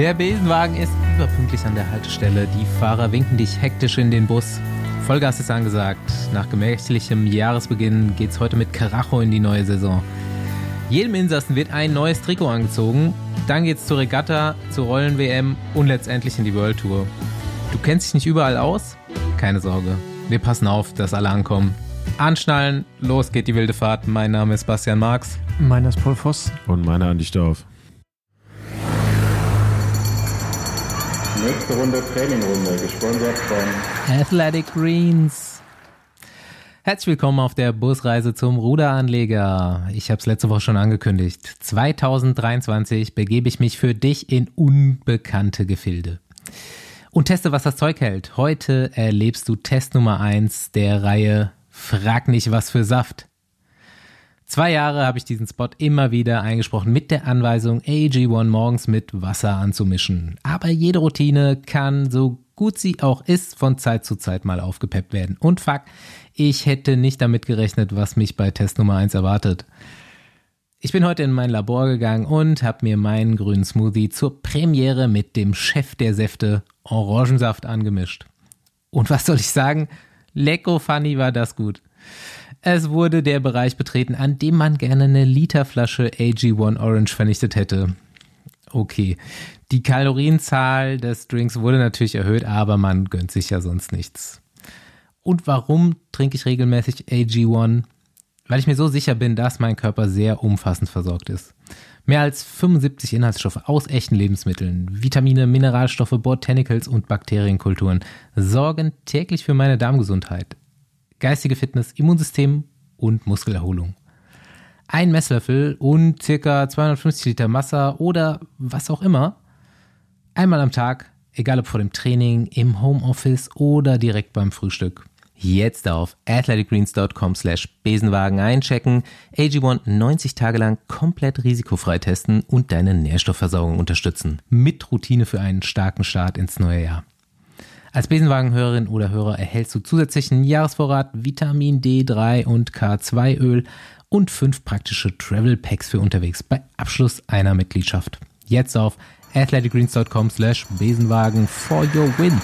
Der Besenwagen ist überpünktlich an der Haltestelle. Die Fahrer winken dich hektisch in den Bus. Vollgas ist angesagt. Nach gemächlichem Jahresbeginn geht's heute mit Karacho in die neue Saison. Jedem Insassen wird ein neues Trikot angezogen. Dann geht's zur Regatta, zur Rollen-WM und letztendlich in die World Tour. Du kennst dich nicht überall aus? Keine Sorge. Wir passen auf, dass alle ankommen. Anschnallen, los geht die wilde Fahrt. Mein Name ist Bastian Marx. Meiner ist Paul Voss. Und meiner Andi Stauf. Nächste Runde Trainingrunde, gesponsert von Athletic Greens. Herzlich willkommen auf der Busreise zum Ruderanleger. Ich habe es letzte Woche schon angekündigt. 2023 begebe ich mich für dich in unbekannte Gefilde. Und teste, was das Zeug hält. Heute erlebst du Test Nummer 1 der Reihe Frag nicht, was für Saft. Zwei Jahre habe ich diesen Spot immer wieder eingesprochen mit der Anweisung, AG1 morgens mit Wasser anzumischen. Aber jede Routine kann, so gut sie auch ist, von Zeit zu Zeit mal aufgepeppt werden. Und fuck, ich hätte nicht damit gerechnet, was mich bei Test Nummer 1 erwartet. Ich bin heute in mein Labor gegangen und habe mir meinen grünen Smoothie zur Premiere mit dem Chef der Säfte Orangensaft angemischt. Und was soll ich sagen? Lecko funny war das gut. Es wurde der Bereich betreten, an dem man gerne eine Literflasche AG1 Orange vernichtet hätte. Okay, die Kalorienzahl des Drinks wurde natürlich erhöht, aber man gönnt sich ja sonst nichts. Und warum trinke ich regelmäßig AG1? Weil ich mir so sicher bin, dass mein Körper sehr umfassend versorgt ist. Mehr als 75 Inhaltsstoffe aus echten Lebensmitteln, Vitamine, Mineralstoffe, Botanicals und Bakterienkulturen sorgen täglich für meine Darmgesundheit geistige Fitness, Immunsystem und Muskelerholung. Ein Messlöffel und circa 250 Liter Wasser oder was auch immer. Einmal am Tag, egal ob vor dem Training, im Homeoffice oder direkt beim Frühstück. Jetzt auf athleticgreens.com slash Besenwagen einchecken, AG1 90 Tage lang komplett risikofrei testen und deine Nährstoffversorgung unterstützen. Mit Routine für einen starken Start ins neue Jahr. Als Besenwagenhörerin oder Hörer erhältst du zusätzlichen Jahresvorrat Vitamin D3 und K2 Öl und fünf praktische Travel Packs für unterwegs bei Abschluss einer Mitgliedschaft. Jetzt auf athleticgreens.com slash Besenwagen for your win.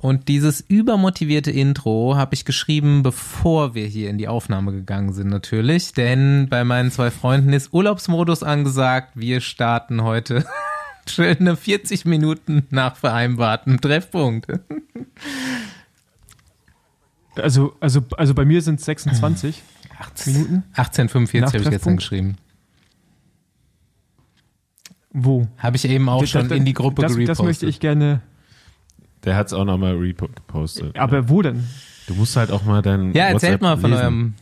Und dieses übermotivierte Intro habe ich geschrieben, bevor wir hier in die Aufnahme gegangen sind natürlich. Denn bei meinen zwei Freunden ist Urlaubsmodus angesagt. Wir starten heute schöne 40 Minuten nach vereinbarten Treffpunkt. Also, also, also bei mir sind es 26 18, Minuten. 1845 habe ich gestern geschrieben. Wo? Habe ich eben auch das, schon das, in die Gruppe das, gerepostet. Das möchte ich gerne. Der hat es auch nochmal repostet. Aber ja. wo denn? Du musst halt auch mal deinen. Ja, erzählt mal von lesen. eurem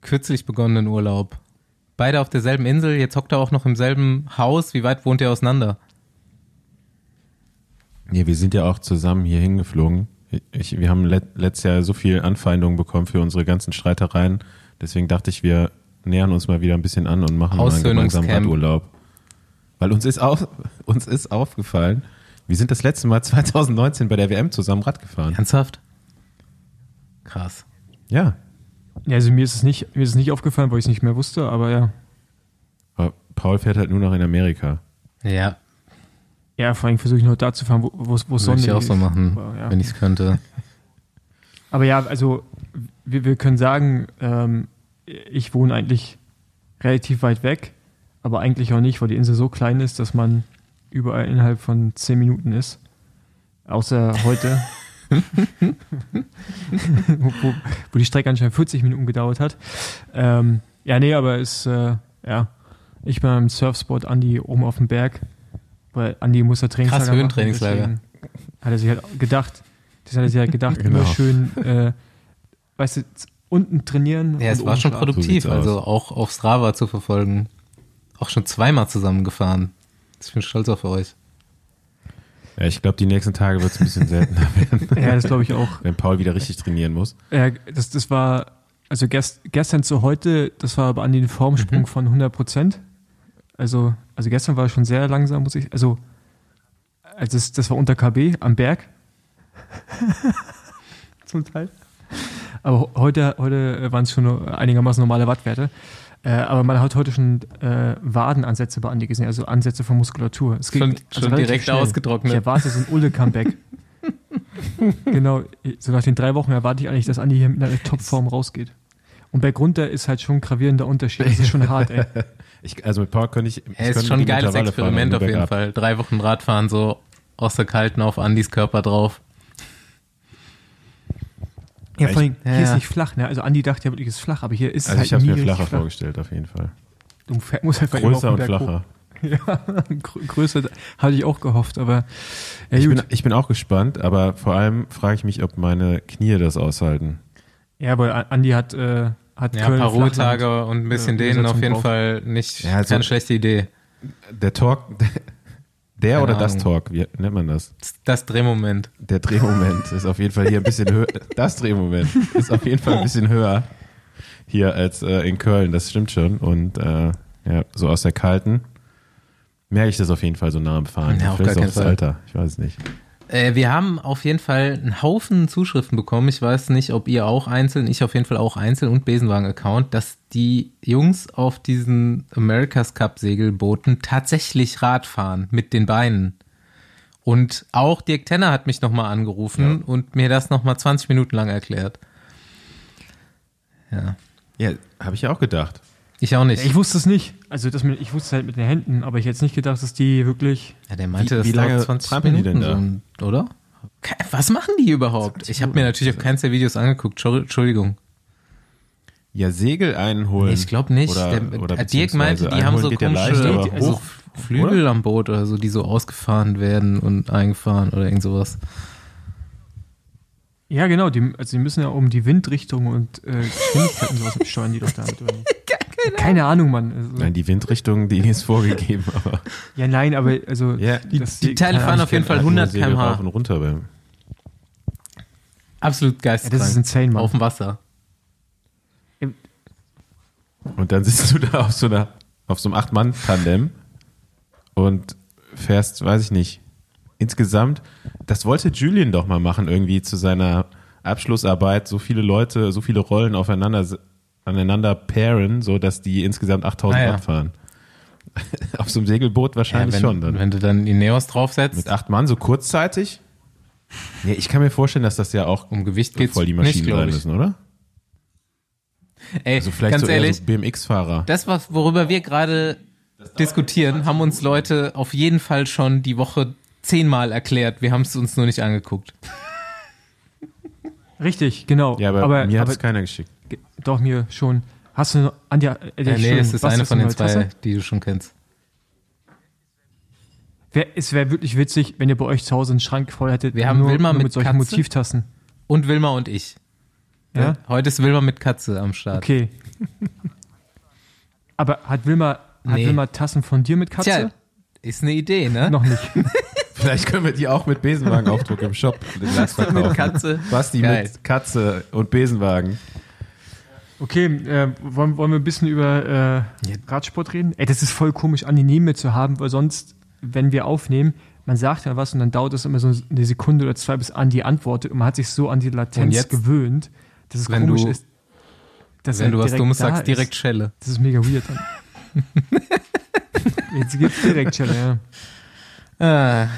kürzlich begonnenen Urlaub. Beide auf derselben Insel, jetzt hockt er auch noch im selben Haus. Wie weit wohnt ihr auseinander? Ja, wir sind ja auch zusammen hier hingeflogen. Ich, wir haben let, letztes Jahr so viel Anfeindungen bekommen für unsere ganzen Streitereien. Deswegen dachte ich, wir nähern uns mal wieder ein bisschen an und machen mal einen gemeinsamen Radurlaub. Weil uns ist, auf, uns ist aufgefallen, wir sind das letzte Mal 2019 bei der WM zusammen Rad gefahren. Ernsthaft? Krass. Ja. Ja, also mir ist es nicht, mir ist es nicht aufgefallen, weil ich es nicht mehr wusste, aber ja. Aber Paul fährt halt nur noch in Amerika. Ja. Ja, vor allem versuche ich nur da zu fahren, wo es Sonne ist. Würde ich auch so machen, aber, ja. wenn ich es könnte. Aber ja, also wir, wir können sagen, ähm, ich wohne eigentlich relativ weit weg, aber eigentlich auch nicht, weil die Insel so klein ist, dass man überall innerhalb von zehn Minuten ist. Außer heute. wo, wo, wo, die Strecke anscheinend 40 Minuten gedauert hat. Ähm, ja, nee, aber ist, äh, ja, ich bin am Surfspot Andi oben auf dem Berg, weil Andi muss ja Trainingslager Krass, Höhentrainingslager. Hat er sich halt gedacht, das hat er sich halt gedacht, genau. immer schön, äh, weißt du, unten trainieren. Ja, es war schon produktiv, so also auch auf Strava zu verfolgen. Auch schon zweimal zusammengefahren. Ich bin stolz auf euch. Ja, ich glaube, die nächsten Tage wird es ein bisschen seltener werden. ja, das glaube ich auch. Wenn Paul wieder richtig trainieren muss. Ja, das, das war, also gest, gestern zu heute, das war aber an den Formsprung mhm. von 100 Prozent. Also, also gestern war es schon sehr langsam, muss ich, also, also das, das war unter KB am Berg. Zum Teil. Aber heute, heute waren es schon einigermaßen normale Wattwerte. Äh, aber man hat heute schon äh, Wadenansätze bei Andi gesehen, also Ansätze von Muskulatur. Es schon, also schon direkt schnell. ausgetrocknet. Ich erwarte so ein Ulle-Comeback. genau, so nach den drei Wochen erwarte ich eigentlich, dass Andi hier mit einer Topform rausgeht. Und bei runter ist halt schon ein gravierender Unterschied. Das ist schon hart, ey. Ich, also mit Power könnte ich. Ja, ist schon ein geiles Experiment auf jeden Fall. Drei Wochen Radfahren so aus der Kalten auf Andis Körper drauf. Ja, vor allem, hier ja. ist nicht flach, ne? Also Andi dachte ja wirklich, es ist flach, aber hier ist also es halt ich habe mir flacher flach. vorgestellt, auf jeden Fall. Du musst halt Größer und flacher. Ja, größer hatte ich auch gehofft, aber ja, ich, bin, ich bin auch gespannt, aber vor allem frage ich mich, ob meine Knie das aushalten. Ja, aber Andi hat, äh, hat ja, ein paar Ruhetage und ein bisschen äh, denen auf jeden drauf. Fall nicht ja, also keine schlechte Idee. Der Talk, der Keine oder das Talk, wie nennt man das? Das Drehmoment. Der Drehmoment ist auf jeden Fall hier ein bisschen höher. Das Drehmoment ist auf jeden Fall ein bisschen höher hier als äh, in Köln, das stimmt schon. Und äh, ja, so aus der kalten merke ich das auf jeden Fall so nah am Fahren. Ja, Vielleicht auch das Fall. Alter, ich weiß es nicht. Äh, wir haben auf jeden Fall einen Haufen Zuschriften bekommen. Ich weiß nicht, ob ihr auch einzeln, ich auf jeden Fall auch einzeln und Besenwagen-Account, dass die Jungs auf diesen America's Cup Segelbooten tatsächlich Rad fahren mit den Beinen. Und auch Dirk Tenner hat mich nochmal angerufen ja. und mir das nochmal 20 Minuten lang erklärt. Ja. Ja, habe ich auch gedacht. Ich auch nicht. Ich wusste es nicht. Also das mit, ich wusste es halt mit den Händen, aber ich hätte jetzt nicht gedacht, dass die wirklich. Ja, der meinte, wie, wie lange 20 Minuten die denn da? So, oder? Was machen die überhaupt? Ich habe mir natürlich auch keins der Videos angeguckt. Entschuldigung. Ja, Segel einholen. Ich glaube nicht. Oder, der, oder Dirk meinte, die haben so komische leicht, also, Flügel oder? am Boot oder so, die so ausgefahren werden und eingefahren oder irgend sowas. Ja, genau. Die, also die müssen ja um die Windrichtung und äh, Geschwindigkeiten sowas steuern die doch damit. Oder? Keine, Keine Ahnung, Mann. Also, nein, die Windrichtung, die ist vorgegeben. Aber ja, nein, aber also ja, die, die Teile fahren auf jeden Fall 100 km/h. Rauf und runter beim Absolut geistig. Ja, das ist insane, Mann. Auf dem Wasser. Und dann sitzt du da auf so einer, auf so einem Acht-Mann-Tandem und fährst, weiß ich nicht, insgesamt, das wollte Julian doch mal machen, irgendwie zu seiner Abschlussarbeit, so viele Leute, so viele Rollen aufeinander, aneinander pairen, so dass die insgesamt 8000 ah, ja. fahren. Auf so einem Segelboot wahrscheinlich ja, wenn, schon. Dann. Wenn du dann Ineos draufsetzt. Mit acht Mann, so kurzzeitig? Nee, ich kann mir vorstellen, dass das ja auch um Gewicht geht voll die Maschinen sein müssen, oder? Ey, also vielleicht ganz so ehrlich, so BMX-Fahrer. Das, was, worüber wir gerade diskutieren, haben uns Leute auf jeden Fall schon die Woche zehnmal erklärt. Wir haben es uns nur nicht angeguckt. Richtig, genau. Ja, aber, aber mir hat es keiner geschickt. Doch, mir schon. Hast du an dir. Äh, ja, nee, es ist eine von den zwei, Tasse? die du schon kennst. Wär, es wäre wirklich witzig, wenn ihr bei euch zu Hause einen Schrank voll hättet. Wir haben nur, Wilma nur mit, mit solchen Katze Motivtassen. Und Wilma und ich. Ja? Heute ist Wilma mit Katze am Start. Okay. Aber hat Wilma, nee. hat Wilma Tassen von dir mit Katze? Tja, ist eine Idee, ne? Noch nicht. Vielleicht können wir die auch mit Besenwagenaufdruck im Shop mit Katze. Basti Geil. mit Katze und Besenwagen. Okay, äh, wollen, wollen wir ein bisschen über äh, Radsport reden? Ey, das ist voll komisch, Andi neben mir zu haben, weil sonst, wenn wir aufnehmen, man sagt ja was und dann dauert es immer so eine Sekunde oder zwei, bis Andi antwortet und man hat sich so an die Latenz jetzt, gewöhnt, dass es komisch du, ist. Dass wenn du was Dummes sagst, direkt Schelle. Das ist mega weird. jetzt gibt's direkt Schelle, ja. Äh.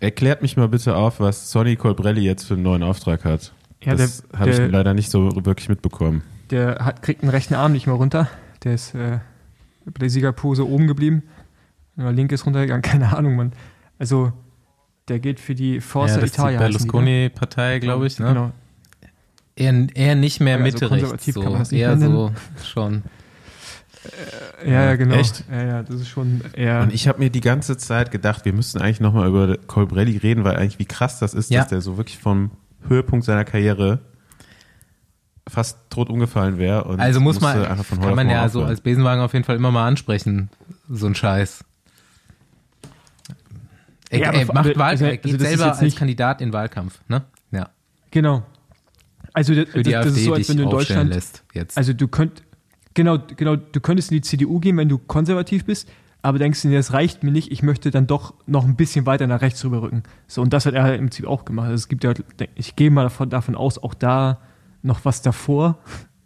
Erklärt mich mal bitte auf, was Sonny Colbrelli jetzt für einen neuen Auftrag hat. Ja, das habe ich leider nicht so wirklich mitbekommen. Der hat, kriegt einen rechten Arm nicht mehr runter. Der ist äh, bei der Siegerpose oben geblieben. Der linke ist runtergegangen, keine Ahnung, Mann. Also, der geht für die Forza ja, Italia. Die Berlusconi-Partei, glaube ich, ne? Genau. Eher, eher nicht mehr also Mitte rechts, so. eher nennen. so schon. Äh, ja, ja, genau. Echt? Ja, ja, das ist schon eher. Und ich habe mir die ganze Zeit gedacht, wir müssten eigentlich nochmal über Colbrelli reden, weil eigentlich wie krass das ist, ja. dass der so wirklich vom Höhepunkt seiner Karriere fast tot umgefallen wäre. Also muss man, einfach von kann man ja so als Besenwagen auf jeden Fall immer mal ansprechen, so ein Scheiß. Er, ja, er macht Wahl, also, er geht also selber als Kandidat in Wahlkampf, ne? Ja. Genau. Also das, Für die das, AfD, ist so, als wenn du in Deutschland lässt jetzt. Also du könnt genau, genau, du könntest in die CDU gehen, wenn du konservativ bist, aber denkst du, nee, das reicht mir nicht, ich möchte dann doch noch ein bisschen weiter nach rechts rüberrücken. So, und das hat er halt im Prinzip auch gemacht. Also es gibt ja, ich gehe mal davon, davon aus, auch da noch was davor.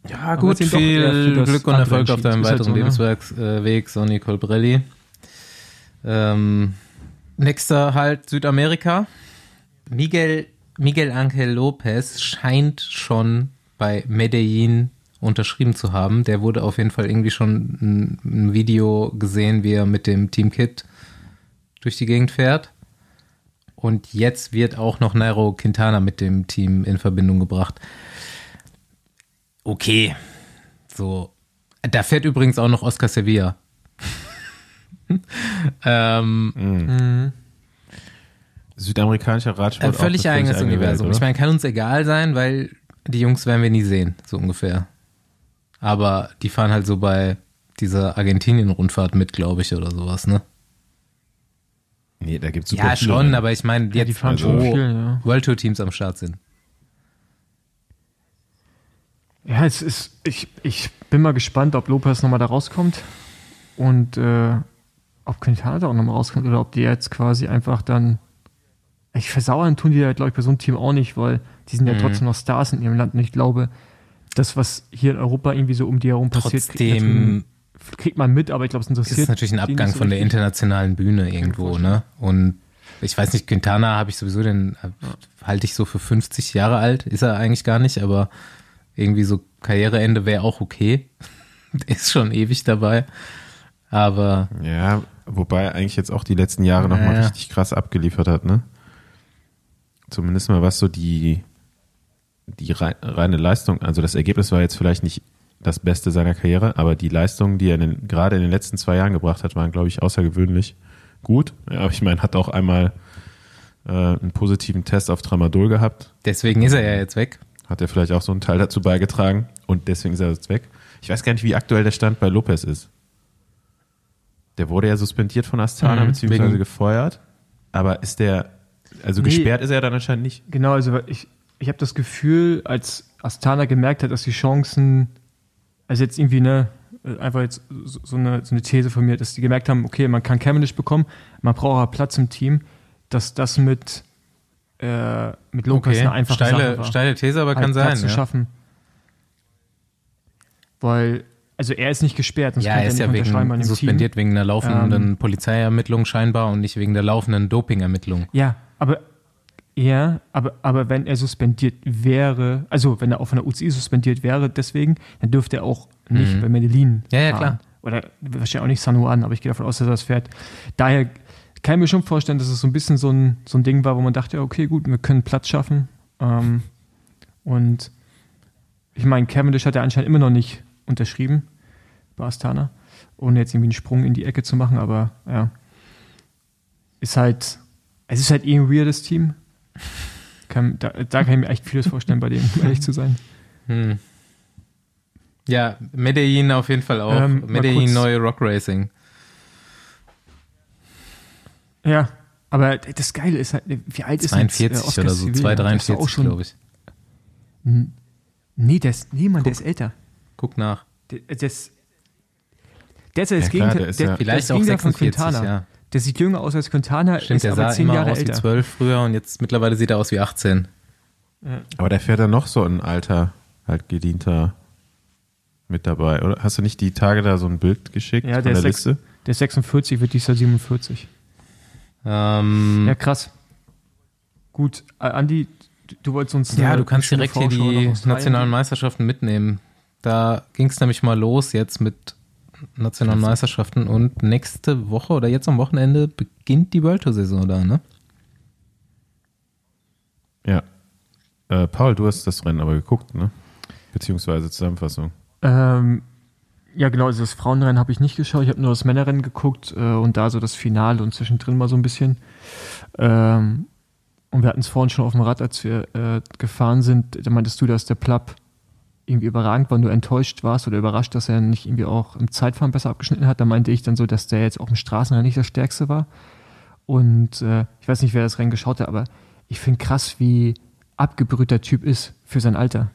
Ja, gut, viel Glück und Erfolg auf deinem weiteren halt so, ne? Lebensweg, Sonny Colbrelli. Ähm, nächster halt Südamerika. Miguel, Miguel Angel Lopez scheint schon bei Medellin unterschrieben zu haben. Der wurde auf jeden Fall irgendwie schon ein, ein Video gesehen, wie er mit dem Team Kit durch die Gegend fährt. Und jetzt wird auch noch Nairo Quintana mit dem Team in Verbindung gebracht. Okay. So. Da fährt übrigens auch noch Oscar Sevilla. ähm, mhm. Südamerikanischer Radsport. Ein völlig eigenes Universum. Welt, ich meine, kann uns egal sein, weil die Jungs werden wir nie sehen, so ungefähr. Aber die fahren halt so bei dieser Argentinien-Rundfahrt mit, glaube ich, oder sowas, ne? Nee, da gibt's super Ja, viele, schon, aber ich meine, ja, die fahren also, schon viel, ja. World Tour Teams am Start sind. Ja, es ist, ich, ich bin mal gespannt, ob Lopez nochmal da rauskommt und äh, ob Quintana da auch nochmal rauskommt oder ob die jetzt quasi einfach dann. Ich versauern tun die ja, glaube ich, bei so einem Team auch nicht, weil die sind ja mhm. trotzdem noch Stars in ihrem Land und ich glaube, das, was hier in Europa irgendwie so um die herum passiert, Trotzdem kriegt, kriegt man mit, aber ich glaube, es interessiert. Das ist natürlich ein Abgang so von der internationalen Bühne irgendwo, ne? Und ich weiß nicht, Quintana habe ich sowieso den, halte ich so für 50 Jahre alt, ist er eigentlich gar nicht, aber irgendwie so Karriereende wäre auch okay. ist schon ewig dabei. Aber. Ja, wobei eigentlich jetzt auch die letzten Jahre nochmal ja. richtig krass abgeliefert hat, ne? Zumindest mal was so die, die reine Leistung, also das Ergebnis war jetzt vielleicht nicht das Beste seiner Karriere, aber die Leistungen, die er in den, gerade in den letzten zwei Jahren gebracht hat, waren, glaube ich, außergewöhnlich gut. Ja, aber ich meine, hat auch einmal äh, einen positiven Test auf Tramadol gehabt. Deswegen ist er ja jetzt weg. Hat er vielleicht auch so einen Teil dazu beigetragen und deswegen ist er jetzt weg. Ich weiß gar nicht, wie aktuell der Stand bei Lopez ist. Der wurde ja suspendiert von Astana mhm, beziehungsweise gefeuert. Aber ist der, also nee, gesperrt ist er dann anscheinend nicht. Genau, also ich, ich habe das Gefühl, als Astana gemerkt hat, dass die Chancen, also jetzt irgendwie, ne, einfach jetzt so eine, so eine These von mir, dass die gemerkt haben, okay, man kann Cavendish bekommen, man braucht aber Platz im Team, dass das mit, äh, mit Lopez okay. eine einfache steile, Sache war. Steile These, aber halt kann Platz sein. zu ja. schaffen. Weil, also er ist nicht gesperrt, ja, er ist ja wegen, suspendiert Team. wegen einer laufenden ähm, Polizeiermittlung scheinbar und nicht wegen der laufenden Dopingermittlung. Ja, aber ja, aber, aber wenn er suspendiert wäre, also wenn er auch von der UCI suspendiert wäre, deswegen, dann dürfte er auch nicht mhm. bei Medellin Ja, ja, fahren. klar. Oder wahrscheinlich auch nicht San Juan, aber ich gehe davon aus, dass er das fährt. Daher kann mir schon vorstellen, dass es so ein bisschen so ein, so ein Ding war, wo man dachte, okay, gut, wir können Platz schaffen. Ähm, und ich meine, Cavendish hat ja anscheinend immer noch nicht unterschrieben bei Astana, ohne jetzt irgendwie einen Sprung in die Ecke zu machen, aber ja. Ist halt, es ist halt eh ein weirdes Team. Kann, da, da, kann ich mir echt vieles vorstellen, bei dem, um ehrlich zu sein. Hm. Ja, Medellin auf jeden Fall auch. Ähm, Medellin neue Rock Racing. Ja, aber das Geile ist halt, wie alt ist 42 jetzt, äh, oder so, 243, glaube ich. Nee, der ist, niemand, der ist älter. Guck nach. Der, der ist, der ist ja das ja, Gegenteil, der, der, vielleicht auch 46, von Quintana. Ja. Der sieht jünger aus als Quintana, Stimmt, ist aber zehn Jahre aus älter. wie 12 früher und jetzt mittlerweile sieht er aus wie 18. Aber der fährt ja noch so ein alter, halt gedienter mit dabei, oder? Hast du nicht die Tage da so ein Bild geschickt ja, der von der ist Liste? Der ist 46, wird dieser 47. Ähm, ja, krass. Gut, Andi, du wolltest uns. Ja, du kannst direkt hier die nationalen Meisterschaften mitnehmen. Da ging es nämlich mal los jetzt mit nationalen Meisterschaften und nächste Woche oder jetzt am Wochenende beginnt die World Tour Saison da, ne? Ja. Äh, Paul, du hast das Rennen aber geguckt, ne? Beziehungsweise Zusammenfassung. Ähm, ja, genau, also das Frauenrennen habe ich nicht geschaut, ich habe nur das Männerrennen geguckt äh, und da so das Finale und zwischendrin mal so ein bisschen. Ähm, und wir hatten es vorhin schon auf dem Rad, als wir äh, gefahren sind, da meintest du, dass der Plapp irgendwie überragend war, nur enttäuscht warst oder überrascht, dass er nicht irgendwie auch im Zeitfahren besser abgeschnitten hat. Da meinte ich dann so, dass der jetzt auch im Straßenrennen nicht der Stärkste war. Und äh, ich weiß nicht, wer das Rennen geschaut hat, aber ich finde krass, wie abgebrüht der Typ ist für sein Alter.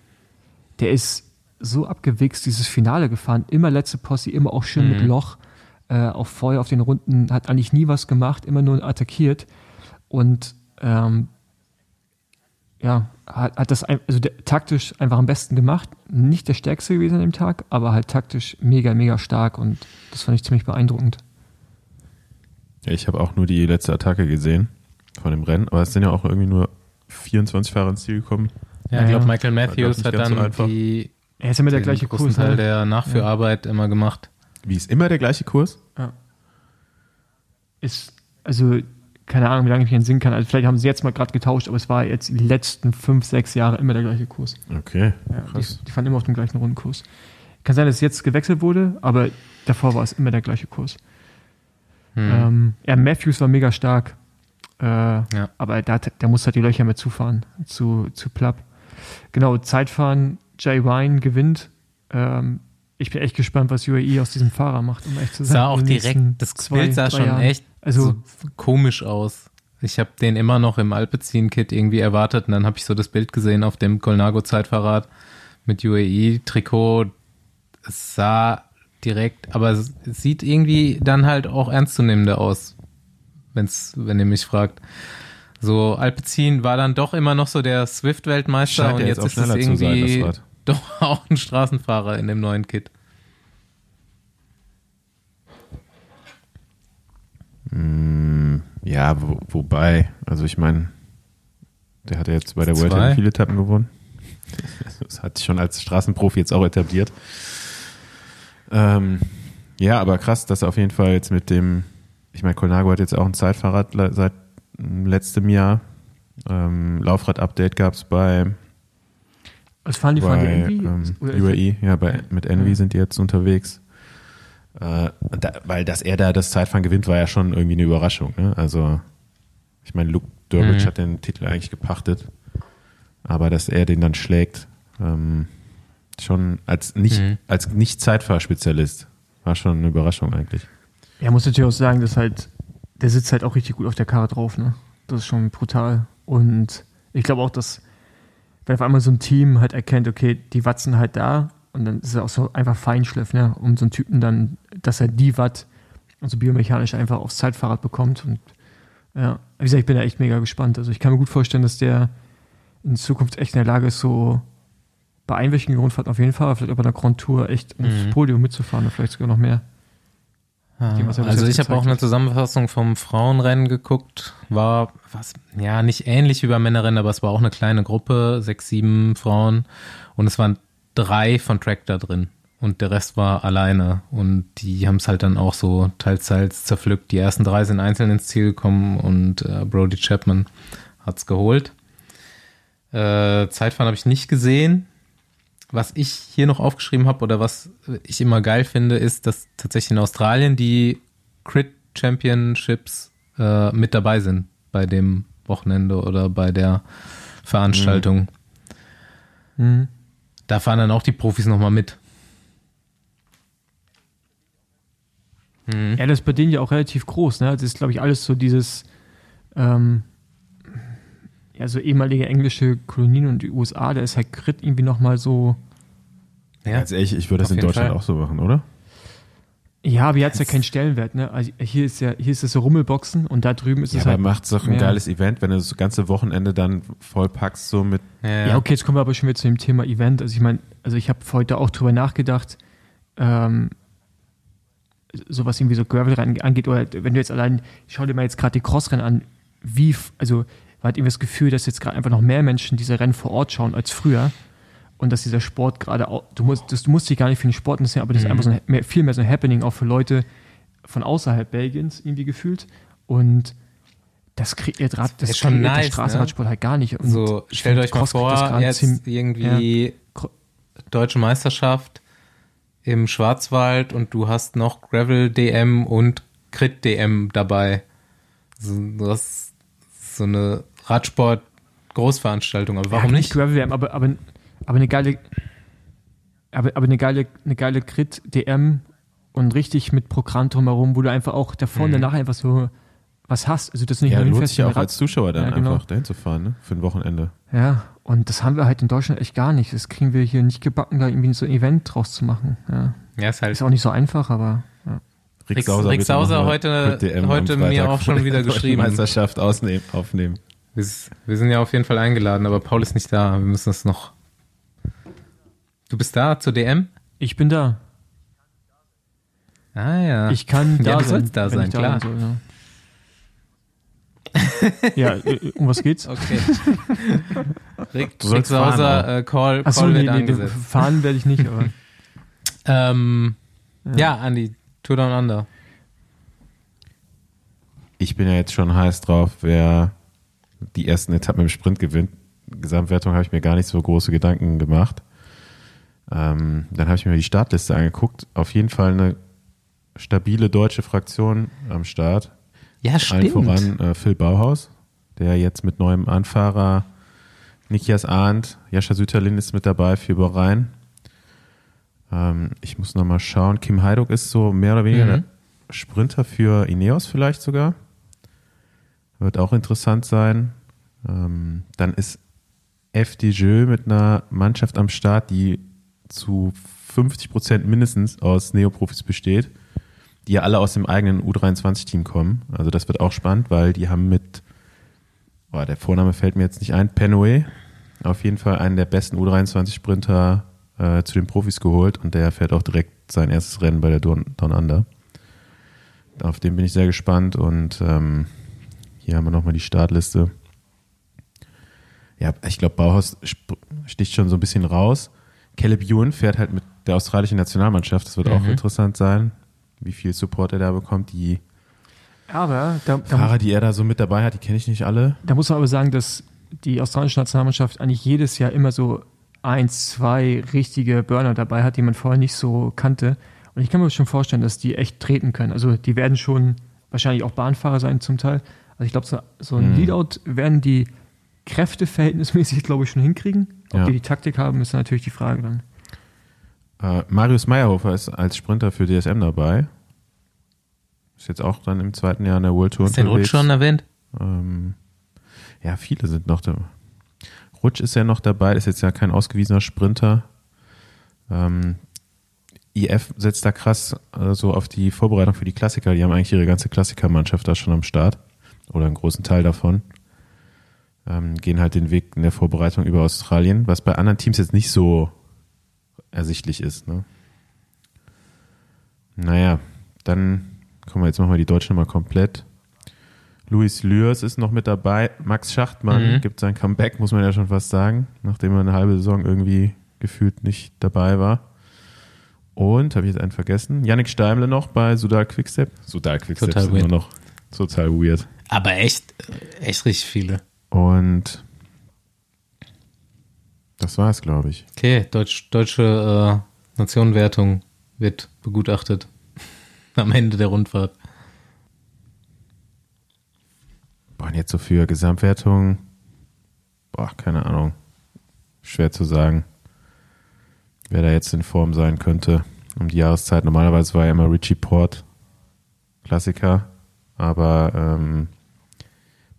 Der ist so abgewichst, dieses Finale gefahren, immer letzte Posse, immer auch schön mhm. mit Loch, äh, auf Feuer auf den Runden, hat eigentlich nie was gemacht, immer nur attackiert. Und ähm, ja, hat, hat das also der, taktisch einfach am besten gemacht. Nicht der stärkste gewesen an dem Tag, aber halt taktisch mega, mega stark und das fand ich ziemlich beeindruckend. Ich habe auch nur die letzte Attacke gesehen von dem Rennen, aber es sind ja auch irgendwie nur 24 Fahrer ins Ziel gekommen. Ja, ich glaube, Michael Matthews hat dann so die. Er ist immer der gleiche Kurs. Teil ne? der Nachführarbeit ja. immer gemacht. Wie ist immer der gleiche Kurs? Ja. Ist, also, keine Ahnung, wie lange ich mich entsinnen kann. Also, vielleicht haben sie jetzt mal gerade getauscht, aber es war jetzt die letzten fünf, sechs Jahre immer der gleiche Kurs. Okay. Ja, krass. Die, die fahren immer auf dem gleichen Rundenkurs. Kann sein, dass es jetzt gewechselt wurde, aber davor war es immer der gleiche Kurs. Hm. Ähm, ja, Matthews war mega stark. Äh, ja. Aber der, der muss halt die Löcher mit zufahren, zu, zu Plapp. Genau, Zeitfahren, Jay Wine gewinnt. Ähm, ich bin echt gespannt, was UAE aus diesem Fahrer macht, um echt zu sein. Sah auch direkt, das zwei, Bild sah schon Jahren. echt also, so komisch aus. Ich habe den immer noch im Alpecin-Kit irgendwie erwartet und dann habe ich so das Bild gesehen auf dem Colnago-Zeitfahrrad mit UAE-Trikot. Es sah direkt, aber es sieht irgendwie dann halt auch ernstzunehmender aus, wenn's, wenn ihr mich fragt. So, Alpecin war dann doch immer noch so der Swift-Weltmeister und jetzt, jetzt ist es irgendwie sein, doch auch ein Straßenfahrer in dem neuen Kit. Mm, ja, wo, wobei, also ich meine, der hat ja jetzt bei der World viele Etappen gewonnen. Das hat sich schon als Straßenprofi jetzt auch etabliert. Ähm, ja, aber krass, dass er auf jeden Fall jetzt mit dem, ich meine, Colnago hat jetzt auch ein Zeitfahrrad seit letztem Jahr. Ähm, Laufrad-Update gab es bei. Was fahren die bei, von Envy? Ähm, UAE, ja, bei, mit Envy ja. sind die jetzt unterwegs. Äh, da, weil dass er da das Zeitfahren gewinnt, war ja schon irgendwie eine Überraschung. Ne? Also, ich meine, Luke Durbridge mhm. hat den Titel eigentlich gepachtet, aber dass er den dann schlägt, ähm, schon als nicht, mhm. als nicht Zeitfahrspezialist. War schon eine Überraschung eigentlich. Ja, muss natürlich auch sagen, dass halt, der sitzt halt auch richtig gut auf der Karre drauf, ne? Das ist schon brutal. Und ich glaube auch, dass, wenn auf einmal so ein Team halt erkennt, okay, die Watt sind halt da und dann ist es auch so einfach Feinschliff, ne? Um so einen Typen dann, dass er die Watt also biomechanisch einfach aufs Zeitfahrrad bekommt. Und ja, wie gesagt, ich bin da echt mega gespannt. Also ich kann mir gut vorstellen, dass der in Zukunft echt in der Lage ist, so bei einwöchigen Rundfahrten auf jeden Fall, vielleicht auch bei der Grand Tour echt ums mhm. Podium mitzufahren oder vielleicht sogar noch mehr. Ja, also ich habe auch eine Zusammenfassung vom Frauenrennen geguckt, war was ja nicht ähnlich wie beim Männerrennen, aber es war auch eine kleine Gruppe, sechs, sieben Frauen. Und es waren drei von Tractor drin. Und der Rest war alleine. Und die haben es halt dann auch so teils teils zerpflückt. Die ersten drei sind einzeln ins Ziel gekommen und äh, Brody Chapman hat es geholt. Äh, Zeitfahren habe ich nicht gesehen, was ich hier noch aufgeschrieben habe oder was ich immer geil finde, ist, dass tatsächlich in Australien die Crit Championships äh, mit dabei sind bei dem Wochenende oder bei der Veranstaltung. Mhm. Mhm. Da fahren dann auch die Profis nochmal mit. Mhm. Ja, das ist bei denen ja auch relativ groß. Ne? Das ist, glaube ich, alles so dieses ähm, ja, so ehemalige englische Kolonien und die USA, da ist halt Grit irgendwie nochmal so. Ja, ganz ehrlich, ich würde das in Deutschland Fall. auch so machen, oder? Ja, aber hier hat es ja keinen Stellenwert, ne? Also hier ist ja, hier ist es so Rummelboxen und da drüben ist ja, es halt. Aber macht es doch ein geiles Event, wenn du das ganze Wochenende dann vollpackst, so mit. Ja, ja, okay, jetzt kommen wir aber schon wieder zu dem Thema Event. Also ich meine, also ich habe heute auch drüber nachgedacht, ähm, so was irgendwie so Gravel angeht, oder wenn du jetzt allein, schau dir mal jetzt gerade die Crossrennen an, wie, also man hat irgendwie das Gefühl, dass jetzt gerade einfach noch mehr Menschen diese Rennen vor Ort schauen als früher. Und dass dieser Sport gerade auch, du musst, das, du musst dich gar nicht für den Sport interessieren, aber das mhm. ist einfach so ein, mehr, viel mehr so ein Happening auch für Leute von außerhalb Belgiens irgendwie gefühlt. Und das kriegt ihr gerade, das, das schon nice, der Straßenradsport ne? halt gar nicht. Und so, stellt euch mal vor, jetzt irgendwie ja. deutsche Meisterschaft im Schwarzwald und du hast noch Gravel DM und Crit DM dabei. So, das so eine Radsport-Großveranstaltung, aber warum ja, nicht? Gravel WM, aber, aber, aber eine geile, aber, aber eine geile, eine geile Crit-DM und richtig mit Programm drumherum, wo du einfach auch davor mhm. und danach einfach so was hast. Also das nicht ja, nur lohnt sich ja auch als Zuschauer dann ja, genau. einfach dahin zu fahren, ne? Für ein Wochenende. Ja, und das haben wir halt in Deutschland echt gar nicht. Das kriegen wir hier nicht gebacken, da irgendwie so ein Event draus zu machen. Ja, ja ist halt. Ist auch nicht so einfach, aber. Ja. Rick Sauser, Rick Sauser heute, heute mir auch schon wieder geschrieben. Meisterschaft ausnehmen, aufnehmen. Wir, wir sind ja auf jeden Fall eingeladen, aber Paul ist nicht da. Wir müssen das noch. Du bist da zur DM? Ich bin da. Ah ja. Ich kann da ja, du sein. sollst da sein, klar. Da soll, ja. ja, äh, um was geht's? Okay. Rick, du Rick Sauser, äh, Call, Achso, Call nee, wird nee, angesetzt. Fahren werde ich nicht, aber. ähm, ja. ja, Andi, Tour Down Under. Ich bin ja jetzt schon heiß drauf, wer die ersten Etappen im Sprint gewinnt. Gesamtwertung habe ich mir gar nicht so große Gedanken gemacht. Ähm, dann habe ich mir die Startliste angeguckt. Auf jeden Fall eine stabile deutsche Fraktion am Start. Ja, stimmt. Allen voran äh, Phil Bauhaus, der jetzt mit neuem Anfahrer Nikias Arndt, Jascha Süterlin ist mit dabei für Bahrain. Ähm, ich muss nochmal schauen. Kim Heiduk ist so mehr oder weniger mhm. Sprinter für Ineos vielleicht sogar. Wird auch interessant sein. Ähm, dann ist FDJ mit einer Mannschaft am Start, die zu 50 Prozent mindestens aus Neoprofis besteht, die ja alle aus dem eigenen U23-Team kommen. Also das wird auch spannend, weil die haben mit, boah, der Vorname fällt mir jetzt nicht ein, Penway, auf jeden Fall einen der besten U23-Sprinter äh, zu den Profis geholt und der fährt auch direkt sein erstes Rennen bei der Down, Under. Auf den bin ich sehr gespannt und ähm, hier haben wir nochmal die Startliste. Ja, ich glaube, Bauhaus sticht schon so ein bisschen raus. Caleb Ewan fährt halt mit der australischen Nationalmannschaft. Das wird mhm. auch interessant sein, wie viel Support er da bekommt. Die aber da, da Fahrer, die er da so mit dabei hat, die kenne ich nicht alle. Da muss man aber sagen, dass die australische Nationalmannschaft eigentlich jedes Jahr immer so eins, zwei richtige Burner dabei hat, die man vorher nicht so kannte. Und ich kann mir schon vorstellen, dass die echt treten können. Also die werden schon wahrscheinlich auch Bahnfahrer sein zum Teil. Also ich glaube, so, so ein mhm. Leadout werden die kräfteverhältnismäßig, glaube ich, schon hinkriegen. Ob ja. die die Taktik haben, ist natürlich die Frage dann. Äh, Marius Meyerhofer ist als Sprinter für DSM dabei. Ist jetzt auch dann im zweiten Jahr in der World Tour Ist der Rutsch schon erwähnt? Ähm, ja, viele sind noch da. Rutsch ist ja noch dabei, ist jetzt ja kein ausgewiesener Sprinter. Ähm, IF setzt da krass äh, so auf die Vorbereitung für die Klassiker. Die haben eigentlich ihre ganze Klassikermannschaft da schon am Start. Oder einen großen Teil davon ähm, gehen halt den Weg in der Vorbereitung über Australien, was bei anderen Teams jetzt nicht so ersichtlich ist. Ne? Naja, dann kommen wir jetzt machen wir die Deutschen mal komplett. Luis Lürs ist noch mit dabei. Max Schachtmann mhm. gibt sein Comeback, muss man ja schon fast sagen, nachdem er eine halbe Saison irgendwie gefühlt nicht dabei war. Und, habe ich jetzt einen vergessen, Yannick Steimle noch bei Sudal Quickstep. Sudal Quickstep total weird. immer noch total weird. Aber echt, echt richtig viele. Und das war es, glaube ich. Okay, Deutsch, deutsche äh, Nationenwertung wird begutachtet am Ende der Rundfahrt. Boah, und jetzt so für Gesamtwertung, boah, keine Ahnung. Schwer zu sagen, wer da jetzt in Form sein könnte um die Jahreszeit. Normalerweise war ja immer Richie Port Klassiker, aber ähm,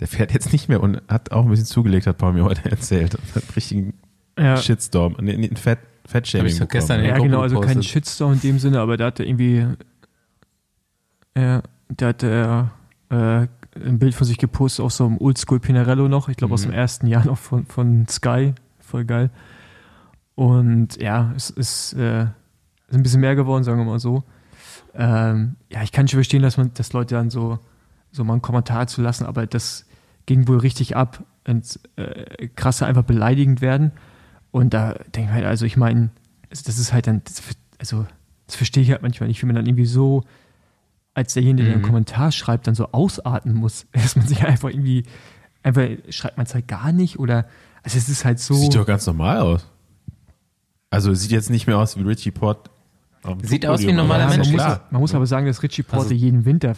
der fährt jetzt nicht mehr und hat auch ein bisschen zugelegt, hat Paul mir heute erzählt. Und hat einen richtigen ja. Shitstorm, einen Fett, Fettshaming ich gestern Ja, genau, also kein Shitstorm in dem Sinne, aber da hat er irgendwie, ja, da hat er äh, ein Bild von sich gepostet, auch so im Oldschool Pinarello noch, ich glaube mhm. aus dem ersten Jahr noch von, von Sky, voll geil. Und ja, es ist, äh, ist ein bisschen mehr geworden, sagen wir mal so. Ähm, ja, ich kann schon verstehen, dass man, dass Leute dann so, so mal einen Kommentar zu lassen, aber das, ging wohl richtig ab ins äh, krasse einfach beleidigend werden. Und da denke ich halt, also ich meine, das ist halt dann, das, also das verstehe ich halt manchmal nicht, wie man dann irgendwie so als derjenige, der einen mhm. Kommentar schreibt, dann so ausatmen muss, dass man sich einfach irgendwie, einfach schreibt man es halt gar nicht oder, also es ist halt so. Sieht doch ganz normal aus. Also sieht jetzt nicht mehr aus wie Richie Port. Sieht aus wie ein normaler Mensch. Man muss, man muss aber sagen, dass Richie Porte also, jeden Winter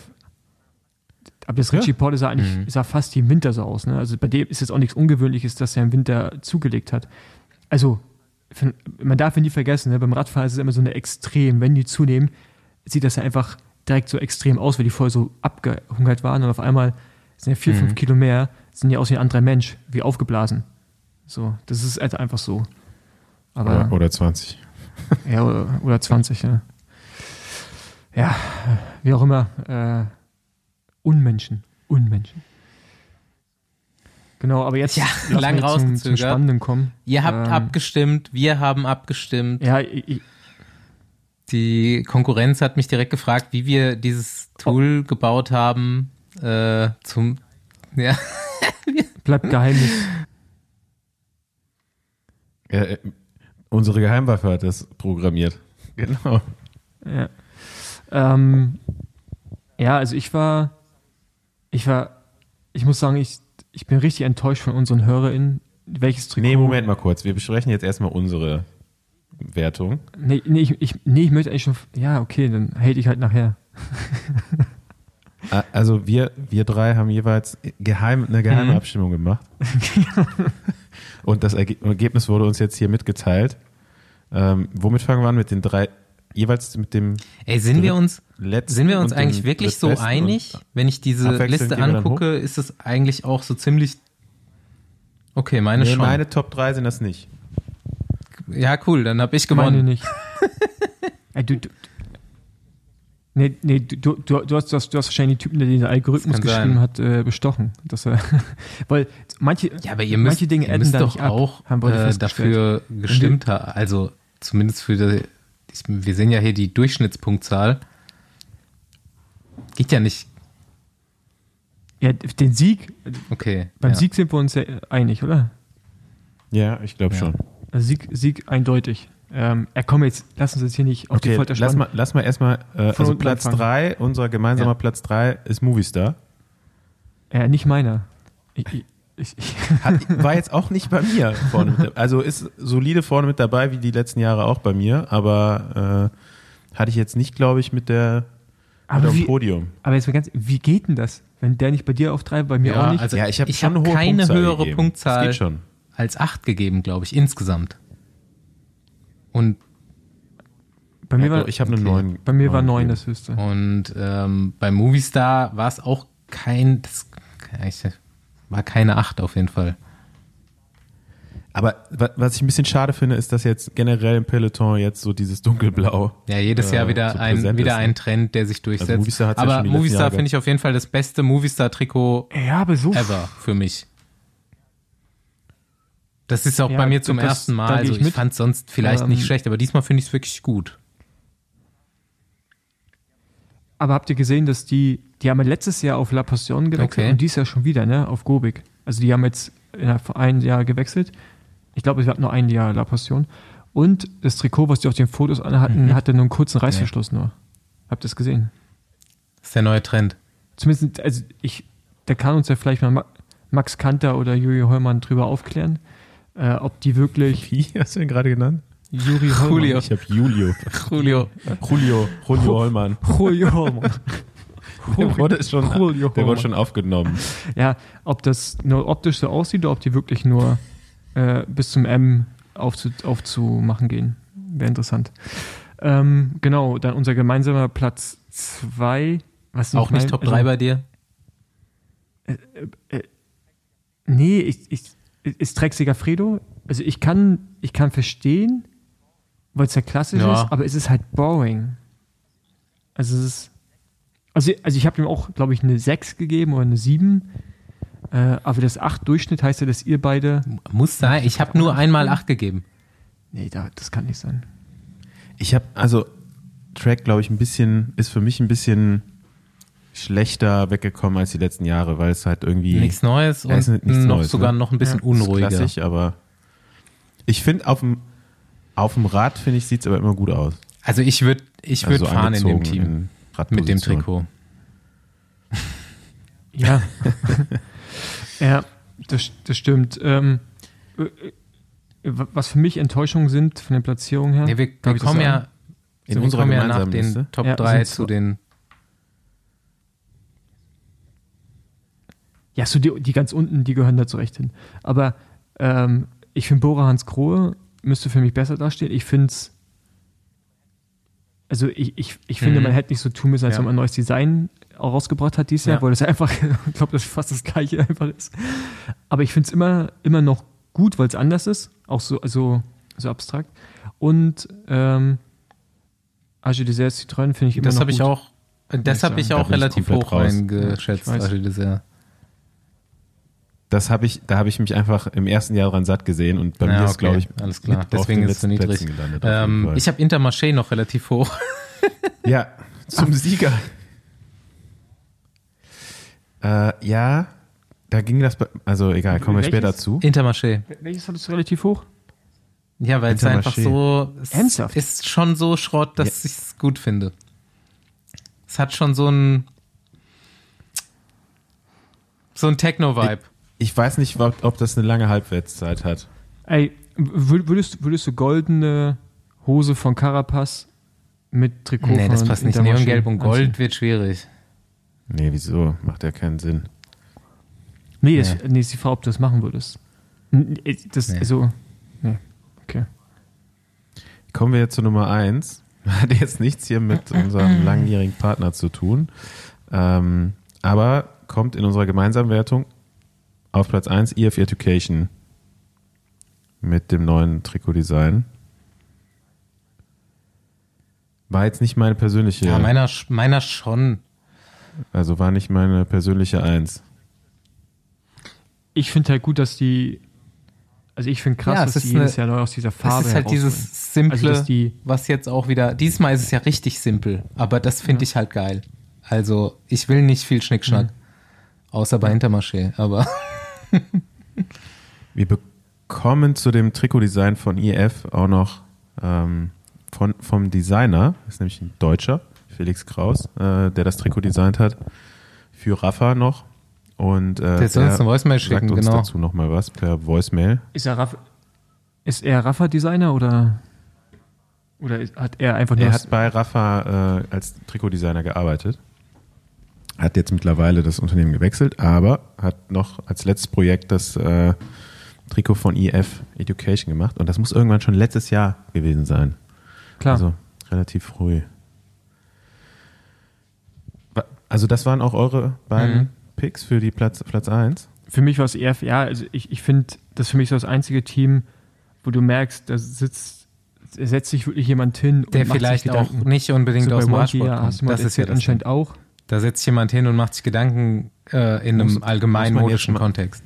aber das Richie ja. Porte sah eigentlich mhm. sah fast wie im Winter so aus. Ne? Also bei dem ist jetzt auch nichts Ungewöhnliches, dass er im Winter zugelegt hat. Also man darf nie vergessen, ne? beim Radfahren ist es immer so eine Extrem. Wenn die zunehmen, sieht das ja einfach direkt so extrem aus, weil die vorher so abgehungert waren und auf einmal sind ja vier, mhm. fünf Kilo mehr, sind ja aus wie ein anderer Mensch, wie aufgeblasen. So, das ist halt einfach so. Aber, oder, oder 20. ja, oder, oder 20, ja. Ja, wie auch immer. Äh, Unmenschen. Unmenschen. Genau, aber jetzt ja, lang rausgezögert. Zum, zum Spannenden kommen. Ihr habt ähm, abgestimmt, wir haben abgestimmt. Ja, ich, die Konkurrenz hat mich direkt gefragt, wie wir dieses Tool oh. gebaut haben äh, zum ja. Bleibt Geheimnis. Ja, unsere Geheimwaffe hat das programmiert. Genau. Ja. Ähm, ja, also ich war, ich war, ich muss sagen, ich, ich bin richtig enttäuscht von unseren HörerInnen. Welches Trikot? Nee, Moment mal kurz. Wir besprechen jetzt erstmal unsere Wertung. Nee, nee, ich, ich, nee, ich möchte eigentlich schon. Ja, okay, dann hate ich halt nachher. Also wir, wir drei haben jeweils geheim, eine geheime mhm. Abstimmung gemacht. Und das Ergebnis wurde uns jetzt hier mitgeteilt. Ähm, womit fangen wir an? Mit den drei, jeweils mit dem. Ey, sind wir uns, sind wir uns eigentlich wirklich so einig? Wenn ich diese Liste angucke, ist es eigentlich auch so ziemlich. Okay, meine nee, schon. Meine Top 3 sind das nicht. Ja, cool, dann habe ich gewonnen. Meine nicht. Ey, du, du, Nee, nee du, du, du, hast, du, hast, du hast wahrscheinlich den Typen, der den Algorithmus geschrieben sein. hat, äh, bestochen. Dass er, weil manche, ja, aber ihr müsst, manche Dinge ihr müsst doch auch ab, äh, dafür gestimmt haben. Also zumindest für die, wir sehen ja hier die Durchschnittspunktzahl. Geht ja nicht. Ja, den Sieg. Okay. Beim ja. Sieg sind wir uns ja einig, oder? Ja, ich glaube ja. schon. Also Sieg, Sieg eindeutig. Ähm, er kommt jetzt, lass uns jetzt hier nicht auf okay, die Folter lass mal, lass mal erstmal, äh, also Platz 3, unser gemeinsamer ja. Platz 3 ist Movistar. Ja, nicht meiner. Ich, ich, ich, Hat, war jetzt auch nicht bei mir vorne mit, also ist solide vorne mit dabei, wie die letzten Jahre auch bei mir, aber äh, hatte ich jetzt nicht, glaube ich, mit der aber mit wie, Podium. Aber jetzt mal ganz, wie geht denn das? Wenn der nicht bei dir auf 3, bei mir ja, auch nicht? Also ja, ich habe hab keine Punktzahl höhere gegeben. Punktzahl als 8 gegeben, glaube ich, insgesamt. Und bei mir war, ich habe eine okay. 9. Bei mir 9 war 9 das höchste. Und ähm, bei Movistar war es auch kein, das war keine 8 auf jeden Fall. Aber was ich ein bisschen schade finde, ist, dass jetzt generell im Peloton jetzt so dieses dunkelblau. Ja, jedes Jahr wieder so ein wieder ist, ein ne? Trend, der sich durchsetzt. Also Movistar aber ja Movistar finde ich auf jeden Fall das beste Movistar Trikot ja, so ever für mich. Das ist auch ja, bei mir zum das, ersten Mal. Also ich, ich fand es sonst vielleicht ähm, nicht schlecht, aber diesmal finde ich es wirklich gut. Aber habt ihr gesehen, dass die, die haben letztes Jahr auf La Passion gewechselt okay. und dies Jahr schon wieder, ne, auf Gobik. Also die haben jetzt innerhalb von einem Jahr gewechselt. Ich glaube, es gab nur ein Jahr La Passion. Und das Trikot, was die auf den Fotos anhatten, mhm. hatte nur einen kurzen Reißverschluss ja. nur. Habt ihr es gesehen? Das ist der neue Trend. Zumindest, also ich, da kann uns ja vielleicht mal Max Kanter oder Julio Heumann drüber aufklären äh, ob die wirklich. Wie hast du ihn gerade genannt? Juri Hollmann. Julio. Ich habe Julio. Julio. Julio. Julio Hollmann. Julio Hollmann. Der wurde, schon, Julio der wurde schon aufgenommen. Ja, ob das nur optisch so aussieht oder ob die wirklich nur äh, bis zum M aufzu, aufzumachen gehen. Wäre interessant. Ähm, genau, dann unser gemeinsamer Platz 2. Auch nicht Top 3 also, bei dir? Äh, äh, nee, ich, ich, ist Trexiger Fredo. Also ich kann, ich kann verstehen, weil es ja klassisch ja. ist, aber es ist halt boring. Also es ist. Also, also ich habe ihm auch, glaube ich, eine 6 gegeben oder eine 7. Äh, aber das 8 Durchschnitt heißt ja, dass ihr beide. Muss sein, ich habe nur einmal 8 gegeben. Nee, da, das kann nicht sein. Ich habe, also Track, glaube ich, ein bisschen, ist für mich ein bisschen schlechter weggekommen als die letzten Jahre, weil es halt irgendwie nichts Neues und nichts noch Neues, sogar ne? noch ein bisschen ja, unruhiger. Ist klassisch, aber ich finde auf dem auf dem Rad finde ich sieht's aber immer gut aus. Also ich würde ich würde also fahren in dem Team in mit dem Trikot. Ja, ja, das, das stimmt. Ähm, äh, was für mich Enttäuschungen sind von den Platzierungen her. Nee, wir, wir kommen ja in unserer ja nach den Top ja, 3 zu den Ja, so die, die ganz unten, die gehören da zurecht hin. Aber ähm, ich finde, Bora Hans Grohe müsste für mich besser dastehen. Ich finde es. Also ich, ich, ich finde, mhm. man hätte nicht so tun müssen, als ja. wenn man ein neues Design auch rausgebracht hat dieses Jahr, ja. weil das einfach, ich glaube, das fast das gleiche einfach ist. Aber ich finde es immer, immer noch gut, weil es anders ist, auch so, also, so abstrakt. Und ähm, Age Dessert Citroën finde ich immer das noch gut. Das habe ich auch, das habe ich auch relativ hoch eingeschätzt, Age Dessert. Das habe ich, da habe ich mich einfach im ersten Jahr dran satt gesehen und bei ja, mir okay. ist, glaube ich, alles klar. Deswegen ist es so niedrig. Ähm, ich habe Intermarché noch relativ hoch. ja, zum Sieger. Äh, ja, da ging das, also egal, kommen wir später zu. Intermarché. Welches hattest du relativ hoch? Ja, weil es einfach so, es Ernsthaft? ist schon so Schrott, dass ja. ich es gut finde. Es hat schon so ein, so ein Techno-Vibe. Ich, weiß nicht, ob das eine lange Halbwertszeit hat. Ey, würdest, würdest du goldene Hose von Carapaz mit Trikot Nee, das passt nicht. Neongelb und Gold wird schwierig. Nee, wieso? Macht ja keinen Sinn. Nee, ja. nee ist die Frage, ob du das machen würdest. Das, nee. also, nee. okay. Kommen wir jetzt zu Nummer 1. Hat jetzt nichts hier mit unserem langjährigen Partner zu tun. Ähm, aber kommt in unserer gemeinsamen Wertung auf Platz 1 EF Education mit dem neuen Trikotdesign. War jetzt nicht meine persönliche. Ja, meiner, meiner schon. Also war nicht meine persönliche Eins. Ich finde halt gut, dass die. Also ich finde krass, ja, dass die jedes Jahr neu aus dieser Farbe. Das ist halt dieses Simple, also, die, was jetzt auch wieder. Diesmal ist es ja richtig simpel, aber das finde ja. ich halt geil. Also ich will nicht viel Schnickschnack. Mhm. Außer bei Intermarché, aber. Wir bekommen zu dem Trikotdesign von IF auch noch ähm, von, vom Designer, das ist nämlich ein Deutscher, Felix Kraus, äh, der das Trikot designt hat, für Rafa noch. Und äh, der soll uns eine Voicemail schicken, sagt uns genau. dazu nochmal was per Voicemail. Ist er, Rafa, ist er Rafa-Designer oder, oder hat er einfach nur. Er hat bei Rafa äh, als Trikotdesigner gearbeitet. Hat jetzt mittlerweile das Unternehmen gewechselt, aber hat noch als letztes Projekt das äh, Trikot von EF Education gemacht. Und das muss irgendwann schon letztes Jahr gewesen sein. Klar. Also relativ früh. Also das waren auch eure beiden mhm. Picks für die Platz, Platz 1? Für mich war es eher, ja, also ich, ich finde, das ist für mich so das einzige Team, wo du merkst, da sitzt, setzt sich wirklich jemand hin Der vielleicht auch nicht unbedingt so aus dem ja, kommt. das ist ja anscheinend auch. Da setzt jemand hin und macht sich Gedanken äh, in muss, einem allgemeinmodischen Kontext,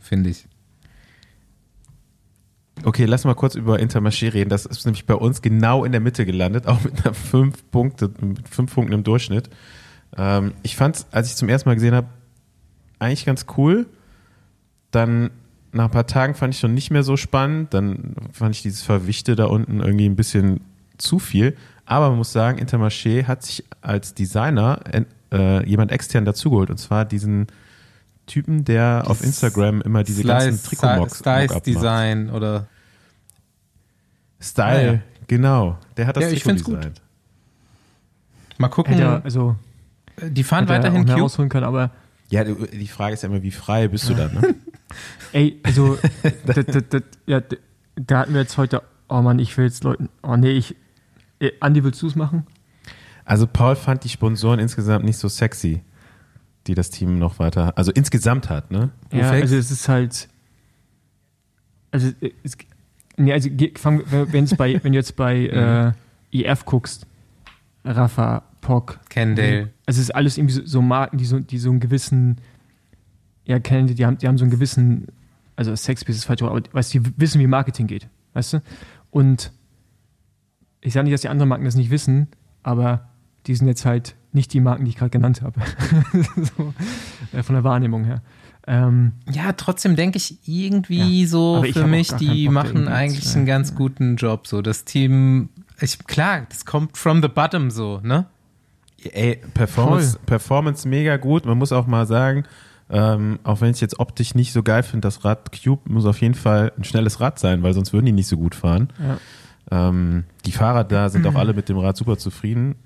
finde ich. Okay, lass mal kurz über Intermarché reden. Das ist nämlich bei uns genau in der Mitte gelandet, auch mit einer fünf Punkte, mit fünf Punkten im Durchschnitt. Ähm, ich fand es, als ich zum ersten Mal gesehen habe, eigentlich ganz cool. Dann nach ein paar Tagen fand ich schon nicht mehr so spannend. Dann fand ich dieses Verwichte da unten irgendwie ein bisschen zu viel. Aber man muss sagen, Intermarché hat sich als Designer äh, jemand extern dazugeholt. Und zwar diesen Typen, der das auf Instagram immer diese Slice, ganzen Trikot-Mocks Style Design oder Style, ja, ja. genau. Der hat das ja, Trikot designt. Mal gucken. Hätte, also die fahren weiterhin Cube. Rausholen können, aber ja, die Frage ist ja immer, wie frei bist du da, ne? Ey, also, da, da, da, ja, da hatten wir jetzt heute, oh Mann, ich will jetzt Leuten, oh nee, ich, Andi, willst du es machen? Also, Paul fand die Sponsoren insgesamt nicht so sexy, die das Team noch weiter, also insgesamt hat, ne? Ja, also es ist halt, also, es, nee, also, fang, wenn, bei, wenn du jetzt bei äh, EF guckst, Rafa, Pock, Kendall. Also es ist alles irgendwie so, so Marken, die so, die so einen gewissen, ja, kennen die, haben, die haben so einen gewissen, also Sexpiece ist falsch, aber weißt du, die wissen, wie Marketing geht, weißt du? Und ich sage nicht, dass die anderen Marken das nicht wissen, aber die sind jetzt halt nicht die Marken, die ich gerade genannt habe. so, äh, von der Wahrnehmung her. Ähm, ja, trotzdem denke ich irgendwie ja, so für mich, die machen eigentlich einen ganz guten Job. So, das Team, ich, klar, das kommt from the bottom so, ne? Ey, Performance, Performance mega gut. Man muss auch mal sagen, ähm, auch wenn ich jetzt optisch nicht so geil finde, das Rad Cube muss auf jeden Fall ein schnelles Rad sein, weil sonst würden die nicht so gut fahren. Ja. Ähm, die Fahrer da sind auch alle mit dem Rad super zufrieden.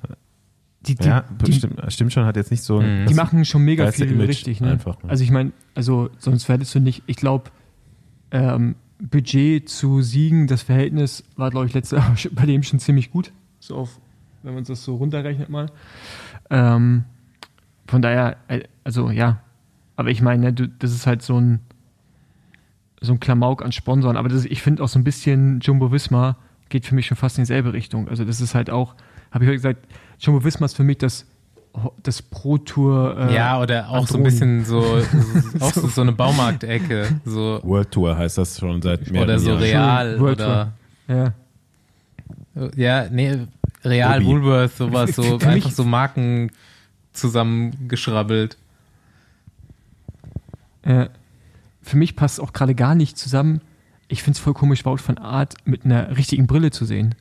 Die, die, ja, die, stimmt, stimmt, schon, hat jetzt nicht so. Mhm. Die machen schon mega viel Image richtig, ne? Einfach, ne? Also ich meine, also sonst hättest du nicht, ich glaube, ähm, Budget zu Siegen, das Verhältnis war, glaube ich, letztes Jahr bei dem schon ziemlich gut. So auf wenn man das so runterrechnet mal. Ähm, von daher, äh, also ja, aber ich meine, ne, das ist halt so ein, so ein Klamauk an Sponsoren, aber das, ich finde auch so ein bisschen Jumbo Visma geht für mich schon fast in dieselbe Richtung. Also das ist halt auch, habe ich heute gesagt, Jumbo Visma ist für mich das das Pro Tour. Äh, ja, oder auch so ein bisschen so, auch so, so eine Baumarktecke. So. World Tour heißt das schon seit mehreren Oder so Jahren. Real World oder. Tour. Ja. Ja, nee, Real, Obi. Woolworth, sowas, so einfach so Marken zusammengeschrabbelt. Äh, für mich passt auch gerade gar nicht zusammen. Ich finde es voll komisch, Wout von Art mit einer richtigen Brille zu sehen.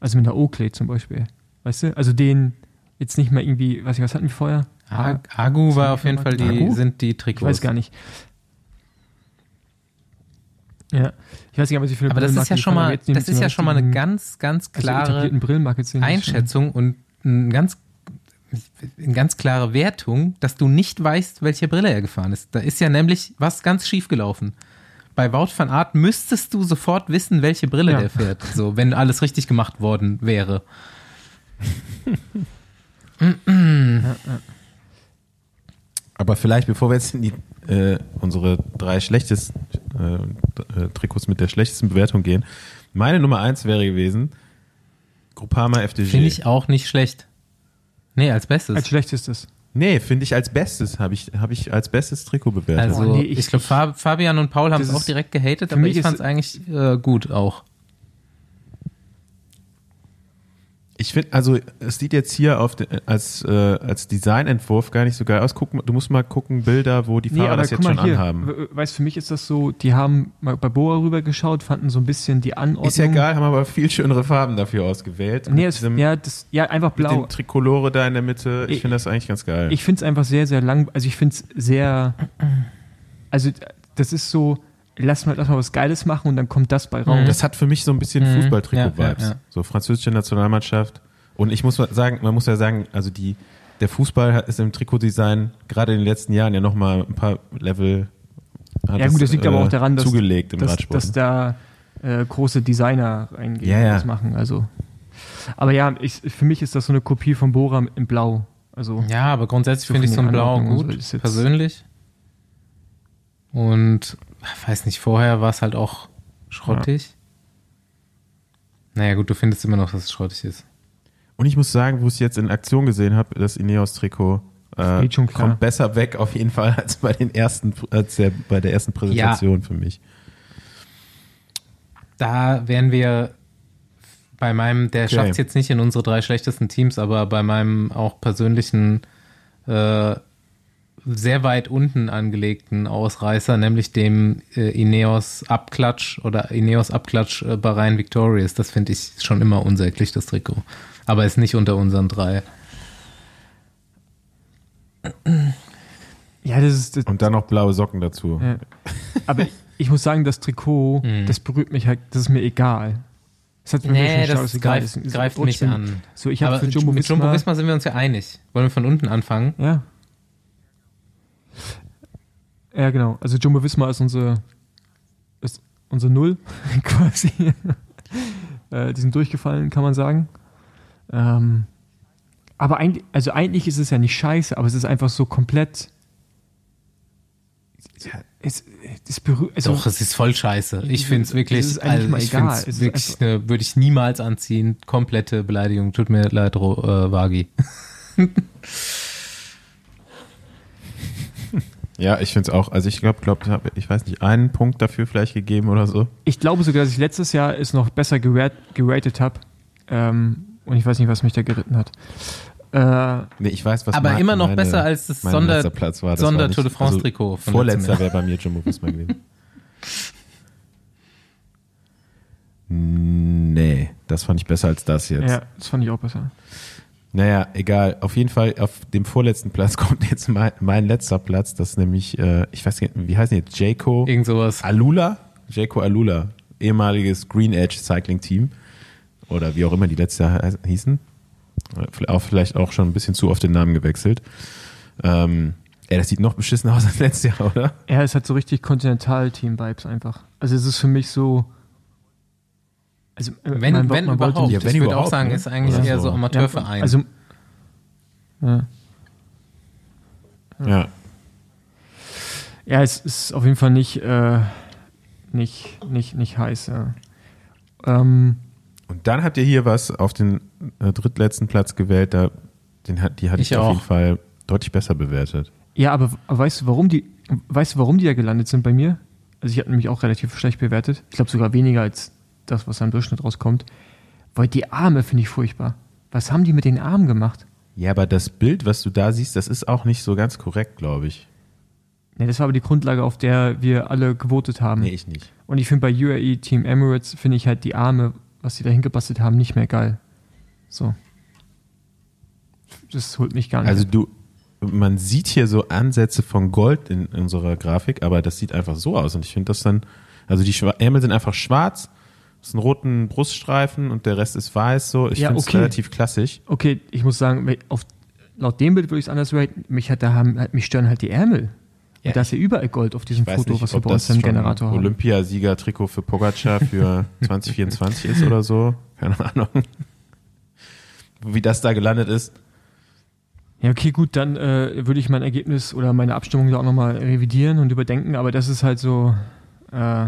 Also mit einer Oakley zum Beispiel. Weißt du? Also den jetzt nicht mehr irgendwie, weiß ich, was hatten wir vorher? Ag Agu war auf jeden Fall die, Agu? sind die Trikots. Ich weiß gar nicht. Ja, ich weiß nicht, ich für eine Aber das ist ja schon mal, das ist ja schon mal eine ganz, ganz also klare also Einschätzung und ein ganz, eine ganz klare Wertung, dass du nicht weißt, welche Brille er gefahren ist. Da ist ja nämlich was ganz schief gelaufen. Bei Wout van Art müsstest du sofort wissen, welche Brille ja. der fährt, so wenn alles richtig gemacht worden wäre. Aber vielleicht, bevor wir jetzt in die, äh, unsere drei schlechtesten äh, Trikots mit der schlechtesten Bewertung gehen, meine Nummer eins wäre gewesen Groupama FDG. Finde ich auch nicht schlecht. Nee, als bestes. Als schlechtestes. Nee, finde ich als bestes, habe ich, hab ich als bestes Trikot bewertet. Also, oh, nee, ich, ich glaube, Fabian und Paul haben es auch direkt gehatet, aber ich fand es eigentlich äh, gut auch. Ich finde, also es sieht jetzt hier auf de, als, äh, als Designentwurf gar nicht so geil aus. Guck, du musst mal gucken, Bilder, wo die Fahrer nee, das jetzt schon hier, anhaben. Weißt für mich ist das so, die haben mal bei Boa rübergeschaut, fanden so ein bisschen die Anordnung. Ist ja geil, haben aber viel schönere Farben dafür ausgewählt. Nee, es, diesem, ja, das, ja, einfach blau. Mit dem Trikolore da in der Mitte. Ich, ich finde das eigentlich ganz geil. Ich finde es einfach sehr, sehr lang, also ich finde es sehr, also das ist so, lass mal, lass mal was Geiles machen und dann kommt das bei raus. Das hat für mich so ein bisschen mhm. Fußballtrikot-Vibes. Ja, ja, ja. So französische Nationalmannschaft. Und ich muss sagen, man muss ja sagen, also die, der Fußball ist im Trikotdesign gerade in den letzten Jahren ja nochmal ein paar Level ja gut, das liegt äh, aber auch daran, dass, zugelegt im dass, Radsport. dass da äh, große Designer reingehen ja, ja. das machen. Also. Aber ja, ich, für mich ist das so eine Kopie von Bora in Blau. Also, ja, aber grundsätzlich finde ich so ein Blau gut, so persönlich. Und weiß nicht, vorher war es halt auch schrottig. Ja. Naja, gut, du findest immer noch, dass es schrottig ist. Und ich muss sagen, wo ich es jetzt in Aktion gesehen habe, das Ineos-Trikot äh, kommt besser weg auf jeden Fall als bei den ersten, als der, bei der ersten Präsentation ja. für mich. Da wären wir bei meinem, der okay. schafft es jetzt nicht in unsere drei schlechtesten Teams, aber bei meinem auch persönlichen äh, sehr weit unten angelegten Ausreißer, nämlich dem äh, Ineos Abklatsch oder Ineos Abklatsch äh, Bahrain Victorious. Das finde ich schon immer unsäglich, das Trikot. Aber ist nicht unter unseren drei. Ja, das ist. Das Und dann noch blaue Socken dazu. Ja. Aber ich muss sagen, das Trikot, mhm. das berührt mich halt, das ist mir egal. Das hat nee, das greift, das greift mich an. So, ich Aber für Jumbo mit Jumbo Visma sind wir uns ja einig. Wollen wir von unten anfangen? Ja. Ja, genau. Also Jumbo Visma ist unsere, ist unsere Null quasi. äh, die sind durchgefallen, kann man sagen. Ähm, aber eigentlich, also eigentlich ist es ja nicht scheiße, aber es ist einfach so komplett. Es, es also, Doch, es ist voll scheiße. Ich finde es wirklich, ist also, mal ich egal. Es wirklich eine, würde ich niemals anziehen. Komplette Beleidigung. Tut mir leid, Ro, äh, Wagi. Ja, ich finde es auch. Also ich glaube, glaub, ich weiß nicht, einen Punkt dafür vielleicht gegeben oder so. Ich glaube sogar, dass ich letztes Jahr es noch besser geratet habe. Ähm, und ich weiß nicht, was mich da geritten hat. Äh, nee, ich weiß, was Aber immer noch meine, besser als das Sonder, war. Das Sonder Tour de France also Trikot. vorletzter wäre bei mir Jumbo Visma gewesen. Nee, das fand ich besser als das jetzt. Ja, das fand ich auch besser. Naja, egal. Auf jeden Fall, auf dem vorletzten Platz kommt jetzt mein, mein letzter Platz. Das ist nämlich, äh, ich weiß nicht, wie heißt die jetzt? Jayco Irgend sowas. Alula? Jayco Alula. Ehemaliges Green Edge Cycling Team. Oder wie auch immer die letzte hießen. Auch vielleicht auch schon ein bisschen zu oft den Namen gewechselt. Ähm, ey, das sieht noch beschissen aus als letztes Jahr, oder? Ja, es hat so richtig Continental-Team-Vibes einfach. Also es ist für mich so, also, wenn, wenn überhaupt. Ja, wenn ich würde auch sagen, ne? ist eigentlich ja, eher so, Amateurverein. Ja, also, ja. ja. Ja, es ist auf jeden Fall nicht, äh, nicht, nicht, nicht heiß. Ja. Ähm, und dann habt ihr hier was auf den äh, drittletzten Platz gewählt. Da Den hat, die hatte ich, ich auf jeden Fall deutlich besser bewertet. Ja, aber, aber weißt du, warum die, weißt du, warum die da gelandet sind bei mir? Also ich habe nämlich auch relativ schlecht bewertet. Ich glaube sogar weniger als das, was am Durchschnitt rauskommt. Weil die Arme finde ich furchtbar. Was haben die mit den Armen gemacht? Ja, aber das Bild, was du da siehst, das ist auch nicht so ganz korrekt, glaube ich. Nee, das war aber die Grundlage, auf der wir alle gewotet haben. Nee, ich nicht. Und ich finde bei UAE Team Emirates, finde ich halt die Arme, was sie da hingebastelt haben, nicht mehr geil. So. Das holt mich gar nicht. Also du, man sieht hier so Ansätze von Gold in, in unserer Grafik, aber das sieht einfach so aus. Und ich finde das dann, also die Ärmel sind einfach schwarz, es sind roten Bruststreifen und der Rest ist weiß so. Ich ja, finde es okay. relativ klassisch. Okay, ich muss sagen, auf, laut dem Bild würde ich es anders raten. Mich, hat, da haben, mich stören halt die Ärmel. Ja. Da ist ja überall Gold auf diesem Foto, nicht, was wir bei uns im Generator haben. Olympiasieger-Trikot für Pogacar für 2024 ist oder so. Keine Ahnung. Wie das da gelandet ist. Ja, okay, gut, dann äh, würde ich mein Ergebnis oder meine Abstimmung da auch nochmal revidieren und überdenken, aber das ist halt so, äh,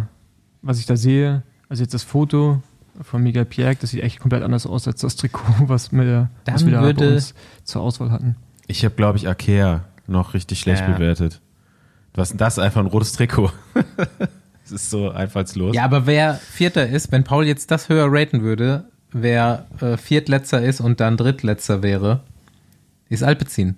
was ich da sehe. Also jetzt das Foto von Miguel Pierre, das sieht echt komplett anders aus als das Trikot, was, wir, was wir da bei uns zur Auswahl hatten. Ich habe, glaube ich, Akea noch richtig schlecht ja. bewertet. Was ist denn das? Einfach ein rotes Trikot. das ist so einfallslos. Ja, aber wer Vierter ist, wenn Paul jetzt das höher raten würde, wer äh, Viertletzter ist und dann Drittletzter wäre, ist Alpecin.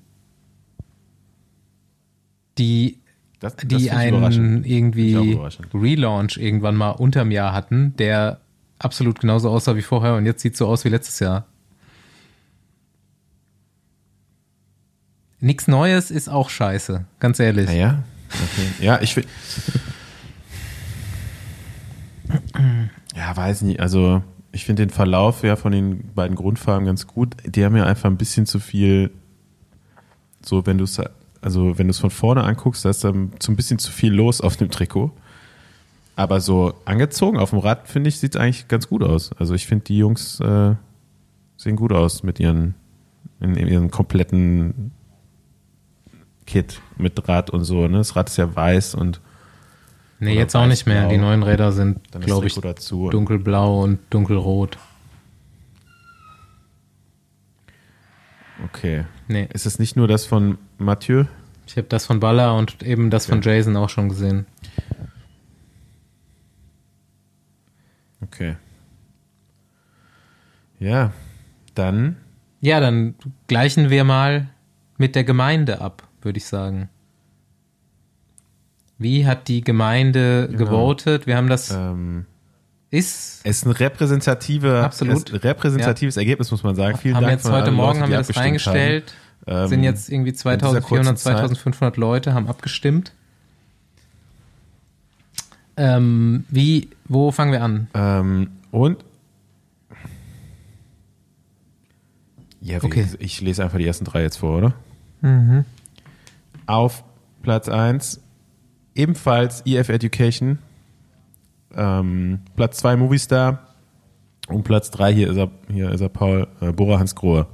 Die, das, das die einen irgendwie Relaunch irgendwann mal unterm Jahr hatten, der absolut genauso aussah wie vorher und jetzt sieht so aus wie letztes Jahr. Nichts Neues ist auch scheiße, ganz ehrlich. Ja, okay. ja ich will. ja, weiß nicht. Also, ich finde den Verlauf ja von den beiden Grundfarben ganz gut. Die haben ja einfach ein bisschen zu viel so, wenn du es also wenn du es von vorne anguckst, da ist dann so ein bisschen zu viel los auf dem Trikot. Aber so angezogen auf dem Rad, finde ich, sieht es eigentlich ganz gut aus. Also ich finde, die Jungs äh, sehen gut aus mit ihren, in, in ihren kompletten Kit mit Rad und so. Ne? Das Rad ist ja weiß und Nee, jetzt auch nicht mehr. Die neuen Räder sind, glaube ich, dunkelblau und dunkelrot. Okay. Nee. Ist es nicht nur das von Mathieu? Ich habe das von Baller und eben das okay. von Jason auch schon gesehen. Okay. Ja, dann. Ja, dann gleichen wir mal mit der Gemeinde ab, würde ich sagen. Wie hat die Gemeinde genau. gewotet? Wir haben das. Ähm, ist. Es ist ein repräsentative, Absolut. repräsentatives ja. Ergebnis, muss man sagen. Vielen haben Dank. Jetzt heute Morgen Leute, haben wir das reingestellt. Ähm, sind jetzt irgendwie 2400, 2500 Leute, haben abgestimmt. Ähm, wie, wo fangen wir an? Ähm, und? Ja, okay. ich lese einfach die ersten drei jetzt vor, oder? Mhm. Auf Platz 1 ebenfalls EF Education ähm, Platz 2 Movistar und Platz 3 hier ist er, hier ist er Paul äh, Bora Hans Grohe.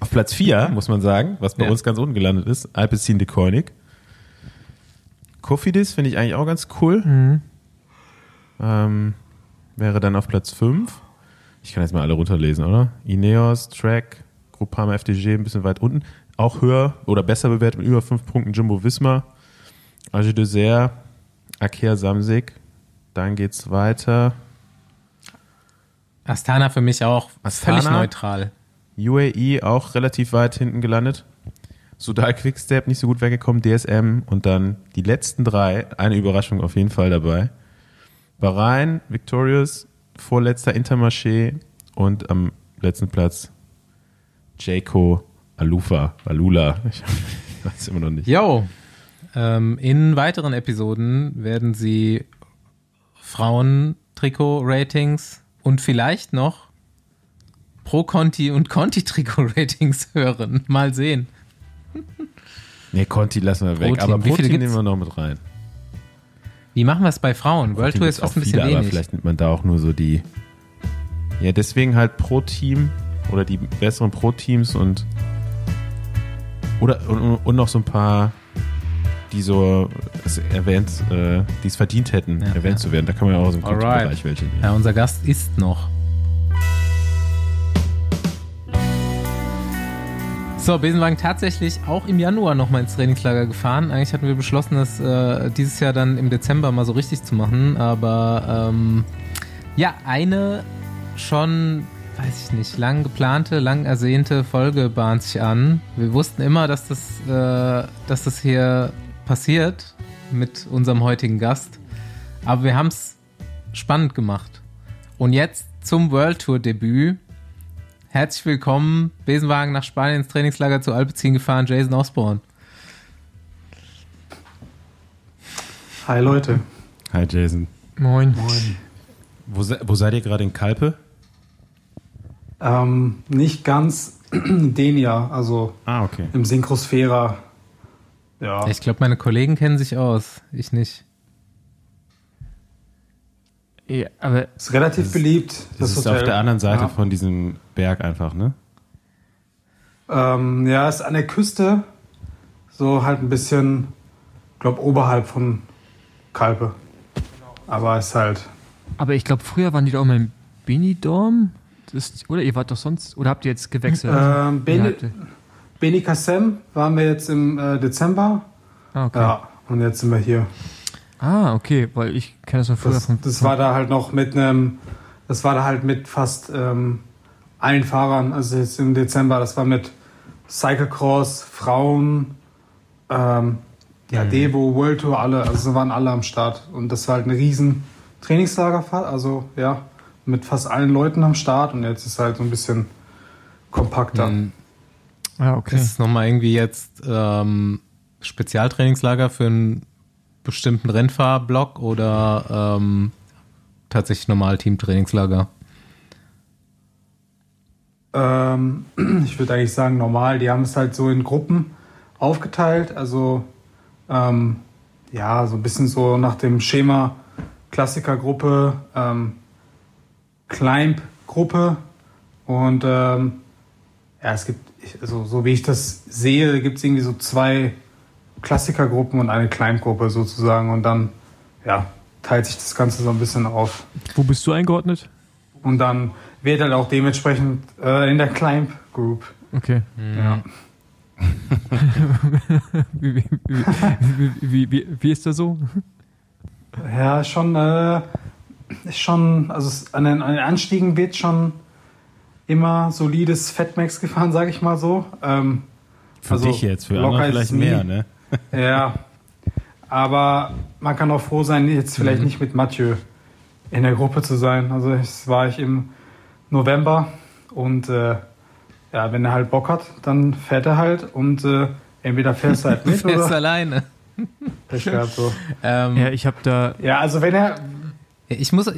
Auf Platz 4, muss man sagen, was bei ja. uns ganz unten gelandet ist, Alpecin de Koenig. Kofidis finde ich eigentlich auch ganz cool. Mhm. Ähm, wäre dann auf Platz 5. Ich kann jetzt mal alle runterlesen, oder? Ineos, Track, Groupama FDG ein bisschen weit unten. Auch höher oder besser bewertet mit über 5 Punkten Jumbo Visma. Age Dessert, Akea Samsig, dann geht's weiter. Astana für mich auch Astana, völlig neutral. UAE auch relativ weit hinten gelandet. Sudal Quickstep nicht so gut weggekommen, DSM und dann die letzten drei, eine Überraschung auf jeden Fall dabei. Bahrain, Victorious, vorletzter Intermarché und am letzten Platz Jayco Alufa, Alula. Ich weiß immer noch nicht. Jo, ähm, in weiteren Episoden werden Sie Frauen-Trikot-Ratings und vielleicht noch Pro-Conti und Conti-Trikot-Ratings hören. Mal sehen. Nee, Conti lassen wir weg, aber Wie viele nehmen wir noch mit rein. Wie machen wir es bei Frauen? World Tour ist fast ein bisschen viele, wenig. Aber vielleicht nimmt man da auch nur so die. Ja, deswegen halt Pro-Team oder die besseren Pro-Teams und oder und, und noch so ein paar die so erwähnt, äh, die es verdient hätten, ja, erwähnt ja. zu werden. Da kann man ja auch so einen Bereich welche nehmen. Ja, unser Gast ist noch. So, Besenwagen tatsächlich auch im Januar nochmal ins Trainingslager gefahren. Eigentlich hatten wir beschlossen, das äh, dieses Jahr dann im Dezember mal so richtig zu machen. Aber ähm, ja, eine schon, weiß ich nicht, lang geplante, lang ersehnte Folge bahnt sich an. Wir wussten immer, dass das, äh, dass das hier passiert mit unserem heutigen Gast. Aber wir haben es spannend gemacht. Und jetzt zum World Tour Debüt. Herzlich willkommen, Besenwagen nach Spanien ins Trainingslager zu Alpecin gefahren, Jason Osborne. Hi Leute. Hi Jason. Moin. Moin. Wo, wo seid ihr gerade in Kalpe? Ähm, nicht ganz Denia, also ah, okay. im Synchrosphära. Ja. Ich glaube, meine Kollegen kennen sich aus, ich nicht. Ja, aber ist relativ das, beliebt. Das, das ist Hotel. auf der anderen Seite ja. von diesem Berg einfach, ne? Ähm, ja, ist an der Küste, so halt ein bisschen, glaube oberhalb von Kalpe. Aber ist halt. Aber ich glaube, früher waren die doch immer im Benidorm. oder ihr wart doch sonst, oder habt ihr jetzt gewechselt? Ähm, Beni, Beni Kassem waren wir jetzt im äh, Dezember. Ah, okay. Ja, und jetzt sind wir hier. Ah, okay, weil ich kenne das noch früher das, von. Das war da halt noch mit einem, das war da halt mit fast ähm, allen Fahrern, also jetzt im Dezember, das war mit Cyclecross, Frauen, ähm, ja, mhm. Devo, World Tour, alle, also waren alle am Start. Und das war halt eine riesen Trainingslagerfahrt, also ja, mit fast allen Leuten am Start und jetzt ist halt so ein bisschen kompakter. Mhm. Ja, okay. Ist es nochmal irgendwie jetzt ähm, Spezialtrainingslager für einen bestimmten Rennfahrblock oder ähm, tatsächlich normal Teamtrainingslager? Ähm, ich würde eigentlich sagen normal. Die haben es halt so in Gruppen aufgeteilt. Also ähm, ja, so ein bisschen so nach dem Schema Klassikergruppe, ähm, Climb-Gruppe und ähm, ja, es gibt, also so wie ich das sehe, gibt es irgendwie so zwei Klassikergruppen und eine Kleingruppe sozusagen und dann ja, teilt sich das Ganze so ein bisschen auf. Wo bist du eingeordnet? Und dann wird halt auch dementsprechend äh, in der Climb Group. Okay. Ja. wie, wie, wie, wie, ist das so? Ja, schon, äh, schon, also an den, an den Anstiegen wird schon immer solides Fatmax gefahren, sage ich mal so. Ähm, für also dich jetzt, für andere vielleicht mehr, ne? ja. Aber man kann auch froh sein, jetzt vielleicht mhm. nicht mit Mathieu in der Gruppe zu sein. Also das war ich im November und äh, ja, wenn er halt Bock hat, dann fährt er halt und äh, entweder fährst du halt mit fährst oder alleine. Ich glaube so. Ähm, ja, ich habe da. Ja, also wenn er. Ich muss.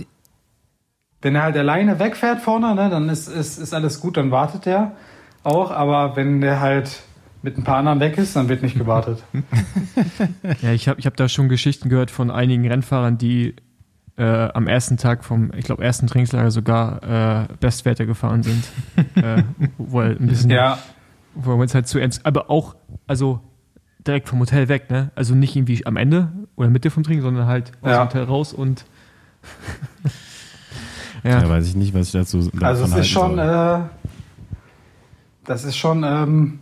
Wenn er halt alleine wegfährt vorne, ne, dann ist, ist, ist alles gut, dann wartet er auch. Aber wenn der halt mit ein paar anderen weg ist, dann wird nicht gewartet. ja, ich habe ich hab da schon Geschichten gehört von einigen Rennfahrern, die äh, am ersten Tag vom, ich glaube, ersten Trainingslager sogar äh, Bestwerte gefahren sind. äh, wo ein bisschen, ja. wo man es halt zu ernst, aber auch, also direkt vom Hotel weg, ne? Also nicht irgendwie am Ende oder Mitte vom Training, sondern halt aus ja. dem Hotel raus und ja. ja. weiß ich nicht, was ich dazu Also es ist schon, äh, das ist schon ähm,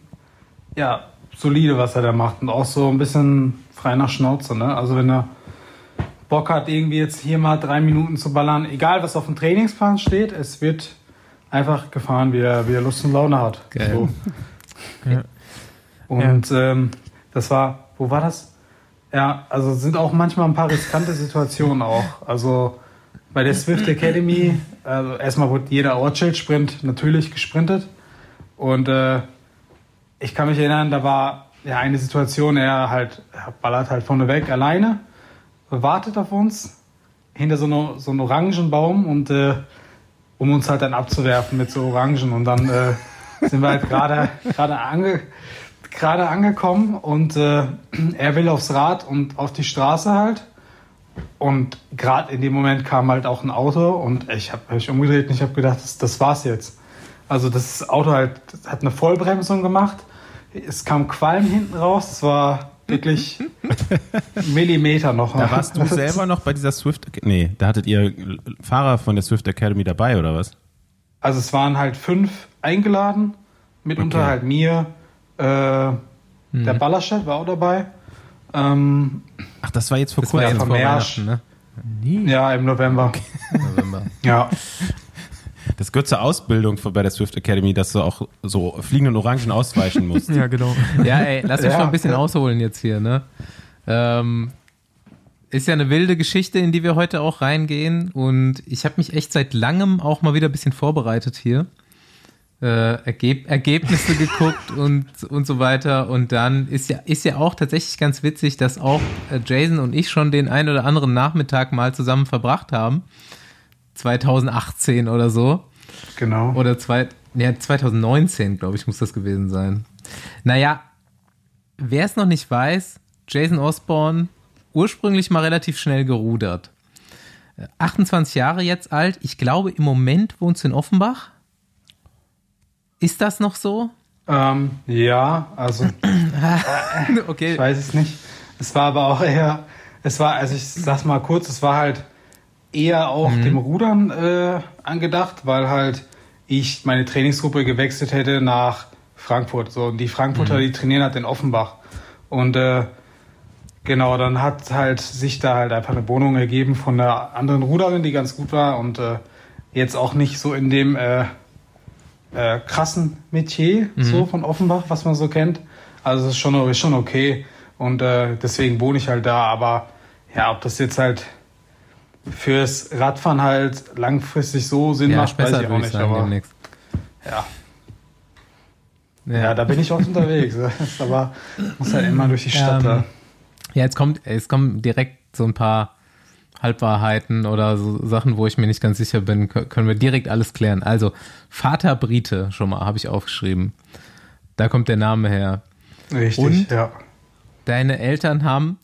ja, solide, was er da macht. Und auch so ein bisschen frei nach Schnauze. Ne? Also wenn er Bock hat, irgendwie jetzt hier mal drei Minuten zu ballern, egal was auf dem Trainingsplan steht, es wird einfach gefahren, wie er, wie er Lust und Laune hat. Geil. So. Ja. Und ja. Ähm, das war, wo war das? Ja, also sind auch manchmal ein paar riskante Situationen auch. Also bei der Swift Academy, also erstmal wurde jeder Ortsschild-Sprint natürlich gesprintet. Und äh, ich kann mich erinnern, da war ja eine Situation, er halt er ballert halt vorne weg alleine, wartet auf uns hinter so, eine, so einem Orangenbaum und äh, um uns halt dann abzuwerfen mit so Orangen. Und dann äh, sind wir halt gerade gerade ange, gerade angekommen und äh, er will aufs Rad und auf die Straße halt und gerade in dem Moment kam halt auch ein Auto und ich habe mich umgedreht und ich habe gedacht, das, das war's jetzt. Also das Auto halt hat eine Vollbremsung gemacht es kam Qualm hinten raus. Es war wirklich Millimeter noch. Da warst du selber noch bei dieser Swift. Nee, da hattet ihr Fahrer von der Swift Academy dabei oder was? Also es waren halt fünf eingeladen, mitunter okay. halt mir, Äh, mhm. Der Ballerstedt war auch dabei. Ähm, Ach, das war jetzt vor kurzem. Vor ne? Nie. Ja, im November. Okay. November. ja. Das gehört zur Ausbildung bei der Swift Academy, dass du auch so fliegenden Orangen ausweichen musst. ja, genau. Ja, ey, lass mich ja. mal ein bisschen ausholen jetzt hier, ne? Ähm, ist ja eine wilde Geschichte, in die wir heute auch reingehen. Und ich habe mich echt seit langem auch mal wieder ein bisschen vorbereitet hier. Äh, Ergeb Ergebnisse geguckt und, und so weiter. Und dann ist ja, ist ja auch tatsächlich ganz witzig, dass auch äh, Jason und ich schon den ein oder anderen Nachmittag mal zusammen verbracht haben. 2018 oder so. Genau. Oder zwei, ja, 2019, glaube ich, muss das gewesen sein. Naja, wer es noch nicht weiß, Jason Osborne, ursprünglich mal relativ schnell gerudert. 28 äh, Jahre jetzt alt. Ich glaube, im Moment wohnt in Offenbach. Ist das noch so? Ähm, ja, also. okay. Ich weiß es nicht. Es war aber auch eher, es war, also ich sag's mal kurz, es war halt eher auch mhm. dem Rudern äh, angedacht, weil halt ich meine Trainingsgruppe gewechselt hätte nach Frankfurt. So, und die Frankfurter, mhm. die trainieren halt in Offenbach. Und äh, genau, dann hat halt sich da halt einfach eine Wohnung ergeben von einer anderen Ruderin, die ganz gut war und äh, jetzt auch nicht so in dem äh, äh, krassen Metier mhm. so von Offenbach, was man so kennt. Also es ist schon, ist schon okay und äh, deswegen wohne ich halt da. Aber ja, ob das jetzt halt fürs Radfahren halt langfristig so Sinn ja, macht, weiß ich auch nicht. aber ja. ja. Ja, da bin ich oft unterwegs. aber muss halt immer durch die Stadt ähm, da. Ja, jetzt kommt, es kommen direkt so ein paar Halbwahrheiten oder so Sachen, wo ich mir nicht ganz sicher bin, können wir direkt alles klären. Also, Vater Brite, schon mal, habe ich aufgeschrieben. Da kommt der Name her. Richtig, Und ja. Deine Eltern haben,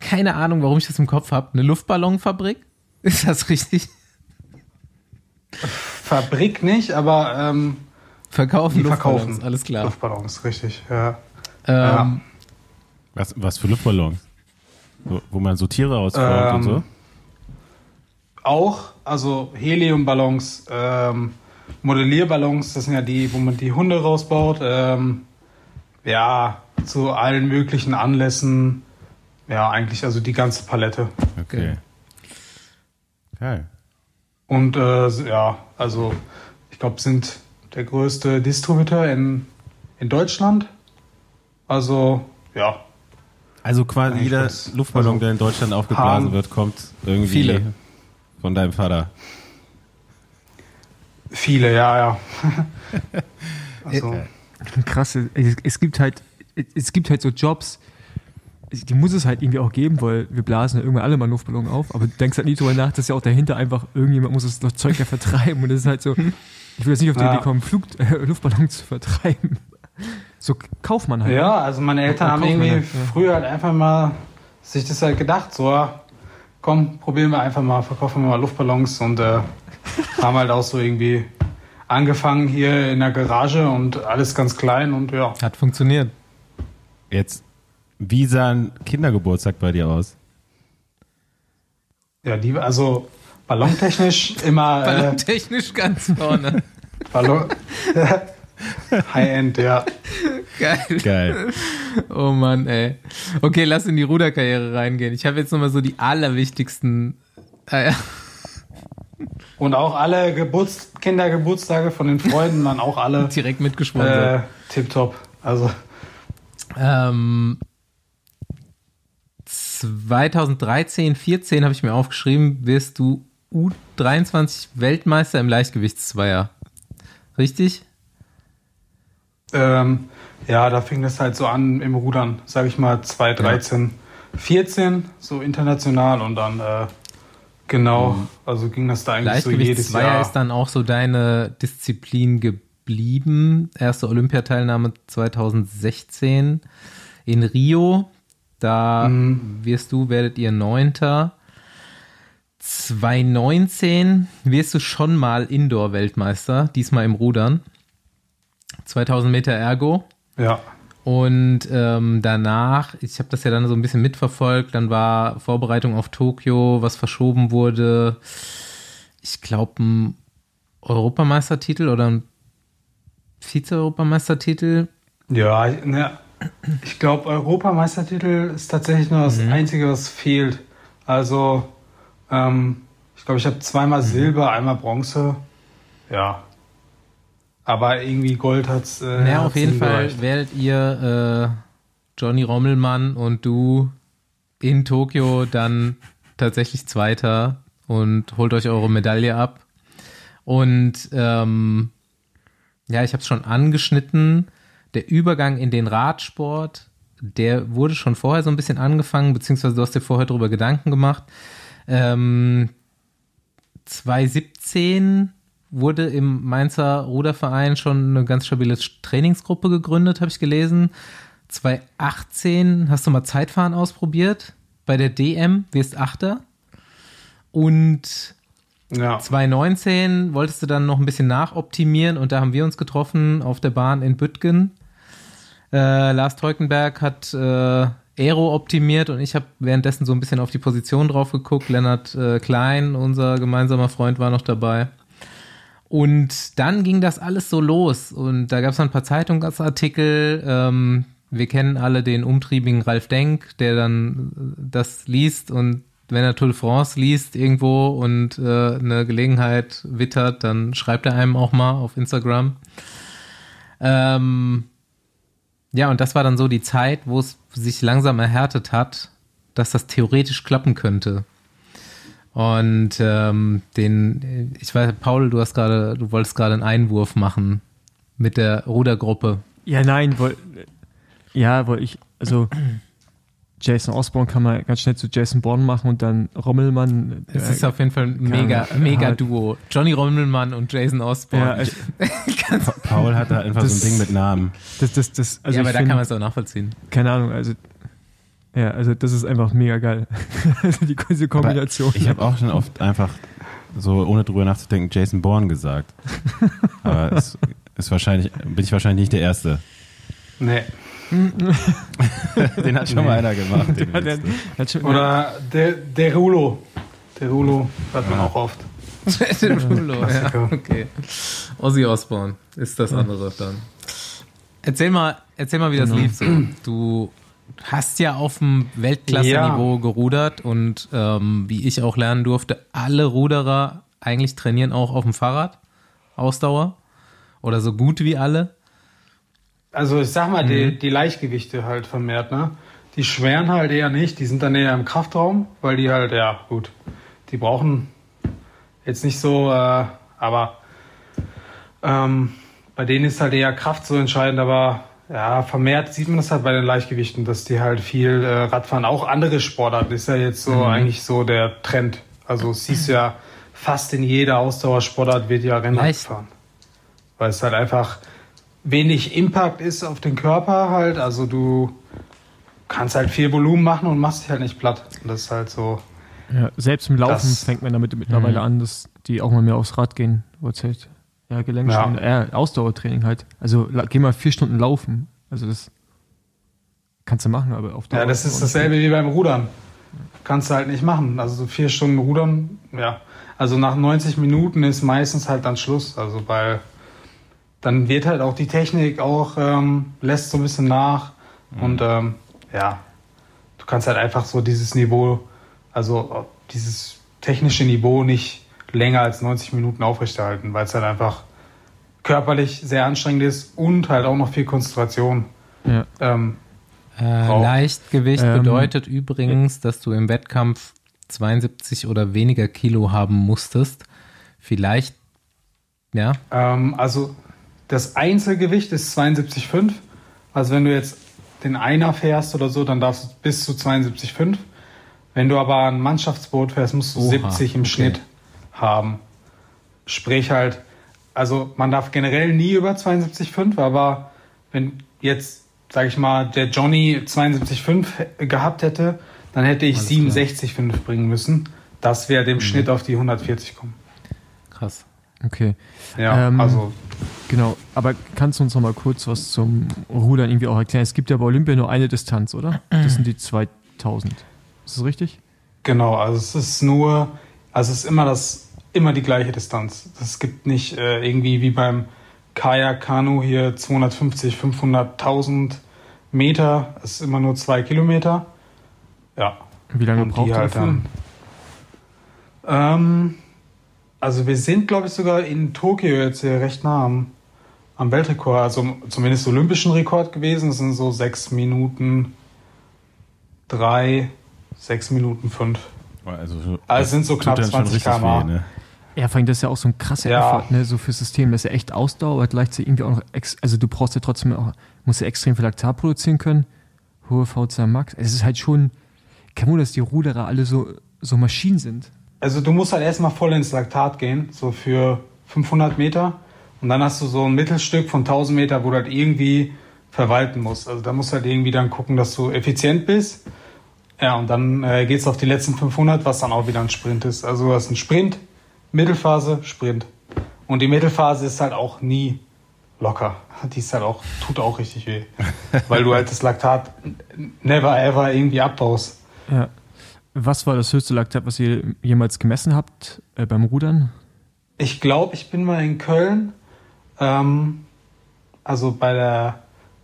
keine Ahnung, warum ich das im Kopf habe, eine Luftballonfabrik? Ist das richtig? Fabrik nicht, aber ähm, verkaufen, die verkaufen alles klar. Luftballons, richtig, ja. Ähm, ja. Was, was für Luftballons? Wo, wo man so Tiere ausbaut ähm, und so? Auch, also Heliumballons, ähm, Modellierballons, das sind ja die, wo man die Hunde rausbaut. Ähm, ja, zu allen möglichen Anlässen. Ja, eigentlich also die ganze Palette. Okay. Geil. Und äh, ja, also ich glaube, sind der größte Distributor in, in Deutschland. Also, ja. Also quasi jeder Luftballon, also, der in Deutschland aufgeblasen wird, kommt irgendwie viele. Von deinem Vater. Viele, ja, ja. also. Krass, es gibt halt, es gibt halt so Jobs, die muss es halt irgendwie auch geben, weil wir blasen ja irgendwann alle mal Luftballon auf, aber du denkst halt nie drüber nach, dass ja auch dahinter einfach irgendjemand muss das Zeug ja vertreiben und das ist halt so, ich will jetzt nicht auf die ja. Idee kommen, Flug, äh, Luftballon zu vertreiben. So kauft man halt. Ja, ne? also meine Eltern haben irgendwie halt, ja. früher halt einfach mal sich das halt gedacht, so, komm, probieren wir einfach mal, verkaufen wir mal Luftballons und äh, haben halt auch so irgendwie angefangen hier in der Garage und alles ganz klein und ja. Hat funktioniert. Jetzt wie sah ein Kindergeburtstag bei dir aus? Ja, die, also ballontechnisch immer. Äh, ballontechnisch äh, ganz vorne. Ballon. High-End, ja. Geil. Geil. Oh Mann, ey. Okay, lass in die Ruderkarriere reingehen. Ich habe jetzt nochmal so die allerwichtigsten. Äh, Und auch alle Geburts Kindergeburtstage von den Freunden waren auch alle direkt mitgesponsert. Äh, tipptopp. Also. Ähm, 2013, 14 habe ich mir aufgeschrieben, wirst du U23 Weltmeister im Leichtgewichtszweier. Richtig? Ähm, ja, da fing das halt so an im Rudern, sage ich mal 2013, ja. 14, so international und dann äh, genau, mhm. also ging das da eigentlich so jedes Jahr. Ist dann auch so deine Disziplin geblieben. Erste Olympiateilnahme 2016 in Rio. Da mhm. wirst du, werdet ihr Neunter. 2019 wirst du schon mal Indoor-Weltmeister, diesmal im Rudern. 2000 Meter Ergo. Ja. Und ähm, danach, ich habe das ja dann so ein bisschen mitverfolgt, dann war Vorbereitung auf Tokio, was verschoben wurde. Ich glaube, ein Europameistertitel oder ein Vize-Europameistertitel Ja, ne, ich glaube, Europameistertitel ist tatsächlich nur das mhm. Einzige, was fehlt. Also, ähm, ich glaube, ich habe zweimal mhm. Silber, einmal Bronze. Ja. Aber irgendwie Gold hat's. Äh, ja, auf jeden Fall gereicht. werdet ihr äh, Johnny Rommelmann und du in Tokio dann tatsächlich Zweiter und holt euch eure Medaille ab. Und ähm, ja, ich habe es schon angeschnitten. Der Übergang in den Radsport, der wurde schon vorher so ein bisschen angefangen, beziehungsweise du hast dir vorher darüber Gedanken gemacht. Ähm, 2017 wurde im Mainzer Ruderverein schon eine ganz stabile Trainingsgruppe gegründet, habe ich gelesen. 2018 hast du mal Zeitfahren ausprobiert bei der DM, wirst Achter. Und ja. 2019 wolltest du dann noch ein bisschen nachoptimieren und da haben wir uns getroffen auf der Bahn in Büttgen. Äh, Lars Teukenberg hat äh, Aero optimiert und ich habe währenddessen so ein bisschen auf die Position drauf geguckt. Lennart äh, Klein, unser gemeinsamer Freund, war noch dabei. Und dann ging das alles so los und da gab es ein paar Zeitungsartikel. Ähm, wir kennen alle den umtriebigen Ralf Denk, der dann das liest und wenn er Tour de France liest irgendwo und äh, eine Gelegenheit wittert, dann schreibt er einem auch mal auf Instagram. Ähm, ja, und das war dann so die Zeit, wo es sich langsam erhärtet hat, dass das theoretisch klappen könnte. Und ähm, den, ich weiß, Paul, du hast gerade, du wolltest gerade einen Einwurf machen mit der Rudergruppe. Ja, nein, woll, ja, wollte ich, also Jason Osborne kann man ganz schnell zu Jason Bourne machen und dann Rommelmann. Es ist auf jeden Fall ein mega, mega Duo. Johnny Rommelmann und Jason Osborne. Ja, also, Paul hat da einfach das, so ein Ding mit Namen. Das, das, das, also ja, aber da find, kann man es auch nachvollziehen. Keine Ahnung, also ja, also das ist einfach mega geil. also die diese Kombination. Aber ich habe auch schon oft einfach so ohne drüber nachzudenken Jason Bourne gesagt. aber es ist wahrscheinlich bin ich wahrscheinlich nicht der Erste. Nee. den hat schon nee. mal einer gemacht. Der, der, Oder der, der Rulo. Der Rulo hat man ja. auch oft. der Rulo, ja. Okay. Ozzy Osbourne ist das andere dann. Erzähl mal, erzähl mal, wie das genau. lief so. Du hast ja auf dem Weltklasse-Niveau ja. gerudert und ähm, wie ich auch lernen durfte, alle Ruderer eigentlich trainieren auch auf dem Fahrrad. Ausdauer. Oder so gut wie alle. Also ich sag mal, mhm. die, die Leichtgewichte halt vermehrt, ne? Die schweren halt eher nicht, die sind dann eher im Kraftraum, weil die halt, ja, gut, die brauchen jetzt nicht so, äh, aber ähm, bei denen ist halt eher Kraft so entscheidend, aber ja, vermehrt sieht man das halt bei den Leichtgewichten, dass die halt viel äh, Radfahren, auch andere Sportarten, ist ja jetzt so mhm. eigentlich so der Trend. Also siehst du ja fast in jeder Ausdauersportart wird ja Rennrad gefahren. Weil es halt einfach, wenig Impact ist auf den Körper halt. Also du kannst halt viel Volumen machen und machst dich halt nicht platt. Und das ist halt so. Ja, selbst im Laufen das, fängt man damit mittlerweile mhm. an, dass die auch mal mehr aufs Rad gehen, wo es halt, ja, Gelenkstunden, ja. Ausdauertraining halt. Also geh mal vier Stunden laufen. Also das kannst du machen, aber auf Dauer. Ja, das ist dasselbe wie beim Rudern. Kannst du halt nicht machen. Also so vier Stunden Rudern, ja. Also nach 90 Minuten ist meistens halt dann Schluss. Also weil dann wird halt auch die Technik auch, ähm, lässt so ein bisschen nach. Mhm. Und ähm, ja, du kannst halt einfach so dieses Niveau, also dieses technische Niveau nicht länger als 90 Minuten aufrechterhalten, weil es halt einfach körperlich sehr anstrengend ist und halt auch noch viel Konzentration. Ja. Ähm, äh, Leichtgewicht ähm, bedeutet übrigens, dass du im Wettkampf 72 oder weniger Kilo haben musstest. Vielleicht, ja. Ähm, also das Einzelgewicht ist 72,5. Also wenn du jetzt den Einer fährst oder so, dann darfst du bis zu 72,5. Wenn du aber ein Mannschaftsboot fährst, musst du Oha, 70 im okay. Schnitt haben. Sprich halt, also man darf generell nie über 72,5, aber wenn jetzt, sag ich mal, der Johnny 72,5 gehabt hätte, dann hätte ich 67,5 bringen müssen. Das wäre dem mhm. Schnitt auf die 140 kommen. Krass. Okay. Ja, ähm, also. Genau, aber kannst du uns noch mal kurz was zum Rudern irgendwie auch erklären? Es gibt ja bei Olympia nur eine Distanz, oder? Das sind die 2000. Ist das richtig? Genau, also es ist nur, also es ist immer das, immer die gleiche Distanz. Es gibt nicht äh, irgendwie wie beim Kajak, Kanu hier 250, 500.000 Meter. Es ist immer nur zwei Kilometer. Ja. Wie lange Und braucht ihr halt dafür? Dann, ähm, also wir sind, glaube ich, sogar in Tokio jetzt hier recht nah am, am Weltrekord, also zumindest olympischen Rekord gewesen. Das sind so sechs Minuten drei, sechs Minuten fünf. Also, also sind so knapp 20 km/h. Ne? Ja, vor allem das ist ja auch so ein krasser ja. Effort, ne, so fürs System. Das ist ja echt Ausdauer, aber gleichzeitig irgendwie auch noch, also du brauchst ja trotzdem auch, musst ja extrem viel Laktat produzieren können. Hohe VC Max. Es ist halt schon, kein Wunder, dass die Ruderer alle so, so Maschinen sind. Also du musst halt erstmal voll ins Laktat gehen, so für 500 Meter. Und dann hast du so ein Mittelstück von 1000 Meter, wo du halt irgendwie verwalten musst. Also da musst du halt irgendwie dann gucken, dass du effizient bist. Ja, und dann äh, geht es auf die letzten 500, was dann auch wieder ein Sprint ist. Also du hast einen Sprint, Mittelphase, Sprint. Und die Mittelphase ist halt auch nie locker. Die ist halt auch, tut auch richtig weh. weil du halt das Laktat never ever irgendwie abbaust. Ja. Was war das höchste Laktat, was ihr jemals gemessen habt äh, beim Rudern? Ich glaube, ich bin mal in Köln, ähm, also bei der,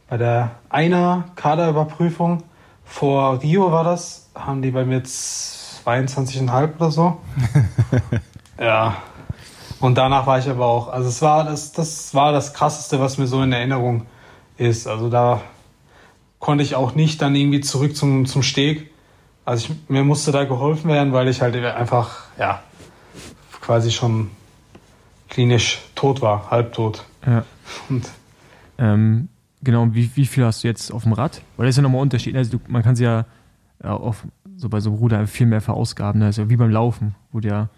bei der einer Kaderüberprüfung vor Rio war das, haben die bei mir 22,5 oder so. ja. Und danach war ich aber auch, also es war das, das war das krasseste, was mir so in Erinnerung ist. Also da konnte ich auch nicht dann irgendwie zurück zum, zum Steg also ich, mir musste da geholfen werden, weil ich halt einfach, ja, quasi schon klinisch tot war, halbtot. Ja. Und ähm, genau, wie, wie viel hast du jetzt auf dem Rad? Weil das ist ja nochmal ein Unterschied. Also du, man kann sie ja, ja auf, so bei so einem Ruder viel mehr verausgaben. Ne? Also wie beim Laufen, wo du ja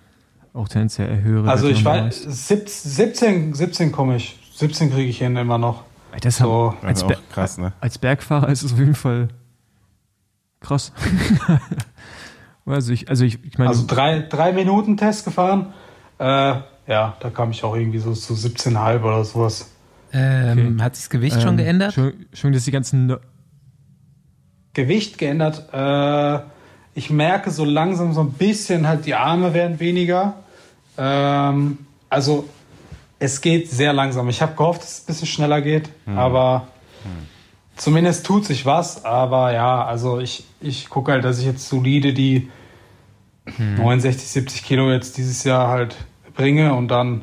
auch tendenziell höhere. Also ich weiß, 17, 17 komme ich. 17 kriege ich hin immer noch. Das so. als, Ber krass, ne? als Bergfahrer ist es auf jeden Fall Krass. also ich, also ich, ich meine. Also drei, drei Minuten Test gefahren. Äh, ja, da kam ich auch irgendwie so zu 17,5 oder sowas. Ähm, okay. Hat sich das Gewicht ähm, schon geändert? Schon, schon dass die ganzen. No Gewicht geändert. Äh, ich merke so langsam so ein bisschen halt die Arme werden weniger. Ähm, also es geht sehr langsam. Ich habe gehofft, dass es ein bisschen schneller geht, hm. aber hm. zumindest tut sich was. Aber ja, also ich, ich gucke halt, dass ich jetzt solide die hm. 69, 70 Kilo jetzt dieses Jahr halt bringe und dann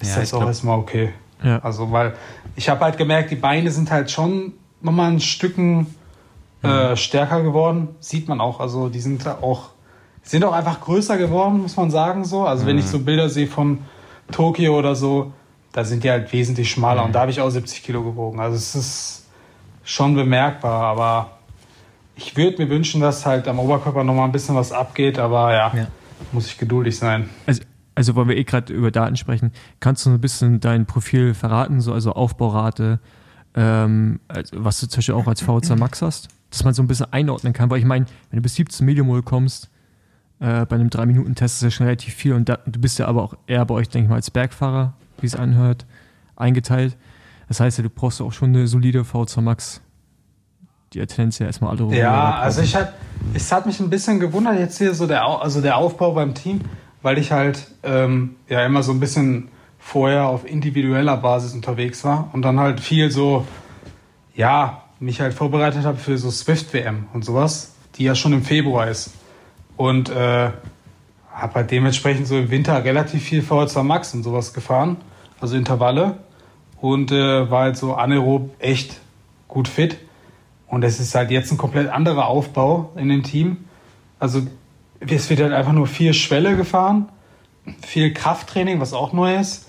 ist ja, das auch glaub, erstmal okay. Ja. Also, weil ich habe halt gemerkt, die Beine sind halt schon nochmal ein Stücken äh, hm. stärker geworden. Sieht man auch. Also, die sind auch, sind auch einfach größer geworden, muss man sagen so. Also, hm. wenn ich hm. so Bilder sehe von Tokio oder so, da sind die halt wesentlich schmaler hm. und da habe ich auch 70 Kilo gewogen. Also, es ist schon bemerkbar, aber ich würde mir wünschen, dass halt am Oberkörper nochmal ein bisschen was abgeht, aber ja, ja. muss ich geduldig sein. Also, also weil wir eh gerade über Daten sprechen, kannst du ein bisschen dein Profil verraten, so also Aufbaurate, ähm, also was du zum Beispiel auch als VZ Max hast, dass man so ein bisschen einordnen kann, weil ich meine, wenn du bis 17 Millimol kommst, äh, bei einem 3-Minuten-Test ist ja schon relativ viel und da, du bist ja aber auch eher bei euch, denke ich mal, als Bergfahrer, wie es anhört, eingeteilt. Das heißt ja, du brauchst auch schon eine solide VZ Max die ja tendenziell erstmal alle. Ja, also ich hat, es hat mich ein bisschen gewundert jetzt hier so der, also der Aufbau beim Team, weil ich halt ähm, ja immer so ein bisschen vorher auf individueller Basis unterwegs war und dann halt viel so, ja, mich halt vorbereitet habe für so Swift WM und sowas, die ja schon im Februar ist. Und äh, habe halt dementsprechend so im Winter relativ viel VH2 Max und sowas gefahren, also Intervalle. Und äh, war halt so anaerob echt gut fit. Und es ist halt jetzt ein komplett anderer Aufbau in dem Team. Also es wird halt einfach nur vier Schwelle gefahren, viel Krafttraining, was auch neu ist.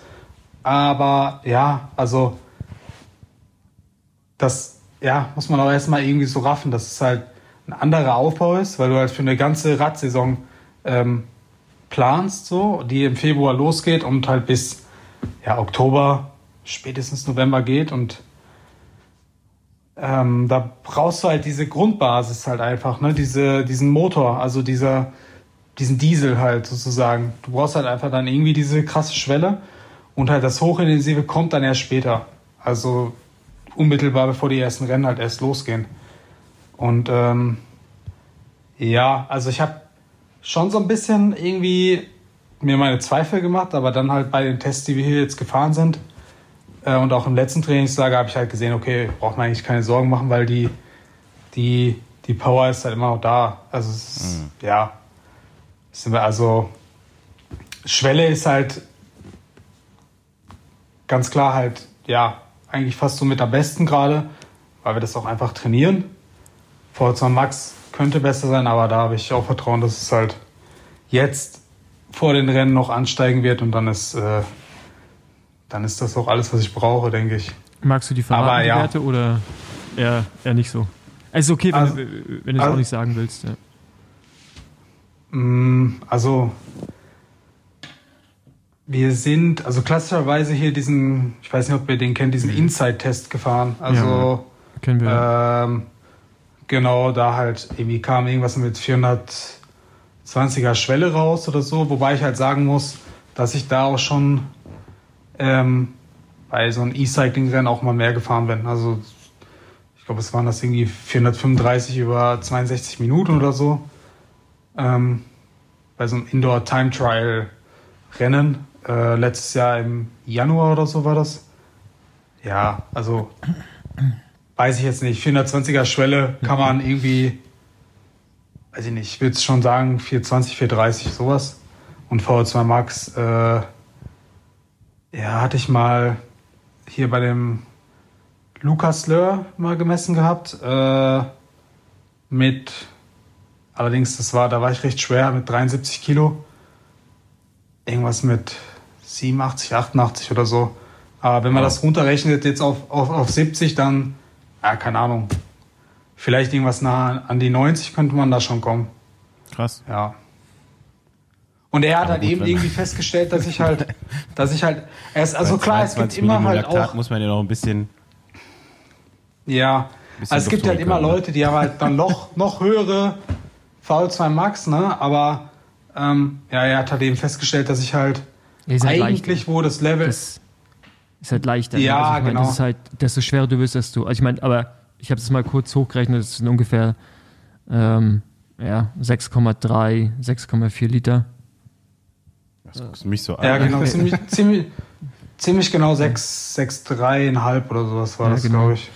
Aber ja, also das ja, muss man auch erstmal irgendwie so raffen, dass es halt ein anderer Aufbau ist, weil du halt für eine ganze Radsaison ähm, planst, so, die im Februar losgeht und halt bis ja, Oktober, spätestens November geht und ähm, da brauchst du halt diese Grundbasis halt einfach, ne? Diese, diesen Motor, also dieser, diesen Diesel halt sozusagen. Du brauchst halt einfach dann irgendwie diese krasse Schwelle und halt das Hochintensive kommt dann erst später. Also unmittelbar bevor die ersten Rennen halt erst losgehen. Und ähm, ja, also ich habe schon so ein bisschen irgendwie mir meine Zweifel gemacht, aber dann halt bei den Tests, die wir hier jetzt gefahren sind, Äh, und auch im letzten Trainingslager habe ich halt gesehen, okay, braucht man eigentlich keine Sorgen machen, weil die, die, die Power ist halt immer noch da. Also, ist, mhm. ja, sind wir also, Schwelle ist halt ganz klar halt, ja, eigentlich fast so mit am besten gerade, weil wir das auch einfach trainieren. Forza Max könnte besser sein, aber da habe ich auch Vertrauen, dass es halt jetzt vor den Rennen noch ansteigen wird und dann ist, äh, dann ist das auch alles, was ich brauche, denke ich. Magst du die verraten, ja. Werte oder eher, eher nicht so? Also okay, wenn, also, du, wenn du es also, auch nicht sagen willst. Ja. Mm, also wir sind, also klassischerweise hier diesen, ich weiß nicht, ob ihr den kennt, diesen mhm. Inside-Test gefahren. Also ja, kennen wir. Ähm, genau, da halt irgendwie kam irgendwas mit 420er Schwelle raus oder so, wobei ich halt sagen muss, dass ich da auch schon ähm, bei so einem E-Cycling-Rennen auch mal mehr gefahren bin. Also ich glaube, es waren das irgendwie 435 über 62 Minuten oder so. Ähm, bei so einem Indoor-Time-Trial-Rennen. Äh, letztes Jahr im Januar oder so war das. Ja, also weiß ich jetzt nicht. 420er Schwelle kann man irgendwie, weiß ich nicht, ich würde es schon sagen, 420, 430, sowas. Und VO2 Max, äh, ja, hatte ich mal hier bei dem Lukas Löhr mal gemessen gehabt. Äh, mit, allerdings, das war, da war ich recht schwer, mit 73 Kilo. Irgendwas mit 87, 88 oder so. Aber wenn man das runterrechnet jetzt auf, auf, auf 70, dann, ja, keine Ahnung. Vielleicht irgendwas nah an die 90 könnte man da schon kommen. Krass. Ja. Und er hat Aber halt gut, eben irgendwie festgestellt, dass ich halt, dass ich halt, er ist, also klar, es gibt immer halt auch. muss man ja noch ein bisschen. Ja, bisschen also es gibt halt immer können, Leute, die haben halt dann noch, noch höhere VO2 Max, ne? Aber ähm, ja, er hat halt eben festgestellt, dass ich halt eigentlich, wo das Level. Das ist halt leichter. Ja, also ich mein, genau. Das ist halt, desto schwerer du bist, desto. Also ich meine, aber ich habe das mal kurz hochgerechnet, das sind ungefähr ähm, ja, 6,3, 6,4 Liter. Das guckst du mich so an. Ja, genau, ziemlich, ziemlich, ziemlich genau 6, 6,3,5 oder sowas war ja, das, genau. glaube ich.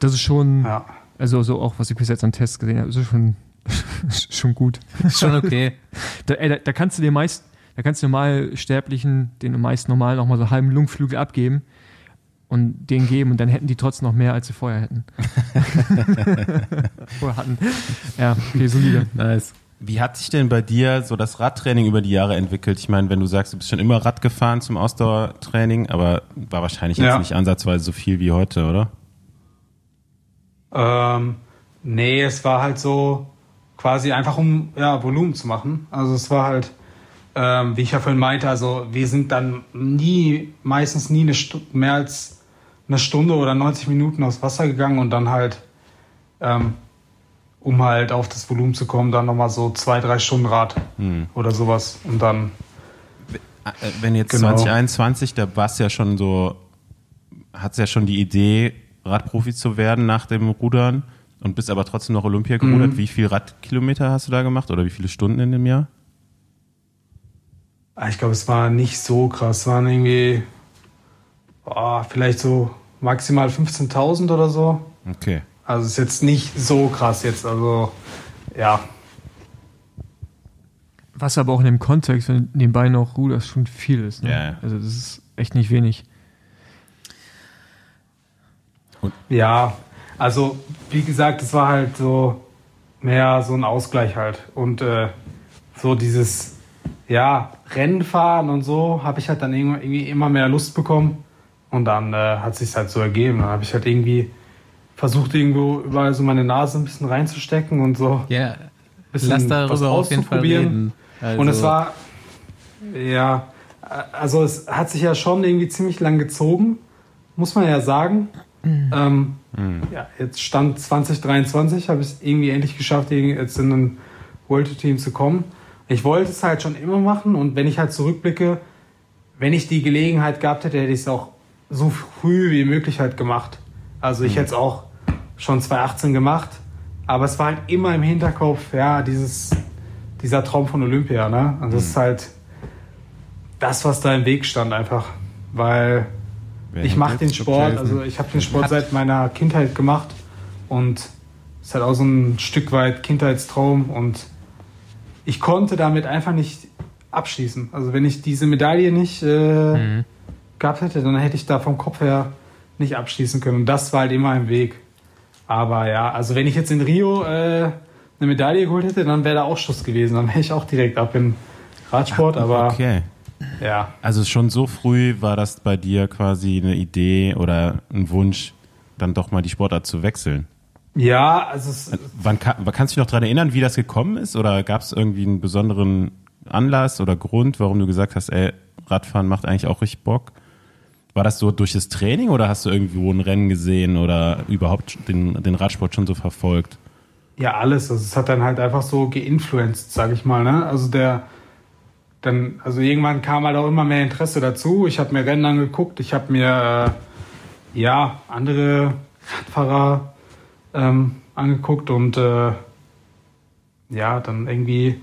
Das ist schon, ja. also so auch, was ich bis jetzt an Tests gesehen habe, ist schon, schon gut. schon okay. Da, ey, da, da, kannst du dir meist, da kannst du normal Sterblichen, den meist normal noch mal so halben Lungenflügel abgeben und den geben und dann hätten die trotzdem noch mehr, als sie vorher hätten. vorher hatten. Ja, okay, solide. Nice. Wie hat sich denn bei dir so das Radtraining über die Jahre entwickelt? Ich meine, wenn du sagst, du bist schon immer Rad gefahren zum Ausdauertraining, aber war wahrscheinlich ja. jetzt nicht ansatzweise so viel wie heute, oder? Ähm, nee, es war halt so quasi einfach um ja, Volumen zu machen. Also es war halt, ähm, wie ich ja vorhin meinte, also wir sind dann nie, meistens nie eine mehr als eine Stunde oder 90 Minuten aufs Wasser gegangen und dann halt ähm, um halt auf das Volumen zu kommen, dann nochmal so zwei, drei Stunden Rad hm. oder sowas. Und dann. Äh, wenn jetzt genau. 2021, da war es ja schon so, hat es ja schon die Idee, Radprofi zu werden nach dem Rudern und bist aber trotzdem noch Olympia gerudert. Mhm. Wie viele Radkilometer hast du da gemacht oder wie viele Stunden in dem Jahr? Ah, ich glaube, es war nicht so krass. Es waren irgendwie oh, vielleicht so maximal 15.000 oder so. Okay. Also ist jetzt nicht so krass jetzt, also ja. Was aber auch in dem Kontext, wenn nebenbei noch Ruders schon viel ist. Ne? Ja. Also das ist echt nicht wenig. Und? Ja, also wie gesagt, es war halt so mehr so ein Ausgleich halt. Und äh, so dieses, ja, Rennfahren und so habe ich halt dann irgendwie immer mehr Lust bekommen. Und dann äh, hat sich halt so ergeben. Dann habe ich halt irgendwie versucht irgendwo überall so meine Nase ein bisschen reinzustecken und so. Ja, lass darüber auf jeden Fall reden. Also. Und es also war, ja, also es hat sich ja schon irgendwie ziemlich lang gezogen, muss man ja sagen. Mhm. Ähm, mhm. Ja, jetzt stand 2023, habe ich es irgendwie endlich geschafft, jetzt in ein World Team zu kommen. Ich wollte es halt schon immer machen und wenn ich halt zurückblicke, wenn ich die Gelegenheit gehabt hätte, hätte ich es auch so früh wie möglich halt gemacht. Also ich mhm. hätte es auch schon 2018 gemacht. Aber es war halt immer im Hinterkopf, ja, dieses, dieser Traum von Olympia, ne? Und das mhm. ist halt das, was da im Weg stand einfach. Weil Wer ich mache den Sport, also ich habe den Sport seit meiner Kindheit gemacht und es ist halt auch so ein Stück weit Kindheitstraum und ich konnte damit einfach nicht abschließen. Also wenn ich diese Medaille nicht äh, mhm. gehabt hätte, dann hätte ich da vom Kopf her nicht abschließen können. Und das war halt immer im Weg. Aber ja, also wenn ich jetzt in Rio äh, eine Medaille geholt hätte, dann wäre da auch Schuss gewesen. Dann wäre ich auch direkt ab in Radsport. Ach, aber okay. ja. Also schon so früh war das bei dir quasi eine Idee oder ein Wunsch, dann doch mal die Sportart zu wechseln. Ja, also es äh, Wann, kannst du dich noch daran erinnern, wie das gekommen ist? Oder gab es irgendwie einen besonderen Anlass oder Grund, warum du gesagt hast, ey, Radfahren macht eigentlich auch richtig Bock? War das so durch das Training oder hast du irgendwo ein Rennen gesehen oder überhaupt den, den Radsport schon so verfolgt? Ja, alles. Also es hat dann halt einfach so geinfluenced, sag ich mal. Ne? Also der, dann, also irgendwann kam halt auch immer mehr Interesse dazu. Ich habe mir Rennen angeguckt, ich habe mir äh, ja andere Radfahrer ähm, angeguckt und äh, ja, dann irgendwie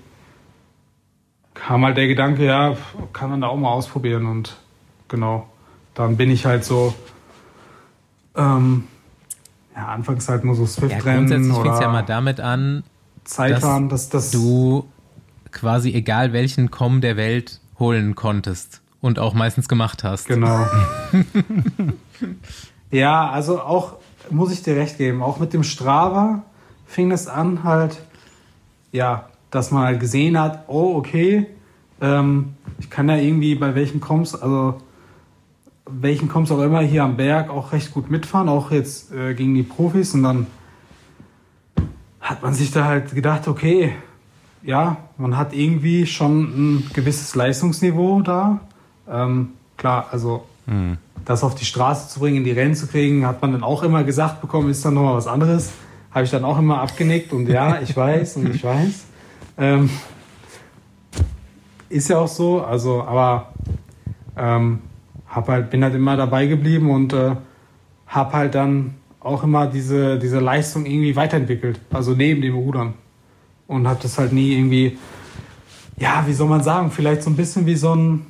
kam halt der Gedanke, ja, kann man da auch mal ausprobieren und genau, dann bin ich halt so ähm, ja, anfangs halt nur so Swift-Rennen. Ja, grundsätzlich fängt es ja mal damit an, Zeitfahren, dass, dass du quasi egal welchen Com der Welt holen konntest und auch meistens gemacht hast. Genau. ja, also auch, muss ich dir recht geben, auch mit dem Strava fing es an halt, ja, dass man halt gesehen hat, oh, okay, ähm, ich kann ja irgendwie bei welchen Coms, also welchen kommst auch immer hier am Berg auch recht gut mitfahren, auch jetzt äh, gegen die Profis. Und dann hat man sich da halt gedacht, okay, ja, man hat irgendwie schon ein gewisses Leistungsniveau da. Ähm, klar, also mhm. Das auf die Straße zu bringen, in die Rennen zu kriegen, hat man dann auch immer gesagt bekommen, ist dann nochmal was anderes. Habe ich dann auch immer abgenickt und ja, ich weiß und ich weiß. Ähm, ist ja auch so, also, aber ähm, hab halt, bin halt immer dabei geblieben und äh, habe halt dann auch immer diese, diese Leistung irgendwie weiterentwickelt, also neben dem Rudern. Und habe das halt nie irgendwie, ja, wie soll man sagen, vielleicht so ein bisschen wie so ein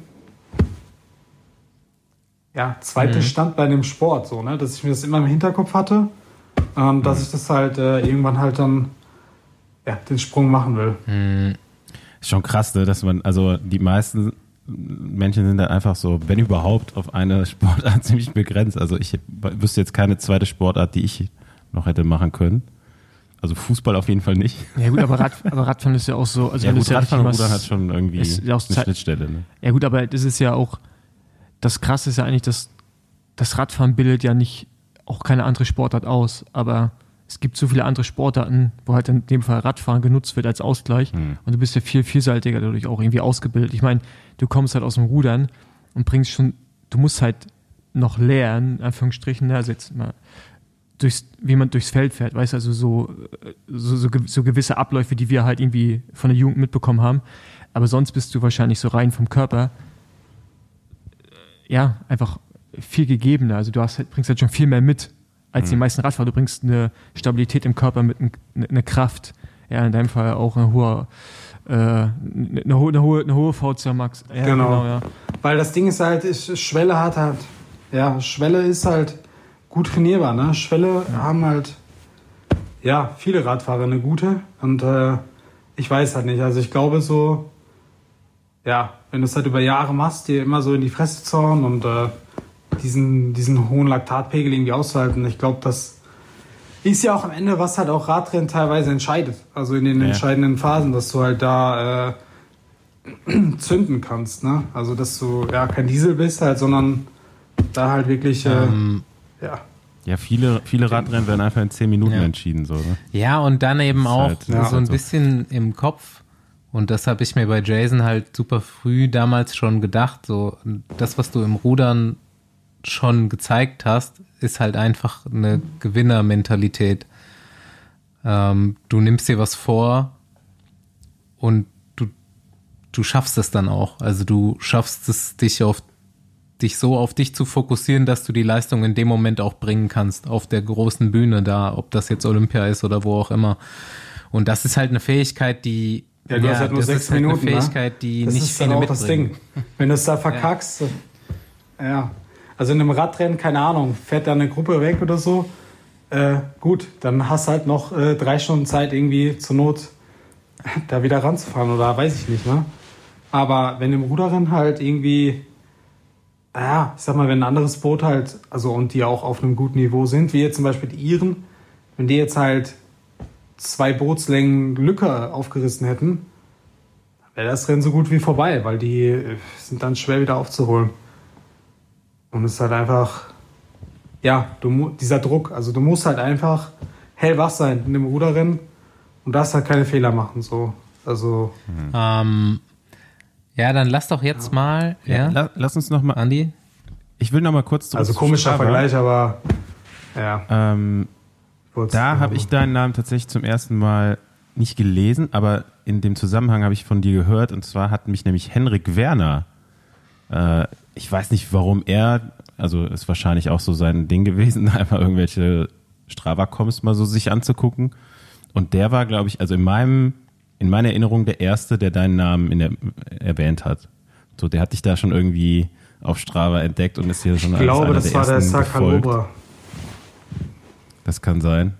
ja, zweites mhm. Standbein im Sport, so, ne? dass ich mir das immer im Hinterkopf hatte, ähm, dass mhm. ich das halt äh, irgendwann halt dann ja, den Sprung machen will. Mhm. Schon krass, ne? dass man, also die meisten Menschen sind da einfach so, wenn überhaupt, auf eine Sportart ziemlich begrenzt. Also ich wüsste jetzt keine zweite Sportart, die ich noch hätte machen können. Also Fußball auf jeden Fall nicht. Ja gut, aber, Rad, aber Radfahren ist ja auch so. Also ja gut, Radfahren und Rudern hat schon irgendwie eine Schnittstelle. Ne? Ja gut, aber das ist ja auch, das Krasse ist ja eigentlich, dass das Radfahren bildet ja nicht auch keine andere Sportart aus, aber es gibt so viele andere Sportarten, wo halt in dem Fall Radfahren genutzt wird als Ausgleich. Hm. Und du bist ja viel vielseitiger dadurch auch irgendwie ausgebildet. Ich meine, du kommst halt aus dem Rudern und bringst schon, du musst halt noch lernen, in Anführungsstrichen, ne, also jetzt mal durchs, wie man durchs Feld fährt, weißt du, also so, so, so, so gewisse Abläufe, die wir halt irgendwie von der Jugend mitbekommen haben. Aber sonst bist du wahrscheinlich so rein vom Körper, ja, einfach viel gegebener. Also du hast, halt, bringst halt schon viel mehr mit als die mhm. meisten Radfahrer. Du bringst eine Stabilität im Körper mit, eine Kraft. Ja, in deinem Fall auch eine hohe, äh, eine, eine, hohe, eine hohe, eine hohe VCA Max. Ja, genau. genau ja. Weil das Ding ist halt, ist, Schwelle hat halt, ja, Schwelle ist halt gut trainierbar. Ne? Schwelle ja. haben halt, ja, viele Radfahrer eine gute. Und äh, ich weiß halt nicht. Also ich glaube so, ja, wenn du es halt über Jahre machst, dir immer so in die Fresse zauen und äh, diesen, diesen hohen Laktatpegel irgendwie auszuhalten. Ich glaube, das ist ja auch am Ende, was halt auch Radrennen teilweise entscheidet. Also in den ja. entscheidenden Phasen, dass du halt da äh, zünden kannst. Ne? Also dass du ja kein Diesel bist halt, sondern da halt wirklich äh, ähm, ja. Ja, viele, viele Radrennen werden einfach in zehn Minuten ja. entschieden. So, ne? Ja, und dann eben auch halt, ja, so ein bisschen im Kopf. Und das habe ich mir bei Jason halt super früh damals schon gedacht. So, das, was du im Rudern schon gezeigt hast, ist halt einfach eine Gewinnermentalität. Ähm, du nimmst dir was vor und du, du schaffst es dann auch. Also du schaffst es, dich auf dich so auf dich zu fokussieren, dass du die Leistung in dem Moment auch bringen kannst, auf der großen Bühne da, ob das jetzt Olympia ist oder wo auch immer. Und das ist halt eine Fähigkeit, die ja, du ja, hast halt nur sechs halt Minuten. Eine ne? Fähigkeit, die das nicht ist viele dann auch mitbringen. das Ding. Wenn du es da verkackst, ja. ja. Also in einem Radrennen, keine Ahnung, fährt da eine Gruppe weg oder so. Äh, gut, dann hast halt noch äh, drei Stunden Zeit, irgendwie zur Not da wieder ranzufahren oder weiß ich nicht, ne? Aber wenn im Ruderrennen halt irgendwie, ja, ich sag mal, wenn ein anderes Boot halt, also und die auch auf einem guten Niveau sind, wie jetzt zum Beispiel die Iren, wenn die jetzt halt zwei Bootslängen Lücke aufgerissen hätten, wäre das Rennen so gut wie vorbei, weil die äh, sind dann schwer wieder aufzuholen. Und es ist halt einfach, ja, du, dieser Druck, also du musst halt einfach hellwach sein in dem Ruderrennen und darfst halt keine Fehler machen, so. Also. Mhm. Ähm, ja, dann lass doch jetzt ja. mal, ja. ja. Lass uns noch mal, Andi. Ich will noch mal kurz zurück Also komischer Strava. Vergleich, aber ja. Ähm, da habe ich deinen Namen tatsächlich zum ersten Mal nicht gelesen, aber in dem Zusammenhang habe ich von dir gehört. Und zwar hat mich nämlich Henrik Werner, äh, ich weiß nicht, warum er, also ist wahrscheinlich auch so sein Ding gewesen, einfach irgendwelche Strava-Coms mal so sich anzugucken. Und der war, glaube ich, also in meinem, in meiner Erinnerung der Erste, der deinen Namen in der, erwähnt hat. So, der hat dich da schon irgendwie auf Strava entdeckt und ist hier schon Ich glaube, das war der Sakalobra. Das kann sein.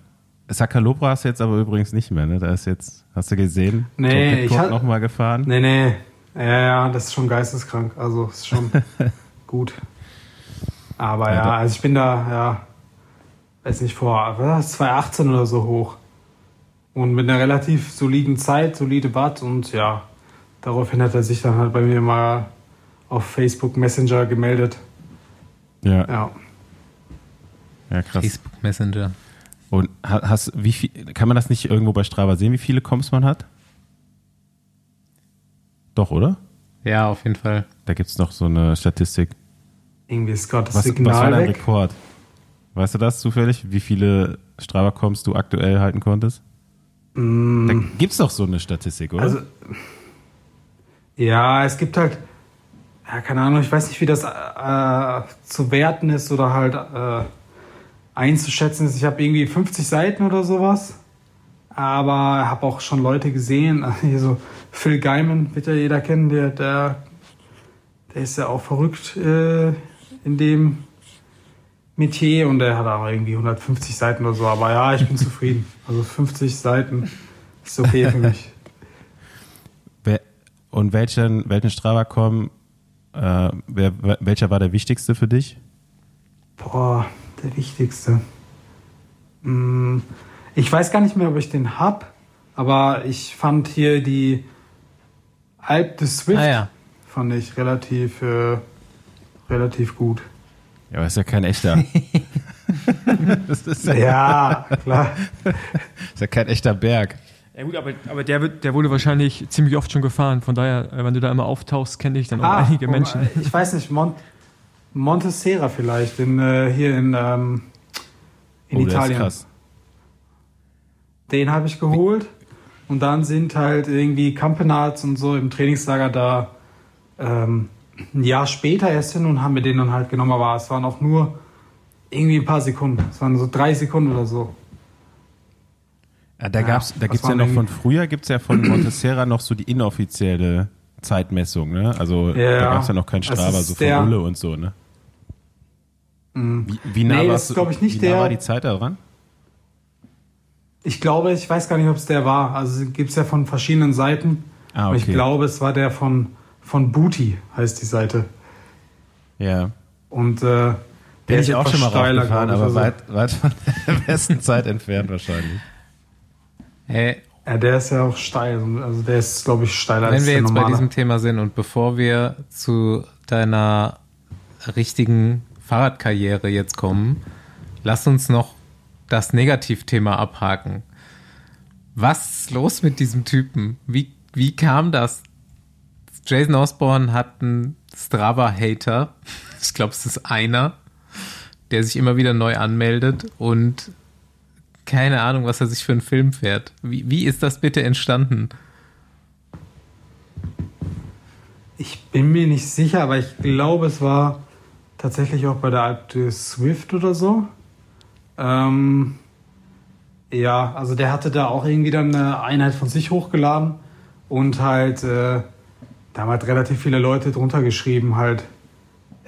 Sakalobra ist jetzt aber übrigens nicht mehr, ne? Da ist jetzt, hast du gesehen? Nee, ich habe nochmal gefahren. Nee, nee. Ja, ja, das ist schon geisteskrank. Also ist schon gut. Aber ja, also ich bin da, ja, weiß nicht, vor was, 2018 oder so hoch. Und mit einer relativ soliden Zeit, solide Watt und ja, daraufhin hat er sich dann halt bei mir mal auf Facebook Messenger gemeldet. Ja. Ja. Ja, krass. Facebook Messenger. Und hast, wie viel, kann man das nicht irgendwo bei Strava sehen, wie viele Comps man hat? Doch, oder? Ja, auf jeden Fall. Da gibt es noch so eine Statistik. Irgendwie ist gerade das was, Signal Was war dein weg. Rekord? Weißt du das zufällig? Wie viele Strava-Comps du aktuell halten konntest? Mm. Da gibt es doch so eine Statistik, oder? Also, ja, es gibt halt, ja, keine Ahnung, ich weiß nicht, wie das äh, zu werten ist oder halt äh, einzuschätzen ist. Ich habe irgendwie 50 Seiten oder sowas. Aber habe auch schon Leute gesehen, hier so Phil Gaiman, wird ja jeder kennen, der, der, der ist ja auch verrückt äh, in dem Metier und der hat auch irgendwie 150 Seiten oder so. Aber ja, ich bin zufrieden. Also 50 Seiten ist okay für mich. Und welchen, welchen Strava-Com, äh, welcher war der wichtigste für dich? Boah, der wichtigste. Hm, ich weiß gar nicht mehr, ob ich den hab, aber ich fand hier die Alp des Swift ah, ja. fand ich relativ, äh, relativ gut. Ja, aber ist ja kein echter. ja, ja, klar. ist ja kein echter Berg. Ja gut, aber, aber der, wird, der wurde wahrscheinlich ziemlich oft schon gefahren. Von daher, äh, wenn du da immer auftauchst, kenne ich dann auch ah, einige Menschen. Ich weiß nicht, Mont Montesera vielleicht, in, äh, hier in, ähm, in oh, Italien. krass. Den habe ich geholt. Und dann sind halt irgendwie Campenards und so im Trainingslager da ähm, ein Jahr später erst hin und haben wir den dann halt genommen. Aber es waren auch nur irgendwie ein paar Sekunden. Es waren so drei Sekunden oder so. Ja, da gab's, da gibt's ja noch von früher, gibt's ja von Montesera noch so die inoffizielle Zeitmessung, ne? Also ja, da gab's ja noch kein Strava, so von Ulle und so, ne? Mhm. Wie, wie nah, nee, das ist, ich, nicht wie nah der, war die Zeit daran? Ich glaube, ich weiß gar nicht, ob es der war. Also gibt es ja von verschiedenen Seiten. Ah, okay. Aber ich glaube, es war der von, von Booty, heißt die Seite. Ja. Und äh, der ist auch schon mal steiler, raufgefahren, aber also. weit, weit von der besten Zeit entfernt wahrscheinlich. Hey. Ja, der ist ja auch steil. Also der ist, glaube ich, steiler Wenn als der Wenn wir jetzt normale. bei diesem Thema sind und bevor wir zu deiner richtigen Fahrradkarriere jetzt kommen, lass uns noch das Negativthema abhaken. Was ist los mit diesem Typen? Wie, wie kam das? Jason Osborne hat einen Strava-Hater. Ich glaube, es ist einer, der sich immer wieder neu anmeldet und keine Ahnung, was er sich für einen Film fährt. Wie, wie ist das bitte entstanden? Ich bin mir nicht sicher, aber ich glaube, es war tatsächlich auch bei der Alp Swift oder so. Ähm, ja, also der hatte da auch irgendwie dann eine Einheit von sich hochgeladen und halt, äh, da halt relativ viele Leute drunter geschrieben, halt,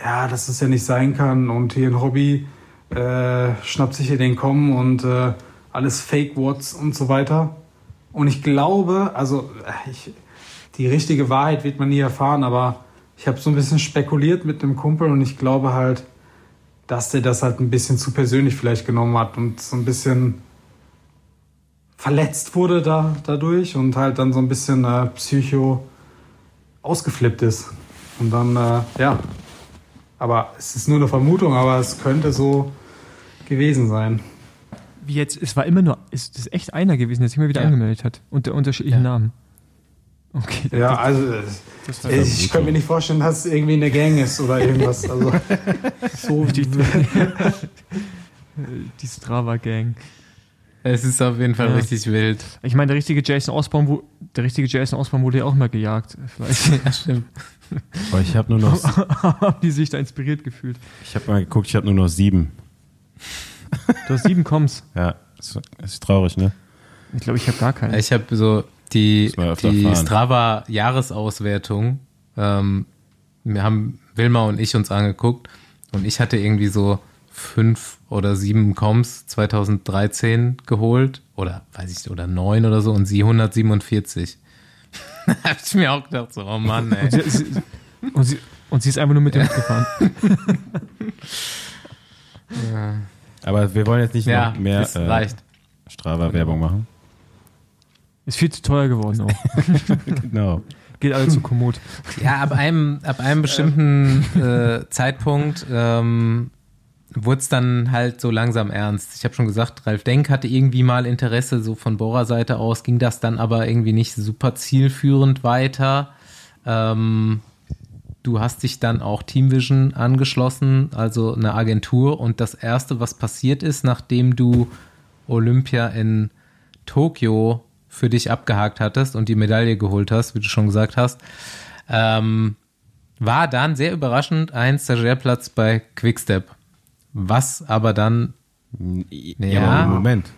ja, dass das ja nicht sein kann und hier ein Hobby äh, schnappt sich hier den Kommen und äh, alles Fake Words und so weiter. Und ich glaube, also ich, die richtige Wahrheit wird man nie erfahren, aber ich habe so ein bisschen spekuliert mit einem Kumpel und ich glaube halt, dass der das halt ein bisschen zu persönlich vielleicht genommen hat und so ein bisschen verletzt wurde da, dadurch und halt dann so ein bisschen äh, psycho ausgeflippt ist. Und dann, äh, ja. Aber es ist nur eine Vermutung, aber es könnte so gewesen sein. Wie jetzt, es war immer nur, es ist echt einer gewesen, der sich immer wieder ja. angemeldet hat. Unter unterschiedlichen ja. Namen. Okay. Ja, also ich, ich könnte mir nicht vorstellen, dass es irgendwie eine Gang ist oder irgendwas. Also so die, die Strava Gang. Es ist auf jeden Fall ja. richtig wild. Ich meine, der richtige Jason Osborne, der richtige Jason Osborne wurde ja auch mal gejagt. Vielleicht. ja, stimmt. Aber ich habe nur noch. Haben die sich da inspiriert gefühlt? Ich habe mal geguckt, ich habe nur noch sieben. Du hast sieben Koms. Ja, ist, ist traurig, ne? Ich glaube, ich habe gar keinen. Ich habe so die, die Strava-Jahresauswertung. Ähm, wir haben Wilma und ich uns angeguckt und ich hatte irgendwie so fünf oder sieben Coms 2013 geholt oder weiß ich oder neun oder so und sie 147. da habe ich mir auch gedacht so, oh Mann, ey. Und sie, und sie, und sie ist einfach nur mit dem mitgefahren. ja. Aber wir wollen jetzt nicht ja, noch mehr äh, Strava-Werbung machen. Ist viel zu teuer geworden auch. genau. Geht alle zu Komoot. Ja, ab einem, ab einem bestimmten äh, Zeitpunkt ähm, wurde es dann halt so langsam ernst. Ich habe schon gesagt, Ralf Denk hatte irgendwie mal Interesse, so von Bohrer-Seite aus ging das dann aber irgendwie nicht super zielführend weiter. Ähm, du hast dich dann auch Teamvision angeschlossen, also eine Agentur. Und das Erste, was passiert ist, nachdem du Olympia in Tokio für dich abgehakt hattest und die Medaille geholt hast, wie du schon gesagt hast, ähm, war dann sehr überraschend ein Stagiairplatz bei Quickstep. Was aber dann. Ja, ja Moment.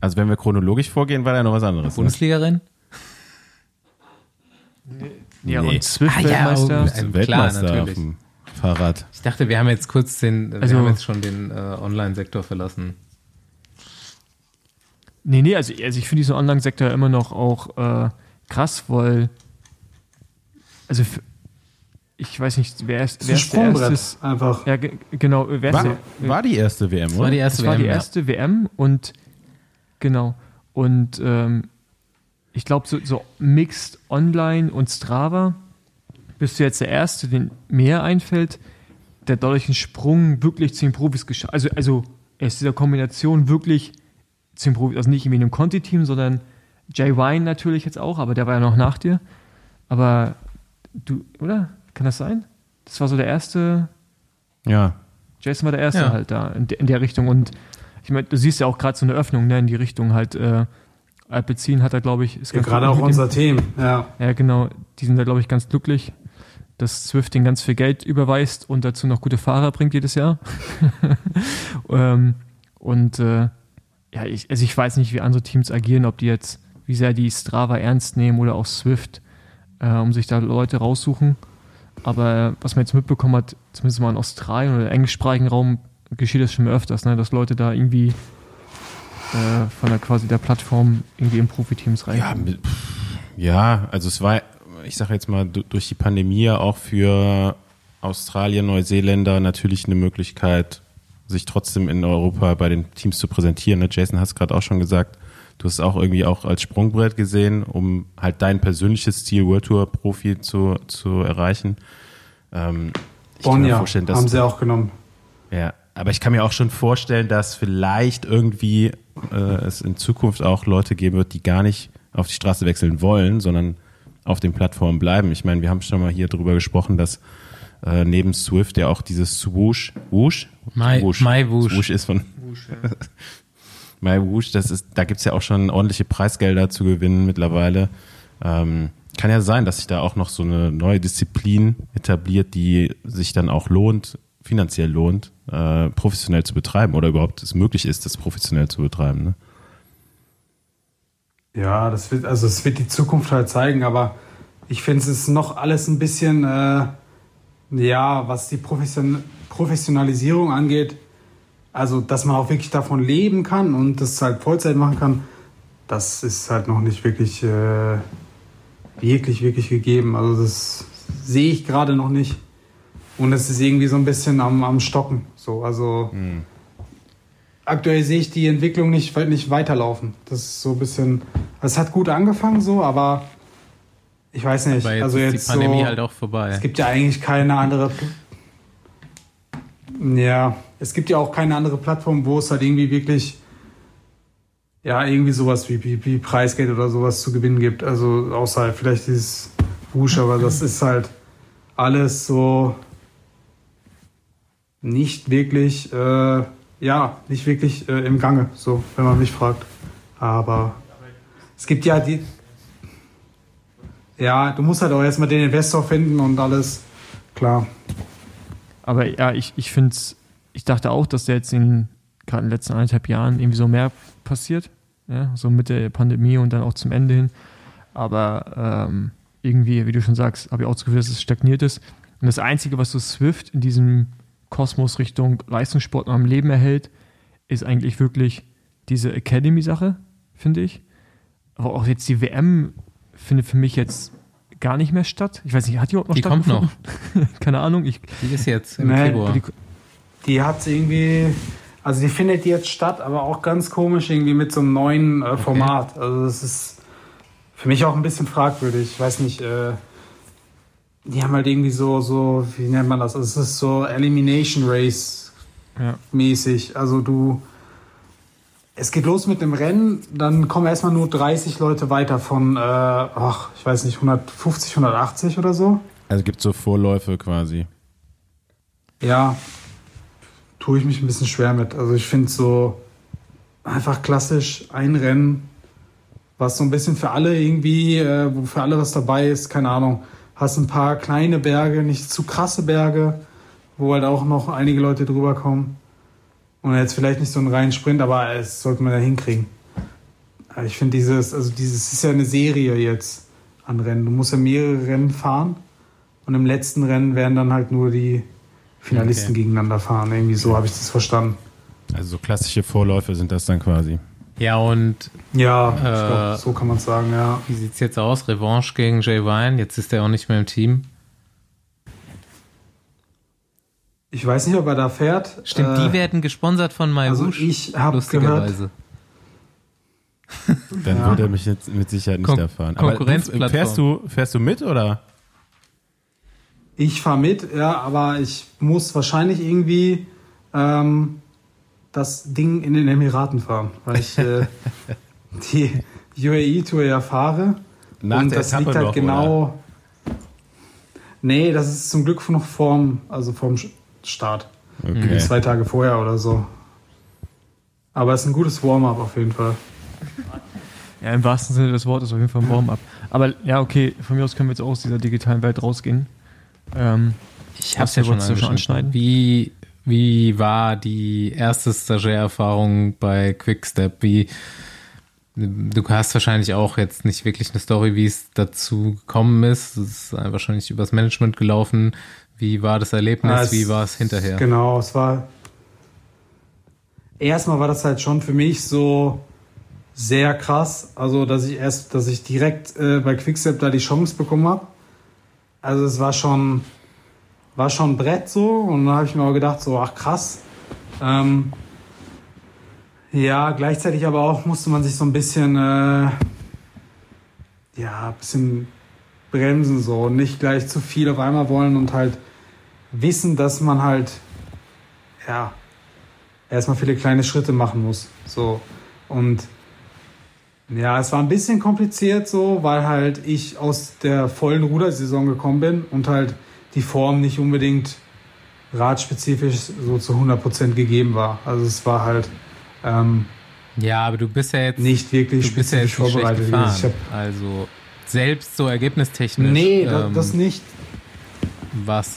Also, wenn wir chronologisch vorgehen, war da noch was anderes. Bundesligarin? Ne? Ja, nee. und Swift-Weltmeister. Ah, ja, Weltmeister klar, natürlich. Fahrrad. Ich dachte, wir haben jetzt kurz den, also, wir haben jetzt schon den äh, Online-Sektor verlassen. Nee, nee, also, also ich finde diesen Online-Sektor immer noch auch äh, krass, weil also ich weiß nicht, wer ist, wer ist der erste? einfach. Ja, genau. Wer war, der, war die erste WM, oder? War die erste das WM, war die erste ja. WM und genau. Und ähm, ich glaube, so, so Mixed Online und Strava bist du jetzt der Erste, den mehr einfällt, der dadurch einen Sprung wirklich zu den Profis geschafft Also, also er ist dieser Kombination wirklich zu den Profis, also nicht in einem Conti-Team, sondern Jay Wine natürlich jetzt auch, aber der war ja noch nach dir. Aber du, oder? Kann das sein? Das war so der erste. Ja. Jason war der erste ja. halt da in, de, in, der Richtung. Und ich meine, du siehst ja auch gerade so eine Öffnung ne, in die Richtung halt. Äh, Alpecin hat er, glaube ich, ist ja, gerade auch unser Team. Ja. Ja, genau. Die sind da, glaube ich, ganz glücklich, dass Swift den ganz viel Geld überweist und dazu noch gute Fahrer bringt jedes Jahr. ähm, und äh, ja, ich, also ich weiß nicht, wie andere Teams agieren, ob die jetzt, wie sehr die Strava ernst nehmen oder auch Swift, äh, um sich da Leute raussuchen. Aber was man jetzt mitbekommen hat, zumindest mal in Australien oder im englischsprachigen Raum, geschieht das schon öfters, ne? dass Leute da irgendwie äh, von der quasi der Plattform irgendwie in Profiteams rein. Ja, ja, also es war, ich sage jetzt mal, durch die Pandemie auch für Australien, Neuseeländer natürlich eine Möglichkeit, sich trotzdem in Europa bei den Teams zu präsentieren. Ne? Jason hat es gerade auch schon gesagt, du hast es auch irgendwie auch als Sprungbrett gesehen, um halt dein persönliches Ziel World Tour Profi zu, zu erreichen. Ähm, Bonja haben sie auch genommen. Ja, aber ich kann mir auch schon vorstellen, dass vielleicht irgendwie äh, es in Zukunft auch Leute geben wird, die gar nicht auf die Straße wechseln wollen, sondern auf den Plattformen bleiben. Ich meine, wir haben schon mal hier drüber gesprochen, dass äh, neben Swift ja auch dieses Swoosh, Woosh? My, Woosh. My Woosh. Swoosh ist von Woosh, ja. My Woosh, das ist, da gibt's ja auch schon ordentliche Preisgelder zu gewinnen mittlerweile. Ähm, kann ja sein, dass sich da auch noch so eine neue Disziplin etabliert, die sich dann auch lohnt, finanziell lohnt, äh, professionell zu betreiben oder überhaupt es möglich ist, das professionell zu betreiben. Ne? Ja, das wird, also es wird die Zukunft halt zeigen, aber ich finde es ist noch alles ein bisschen, äh, Ja, was die Profession Professionalisierung angeht, also dass man auch wirklich davon leben kann und das halt Vollzeit machen kann, das ist halt noch nicht wirklich, äh, wirklich, wirklich gegeben. Also das sehe ich gerade noch nicht. Und es ist irgendwie so ein bisschen am, am Stocken. So, also mhm. aktuell sehe ich die Entwicklung nicht, nicht weiterlaufen. Das ist so ein bisschen. Es hat gut angefangen so, aber ich weiß nicht. Aber jetzt also ist die Pandemie so, halt auch vorbei. Es gibt ja eigentlich keine andere. Ja, es gibt ja auch keine andere Plattform, wo es halt irgendwie wirklich ja, irgendwie sowas wie, wie, wie Preisgeld oder sowas zu gewinnen gibt. Also außer halt vielleicht dieses Wusch, aber das ist halt alles so nicht wirklich, äh, ja, nicht wirklich äh, im Gange, so, wenn man mich fragt. Aber es gibt ja die, ja, du musst halt auch erstmal den Investor finden und alles, klar. Aber ja, ich, ich finde ich dachte auch, dass der jetzt in gerade in den letzten eineinhalb Jahren irgendwie so mehr passiert, ja, so mit der Pandemie und dann auch zum Ende hin. Aber ähm, irgendwie, wie du schon sagst, habe ich auch das Gefühl, dass es stagniert ist. Und das Einzige, was so Swift in diesem Kosmos Richtung Leistungssport noch am Leben erhält, ist eigentlich wirklich diese Academy-Sache, finde ich. Aber auch jetzt die WM findet für mich jetzt gar nicht mehr statt. Ich weiß nicht, hat die überhaupt noch Die kommt noch. Keine Ahnung. Ich, die ist jetzt im nee, Februar. Die, die hat irgendwie also die findet jetzt statt, aber auch ganz komisch irgendwie mit so einem neuen äh, Format. Okay. Also das ist für mich auch ein bisschen fragwürdig. Ich weiß nicht, äh, die haben halt irgendwie so, so, wie nennt man das? Also es ist so Elimination Race ja. mäßig. Also du, es geht los mit dem Rennen, dann kommen erstmal nur 30 Leute weiter von, äh, ach, ich weiß nicht, 150, 180 oder so. Also gibt es so Vorläufe quasi. Ja, tue ich mich ein bisschen schwer mit. Also ich finde so einfach klassisch ein Rennen, was so ein bisschen für alle irgendwie, äh, wo für alle was dabei ist, keine Ahnung. Hast ein paar kleine Berge, nicht zu krasse Berge, wo halt auch noch einige Leute drüber kommen. Und jetzt vielleicht nicht so einen reinen Sprint, aber es sollte man ja hinkriegen. Ich finde dieses, also dieses ist ja eine Serie jetzt an Rennen. Du musst ja mehrere Rennen fahren und im letzten Rennen werden dann halt nur die Finalisten okay. gegeneinander fahren. Irgendwie so habe ich das verstanden. Also so klassische Vorläufe sind das dann quasi. Ja, und. Ja, äh, glaub, so kann man es sagen, ja. Wie sieht es jetzt aus? Revanche gegen Jay Vine. Jetzt ist er auch nicht mehr im Team. Ich weiß nicht, ob er da fährt. Stimmt, äh, die werden gesponsert von MyWush. Also ich habe gehört. Dann ja. wird er mich jetzt mit Sicherheit nicht Kon erfahren. Aber fährst du, fährst du mit oder? Ich fahre mit, ja, aber ich muss wahrscheinlich irgendwie ähm, das Ding in den Emiraten fahren, weil ich äh, die UAE-Tour ja fahre. Nach und das Etappe liegt halt noch, genau. Oder? Nee, das ist zum Glück noch vorm, also vorm Start. Okay. Zwei Tage vorher oder so. Aber es ist ein gutes Warm-up auf jeden Fall. Ja, im wahrsten Sinne des Wortes auf jeden Fall ein Warm-up. Aber ja, okay, von mir aus können wir jetzt auch aus dieser digitalen Welt rausgehen. Ähm, ich habe es ja schon, schon anschneiden. Wie, wie war die erste Stagiaire-Erfahrung bei Quickstep? Wie, du hast wahrscheinlich auch jetzt nicht wirklich eine Story, wie es dazu gekommen ist. Es ist wahrscheinlich übers Management gelaufen. Wie war das Erlebnis? Ja, es, wie war es hinterher? Genau, es war. Erstmal war das halt schon für mich so sehr krass. Also, dass ich erst, dass ich direkt äh, bei Quickstep da die Chance bekommen habe. Also es war schon, war schon ein Brett so und dann habe ich mir auch gedacht, so, ach krass. Ähm, ja, gleichzeitig aber auch musste man sich so ein bisschen, äh, ja, ein bisschen bremsen so und nicht gleich zu viel auf einmal wollen und halt wissen, dass man halt, ja, erstmal viele kleine Schritte machen muss. So. Und ja, es war ein bisschen kompliziert so, weil halt ich aus der vollen Rudersaison gekommen bin und halt die Form nicht unbedingt radspezifisch so zu 100% gegeben war. Also es war halt ähm, ja, aber du bist ja jetzt nicht wirklich spezifisch ja jetzt vorbereitet. Gefahren. also selbst so ergebnistechnisch. Nee, ähm, das nicht. Was?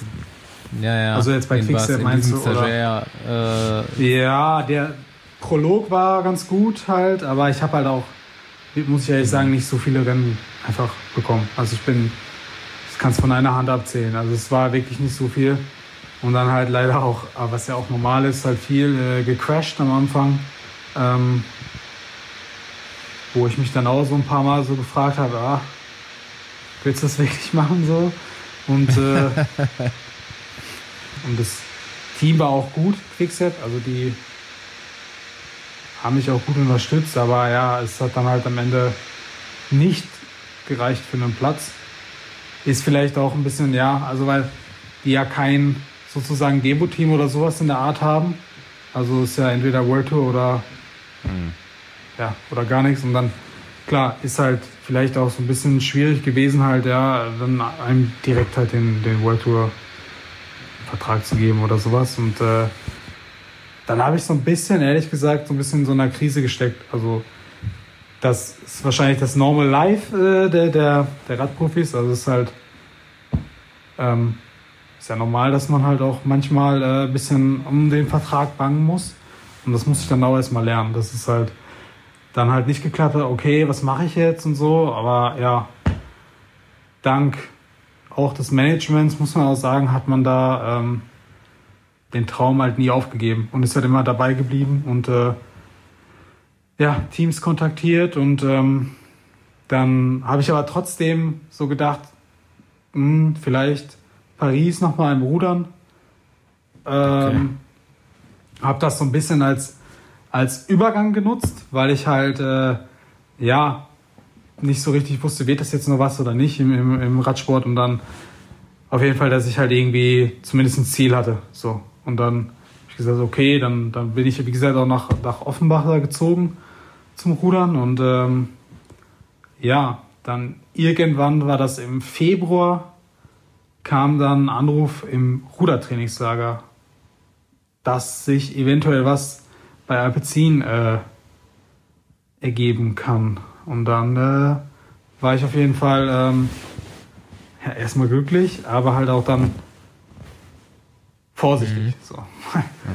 Ja, ja. Also jetzt bei Quickstep meinst du, oder? Äh, ja, der Prolog war ganz gut halt, aber ich habe halt auch muss ich ehrlich sagen, nicht so viele Rennen einfach bekommen. Also ich bin das kannst du von einer Hand abzählen. Also es war wirklich nicht so viel. Und dann halt leider auch, was ja auch normal ist, halt viel äh, gecrashed am Anfang. Ähm, wo ich mich dann auch so ein paar Mal so gefragt habe, ah, willst du das wirklich machen so? Und, äh, und das Team war auch gut, Quickset, also die haben mich auch gut unterstützt, aber ja, es hat dann halt am Ende nicht gereicht für einen Platz. Ist vielleicht auch ein bisschen, ja, also weil die ja kein sozusagen Demo-Team oder sowas in der Art haben. Also ist ja entweder World Tour oder, mhm. ja, oder gar nichts. Und dann, klar, ist halt vielleicht auch so ein bisschen schwierig gewesen, halt, ja, dann einem direkt halt den, den World Tour Vertrag zu geben oder sowas. Und äh, dann habe ich so ein bisschen, ehrlich gesagt, so ein bisschen in so einer Krise gesteckt. Also das ist wahrscheinlich das Normal Life äh, der, der, der Radprofis. Also es ist halt ähm, ist ja normal, dass man halt auch manchmal äh, ein bisschen um den Vertrag bangen muss. Und das muss ich dann auch erstmal lernen. Das ist halt dann halt nicht geklappt okay, was mache ich jetzt und so. Aber ja, dank auch des Managements, muss man auch sagen, hat man da ähm, den Traum halt nie aufgegeben und ist halt immer dabei geblieben und äh, ja, Teams kontaktiert und ähm, dann habe ich aber trotzdem so gedacht, mh, hm, vielleicht Paris nochmal im Rudern. Ähm, okay. Habe das so ein bisschen als, als Übergang genutzt, weil ich halt, äh, ja, nicht so richtig wusste, wird das jetzt noch was oder nicht im, im, im Radsport und dann auf jeden Fall, dass ich halt irgendwie zumindest ein Ziel hatte. So. Und dann habe ich gesagt, okay, dann, dann bin ich, wie gesagt, auch nach, nach Offenbach da gezogen zum Rudern und ähm, ja, dann irgendwann war das im Februar, kam dann ein Anruf im Rudertrainingslager, dass sich eventuell was bei Alpecin äh, ergeben kann. Und dann äh, war ich auf jeden Fall ähm, ja, erstmal glücklich, aber halt auch dann vorsichtig. Mhm. So.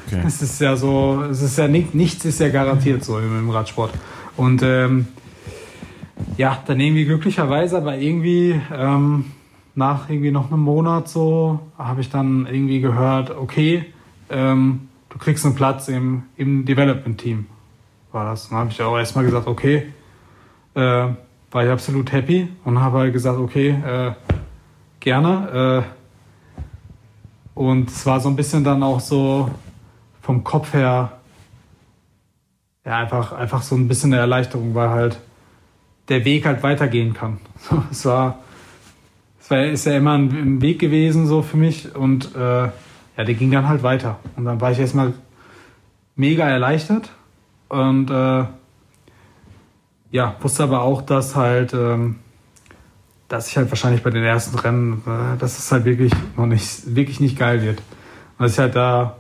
Okay. Es ist ja so, es ist ja nicht, nichts ist ja garantiert so im, im Radsport. Und ähm, ja, dann irgendwie glücklicherweise, aber irgendwie ähm, nach irgendwie noch einem Monat so habe ich dann irgendwie gehört, okay, ähm, du kriegst einen Platz im, im Development-Team. War das. Dann habe ich auch erstmal gesagt, okay, äh, war ich absolut happy und habe halt gesagt, okay, äh, gerne. Äh, und es war so ein bisschen dann auch so vom Kopf her, ja, einfach, einfach so ein bisschen eine Erleichterung, weil halt der Weg halt weitergehen kann. es war, es war, ist ja immer ein, ein, Weg gewesen so für mich und äh, ja, der ging dann halt weiter. Und dann war ich erstmal mega erleichtert und äh, ja, wusste aber auch, dass halt, ähm, dass ich halt wahrscheinlich bei den ersten Rennen, äh, dass es halt wirklich noch nicht, wirklich nicht geil wird. Und dass ich halt da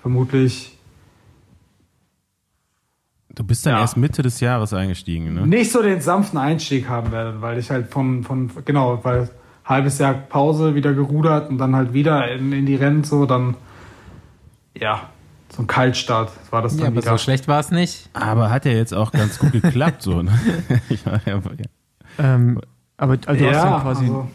vermutlich. Du bist dann ja, erst Mitte des Jahres eingestiegen, ne? Nicht so den sanften Einstieg haben werde, weil ich halt von, von, genau, weil halbes Jahr Pause wieder gerudert und dann halt wieder in, in die Rennen so, dann, ja, so ein Kaltstart war das dann ja, aber wieder. so schlecht war es nicht. Aber hat ja jetzt auch ganz gut geklappt, so. Ne? ja, ja, ähm, aber also du hast dann quasi, also,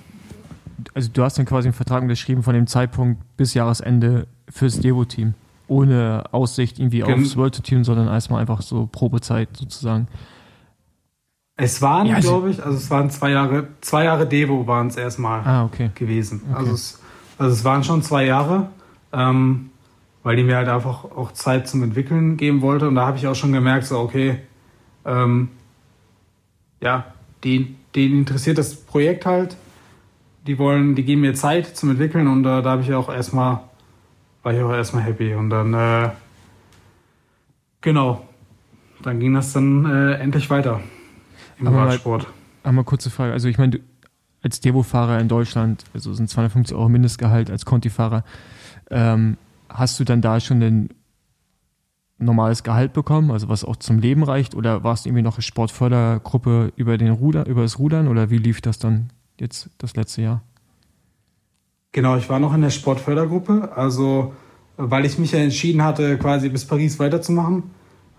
also, du hast dann quasi einen Vertrag unterschrieben von dem Zeitpunkt bis Jahresende fürs Devo-Team. Ohne Aussicht irgendwie aufs World Team, sondern erstmal einfach so Probezeit sozusagen. Es waren, ja, also, glaube ich, also es waren zwei Jahre, zwei Jahre Devo waren es erstmal ah, okay. gewesen. Okay. Also, es, also es waren schon zwei Jahre. Ähm, weil die mir halt einfach auch Zeit zum Entwickeln geben wollte. Und da habe ich auch schon gemerkt, so, okay, ähm, ja, die, denen interessiert das Projekt halt. Die wollen, die geben mir Zeit zum Entwickeln und äh, da habe ich auch erstmal, war ich auch erstmal happy. Und dann, äh, genau, dann ging das dann äh, endlich weiter im Aber Radsport. Mal, einmal kurze Frage. Also ich meine, als Devo-Fahrer in Deutschland, also sind 250 Euro Mindestgehalt als Conti-Fahrer. Ähm, hast du dann da schon ein normales Gehalt bekommen, also was auch zum Leben reicht, oder warst du irgendwie noch Sportfördergruppe über den Ruder, über das Rudern oder wie lief das dann jetzt das letzte Jahr? Genau, ich war noch in der Sportfördergruppe, also weil ich mich ja entschieden hatte, quasi bis Paris weiterzumachen.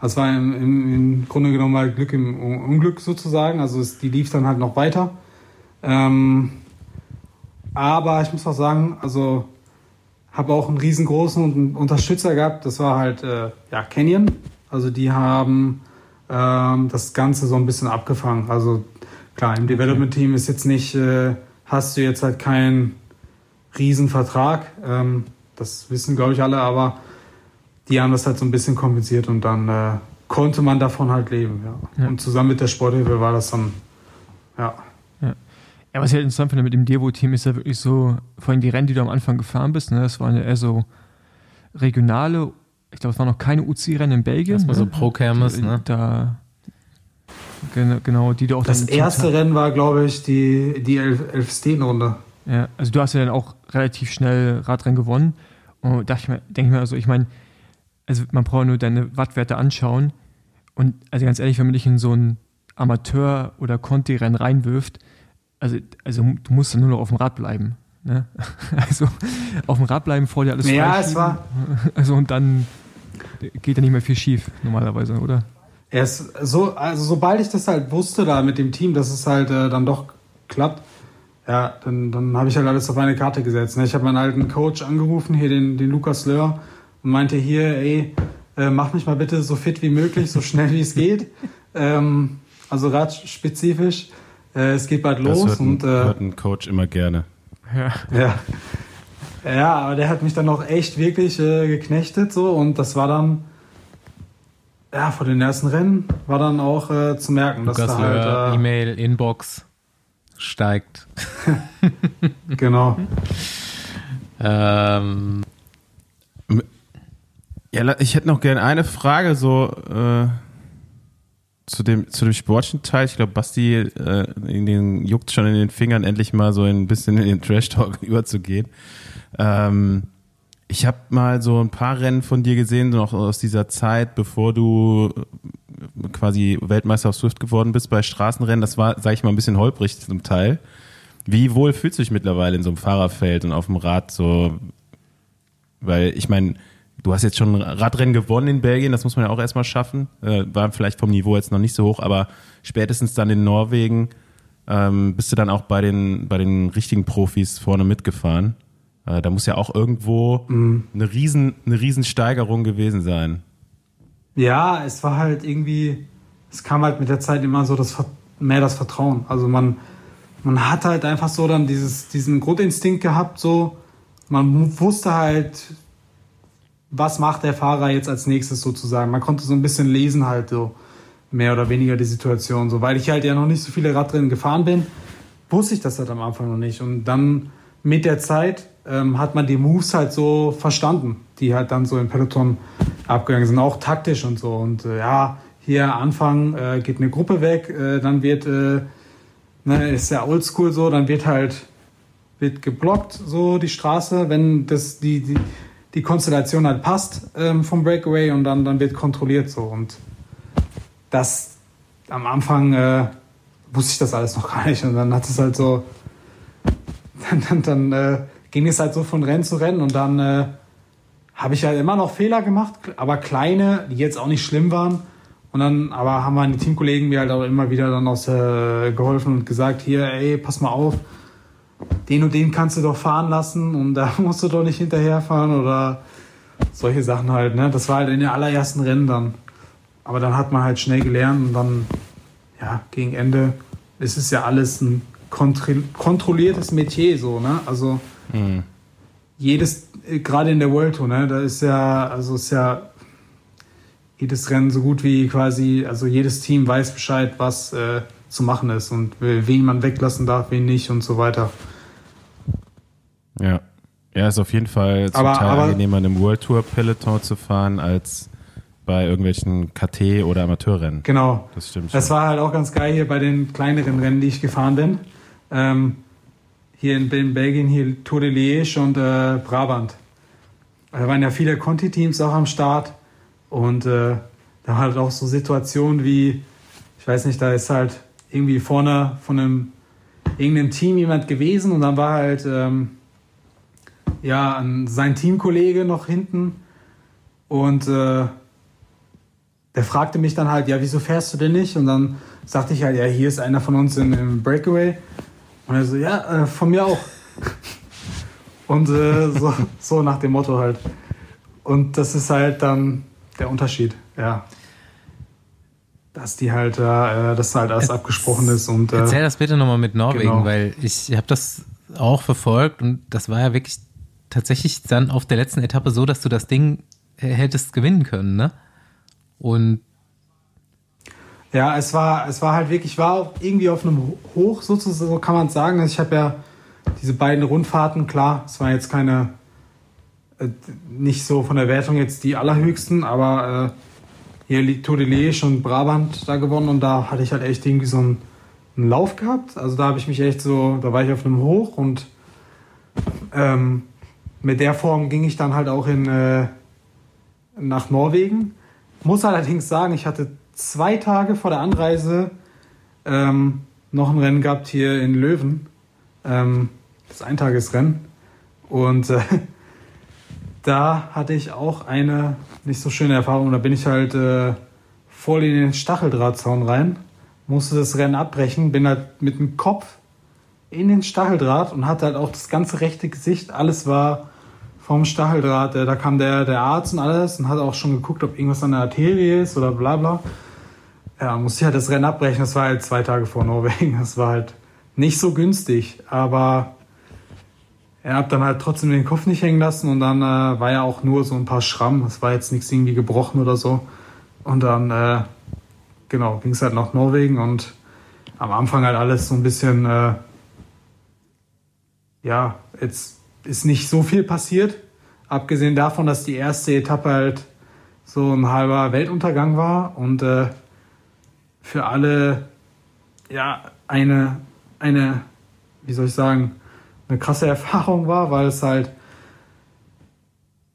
Das war im, im, im Grunde genommen mal Glück im Unglück sozusagen. Also es, die lief dann halt noch weiter. Ähm, Aber ich muss auch sagen, also habe auch einen riesengroßen Unterstützer gehabt. Das war halt äh, ja, Canyon. Also die haben ähm, das Ganze so ein bisschen abgefangen. Also klar, im Development Team ist jetzt nicht, äh, hast du jetzt halt keinen Riesenvertrag. Ähm, das wissen, glaube ich, alle, aber die haben das halt so ein bisschen kompensiert und dann äh, konnte man davon halt leben. Ja. ja. Und zusammen mit der Sporthilfe war das dann, ja. Ja, was ich halt interessant finde mit dem Devo-Team ist ja wirklich so, vor allem die Rennen, die du am Anfang gefahren bist, ne, das waren ja eher so regionale, ich glaube, es waren noch keine UC-Rennen in Belgien. Das war ne? so Pro-Kermes, ne? Da, genau, genau, die du auch Das erste Rennen war, glaube ich, die, die Elf-Stehen-Runde. Ja, also du hast ja dann auch relativ schnell Radrennen gewonnen. Und dachte ich mir, denke ich mir also, ich meine, also man braucht nur deine Wattwerte anschauen. Und also ganz ehrlich, wenn man dich in so ein Amateur- oder Conti-Rennen reinwirft, also, also du musst dann nur noch auf dem Rad bleiben. Ne? Also auf dem Rad bleiben, vor dir alles Ja, es war. Also und dann geht da nicht mehr viel schief, normalerweise, oder? Erst so, also sobald ich das halt wusste da mit dem Team, dass es halt äh, dann doch klappt, ja, dann, dann habe ich halt alles auf eine Karte gesetzt. Ne? Ich habe meinen alten Coach angerufen, hier den, den Lukas Löhr, und meinte hier, ey, äh, mach mich mal bitte so fit wie möglich, so schnell wie es geht. Ähm, also radspezifisch. Äh, es geht bald los. Das hört, und, äh, hört ein Coach immer gerne. Ja. ja. Ja, aber der hat mich dann auch echt wirklich äh, geknechtet so und das war dann ja vor den ersten Rennen war dann auch äh, zu merken, Lukas dass da halt äh, E-Mail Inbox steigt. genau. ähm, ja, ich hätte noch gerne eine Frage so äh, zu dem zu dem sportlichen Teil. Ich glaube, Basti äh, in den, juckt schon in den Fingern, endlich mal so ein bisschen in den Trash Talk überzugehen. Ähm, ich habe mal so ein paar Rennen von dir gesehen, noch aus dieser Zeit, bevor du äh, quasi Weltmeister auf Swift geworden bist bei Straßenrennen. Das war, sage ich mal, ein bisschen holprig zum Teil. Wie wohl fühlst du dich mittlerweile in so einem Fahrerfeld und auf dem Rad so? Weil ich meine, du hast jetzt schon ein Radrennen gewonnen in Belgien, das muss man ja auch erstmal schaffen. Äh, war vielleicht vom Niveau jetzt noch nicht so hoch, aber spätestens dann in Norwegen ähm, bist du dann auch bei den, bei den richtigen Profis vorne mitgefahren. Äh, da muss ja auch irgendwo mhm. eine, riesen, eine riesen Steigerung gewesen sein. Ja, es war halt irgendwie, es kam halt mit der Zeit immer so das, mehr das Vertrauen. Also man, man hat halt einfach so dann dieses, diesen Grundinstinkt gehabt, so, man wusste halt, was macht der Fahrer jetzt als nächstes sozusagen. Man konnte so ein bisschen lesen halt so mehr oder weniger die Situation. So, weil ich halt ja noch nicht so viele Radrennen gefahren bin, wusste ich das halt am Anfang noch nicht. Und dann mit der Zeit ähm, hat man die Moves halt so verstanden, die halt dann so im Peloton abgegangen sind, auch taktisch und so. Und äh, ja, hier Anfang äh, geht eine Gruppe weg, äh, dann wird, äh, ne, ist ja oldschool so, dann wird halt wird geblockt so die Straße, wenn das die, die die Konstellation halt passt ähm, vom Breakaway und dann, dann wird kontrolliert so. Und das am Anfang äh, wusste ich das alles noch gar nicht. Und dann hat es halt so, dann, dann, dann äh, ging es halt so von Rennen zu Rennen und dann äh, habe ich halt immer noch Fehler gemacht, aber kleine, die jetzt auch nicht schlimm waren. Und dann, aber haben meine Teamkollegen mir halt auch immer wieder dann aus äh, geholfen und gesagt, hier, ey, pass mal auf, den und den kannst du doch fahren lassen und da musst du doch nicht hinterherfahren oder solche Sachen halt. Ne? Das war halt in den allerersten Rennen dann. Aber dann hat man halt schnell gelernt und dann, ja, gegen Ende ist es ja alles ein kontrolliertes Metier so, ne? Also mhm. jedes, gerade in der World Tour, ne, da ist ja, also ist ja jedes Rennen so gut wie quasi, also jedes Team weiß Bescheid, was äh, zu machen ist und wen man weglassen darf, wen nicht und so weiter. Ja. Ja, ist auf jeden Fall aber, Teil aber, angenehmer, in einem World Tour Peloton zu fahren, als bei irgendwelchen KT- oder Amateurrennen. Genau. Das stimmt. Schon. Das war halt auch ganz geil hier bei den kleineren Rennen, die ich gefahren bin. Ähm, hier in, in, Belgien, hier Tour de Liège und äh, Brabant. Da waren ja viele Conti-Teams auch am Start. Und äh, da halt auch so Situationen wie, ich weiß nicht, da ist halt irgendwie vorne von einem irgendeinem Team jemand gewesen und dann war halt ähm, ja sein Teamkollege noch hinten und äh, der fragte mich dann halt, ja, wieso fährst du denn nicht? Und dann sagte ich halt, ja, hier ist einer von uns in, im Breakaway. Und er so, ja, äh, von mir auch. Und äh, so, so nach dem Motto halt. Und das ist halt dann der Unterschied, ja. Dass die halt, äh, dass halt alles abgesprochen ist und. Äh, Erzähl das bitte nochmal mit Norwegen, genau. weil ich habe das auch verfolgt und das war ja wirklich tatsächlich dann auf der letzten Etappe so, dass du das Ding hättest gewinnen können, ne? Und ja, es war, es war halt wirklich, ich war auch irgendwie auf einem Hoch, sozusagen, so kann man es sagen. Also ich habe ja diese beiden Rundfahrten, klar, es war jetzt keine, äh, nicht so von der Wertung jetzt die allerhöchsten, aber äh, hier Tour de Liège und Brabant da gewonnen und da hatte ich halt echt irgendwie so einen, einen Lauf gehabt. Also da habe ich mich echt so, da war ich auf einem Hoch und ähm, mit der Form ging ich dann halt auch in, äh, nach Norwegen. Muss allerdings sagen, ich hatte zwei Tage vor der Anreise ähm, noch ein Rennen gehabt hier in Löwen. Ähm, das Eintagesrennen. Und äh, da hatte ich auch eine nicht so schöne Erfahrung. Da bin ich halt äh, voll in den Stacheldrahtzaun rein, musste das Rennen abbrechen, bin halt mit dem Kopf in den Stacheldraht und hatte halt auch das ganze rechte Gesicht. Alles war vom Stacheldraht. Da kam der, der Arzt und alles und hat auch schon geguckt, ob irgendwas an der Arterie ist oder bla bla. Ja, musste ich halt das Rennen abbrechen. Das war halt zwei Tage vor Norwegen. Das war halt nicht so günstig, aber er hat dann halt trotzdem den Kopf nicht hängen lassen und dann äh, war ja auch nur so ein paar Schrammen. Es war jetzt nichts irgendwie gebrochen oder so. Und dann, äh, genau, ging es halt nach Norwegen und am Anfang halt alles so ein bisschen, äh, ja, jetzt ist nicht so viel passiert. Abgesehen davon, dass die erste Etappe halt so ein halber Weltuntergang war und äh, für alle ja eine, eine, wie soll ich sagen, eine krasse Erfahrung war, weil es halt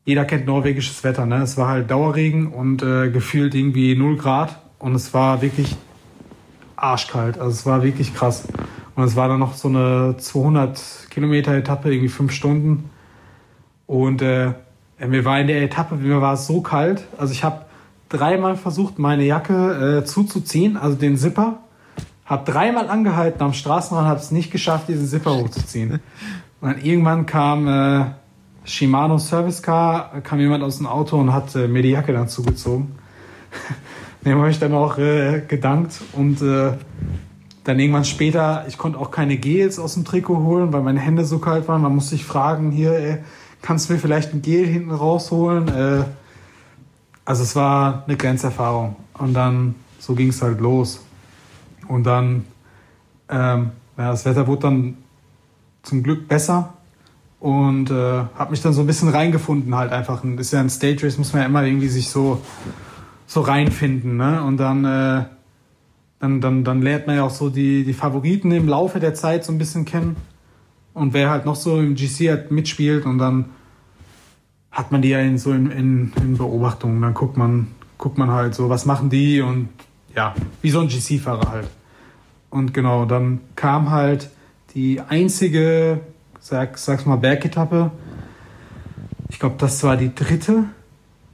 jeder kennt norwegisches Wetter, ne? Es war halt Dauerregen und äh, gefühlt irgendwie 0 Grad und es war wirklich arschkalt. Also es war wirklich krass. Und es war dann noch so eine 200 Kilometer Etappe, irgendwie fünf Stunden. Und äh, mir war in der Etappe, mir war es so kalt. Also ich habe dreimal versucht, meine Jacke äh, zuzuziehen, also den Zipper. Hab dreimal angehalten am Straßenrand, habe es nicht geschafft, diesen Zipper hochzuziehen. Und dann irgendwann kam äh, Shimano Service Car, kam jemand aus dem Auto und hat äh, mir die Jacke dann zugezogen. Dem habe ich dann auch äh, gedankt und äh, dann irgendwann später, ich konnte auch keine Gels aus dem Trikot holen, weil meine Hände so kalt waren. Man musste ich fragen, hier, ey, kannst du mir vielleicht ein Gel hinten rausholen? Äh, also es war eine Grenzerfahrung. Und dann, so ging es halt los. Und dann, ähm, ja, das Wetter wurde dann zum Glück besser und äh, habe mich dann so ein bisschen reingefunden halt einfach. Und ist ja ein Stage Race, muss man ja immer irgendwie sich so, so reinfinden. Ne? Und dann, äh, dann, dann, dann lernt man ja auch so die, die Favoriten im Laufe der Zeit so ein bisschen kennen. Und wer halt noch so im GC halt mitspielt und dann hat man die ja in, so in, in, in Beobachtung. Dann guckt man, guckt man halt so, was machen die und ja, wie so ein GC-Fahrer halt. Und genau, dann kam halt die einzige, sag, sag's mal, Bergetappe. Ich glaube, das war die dritte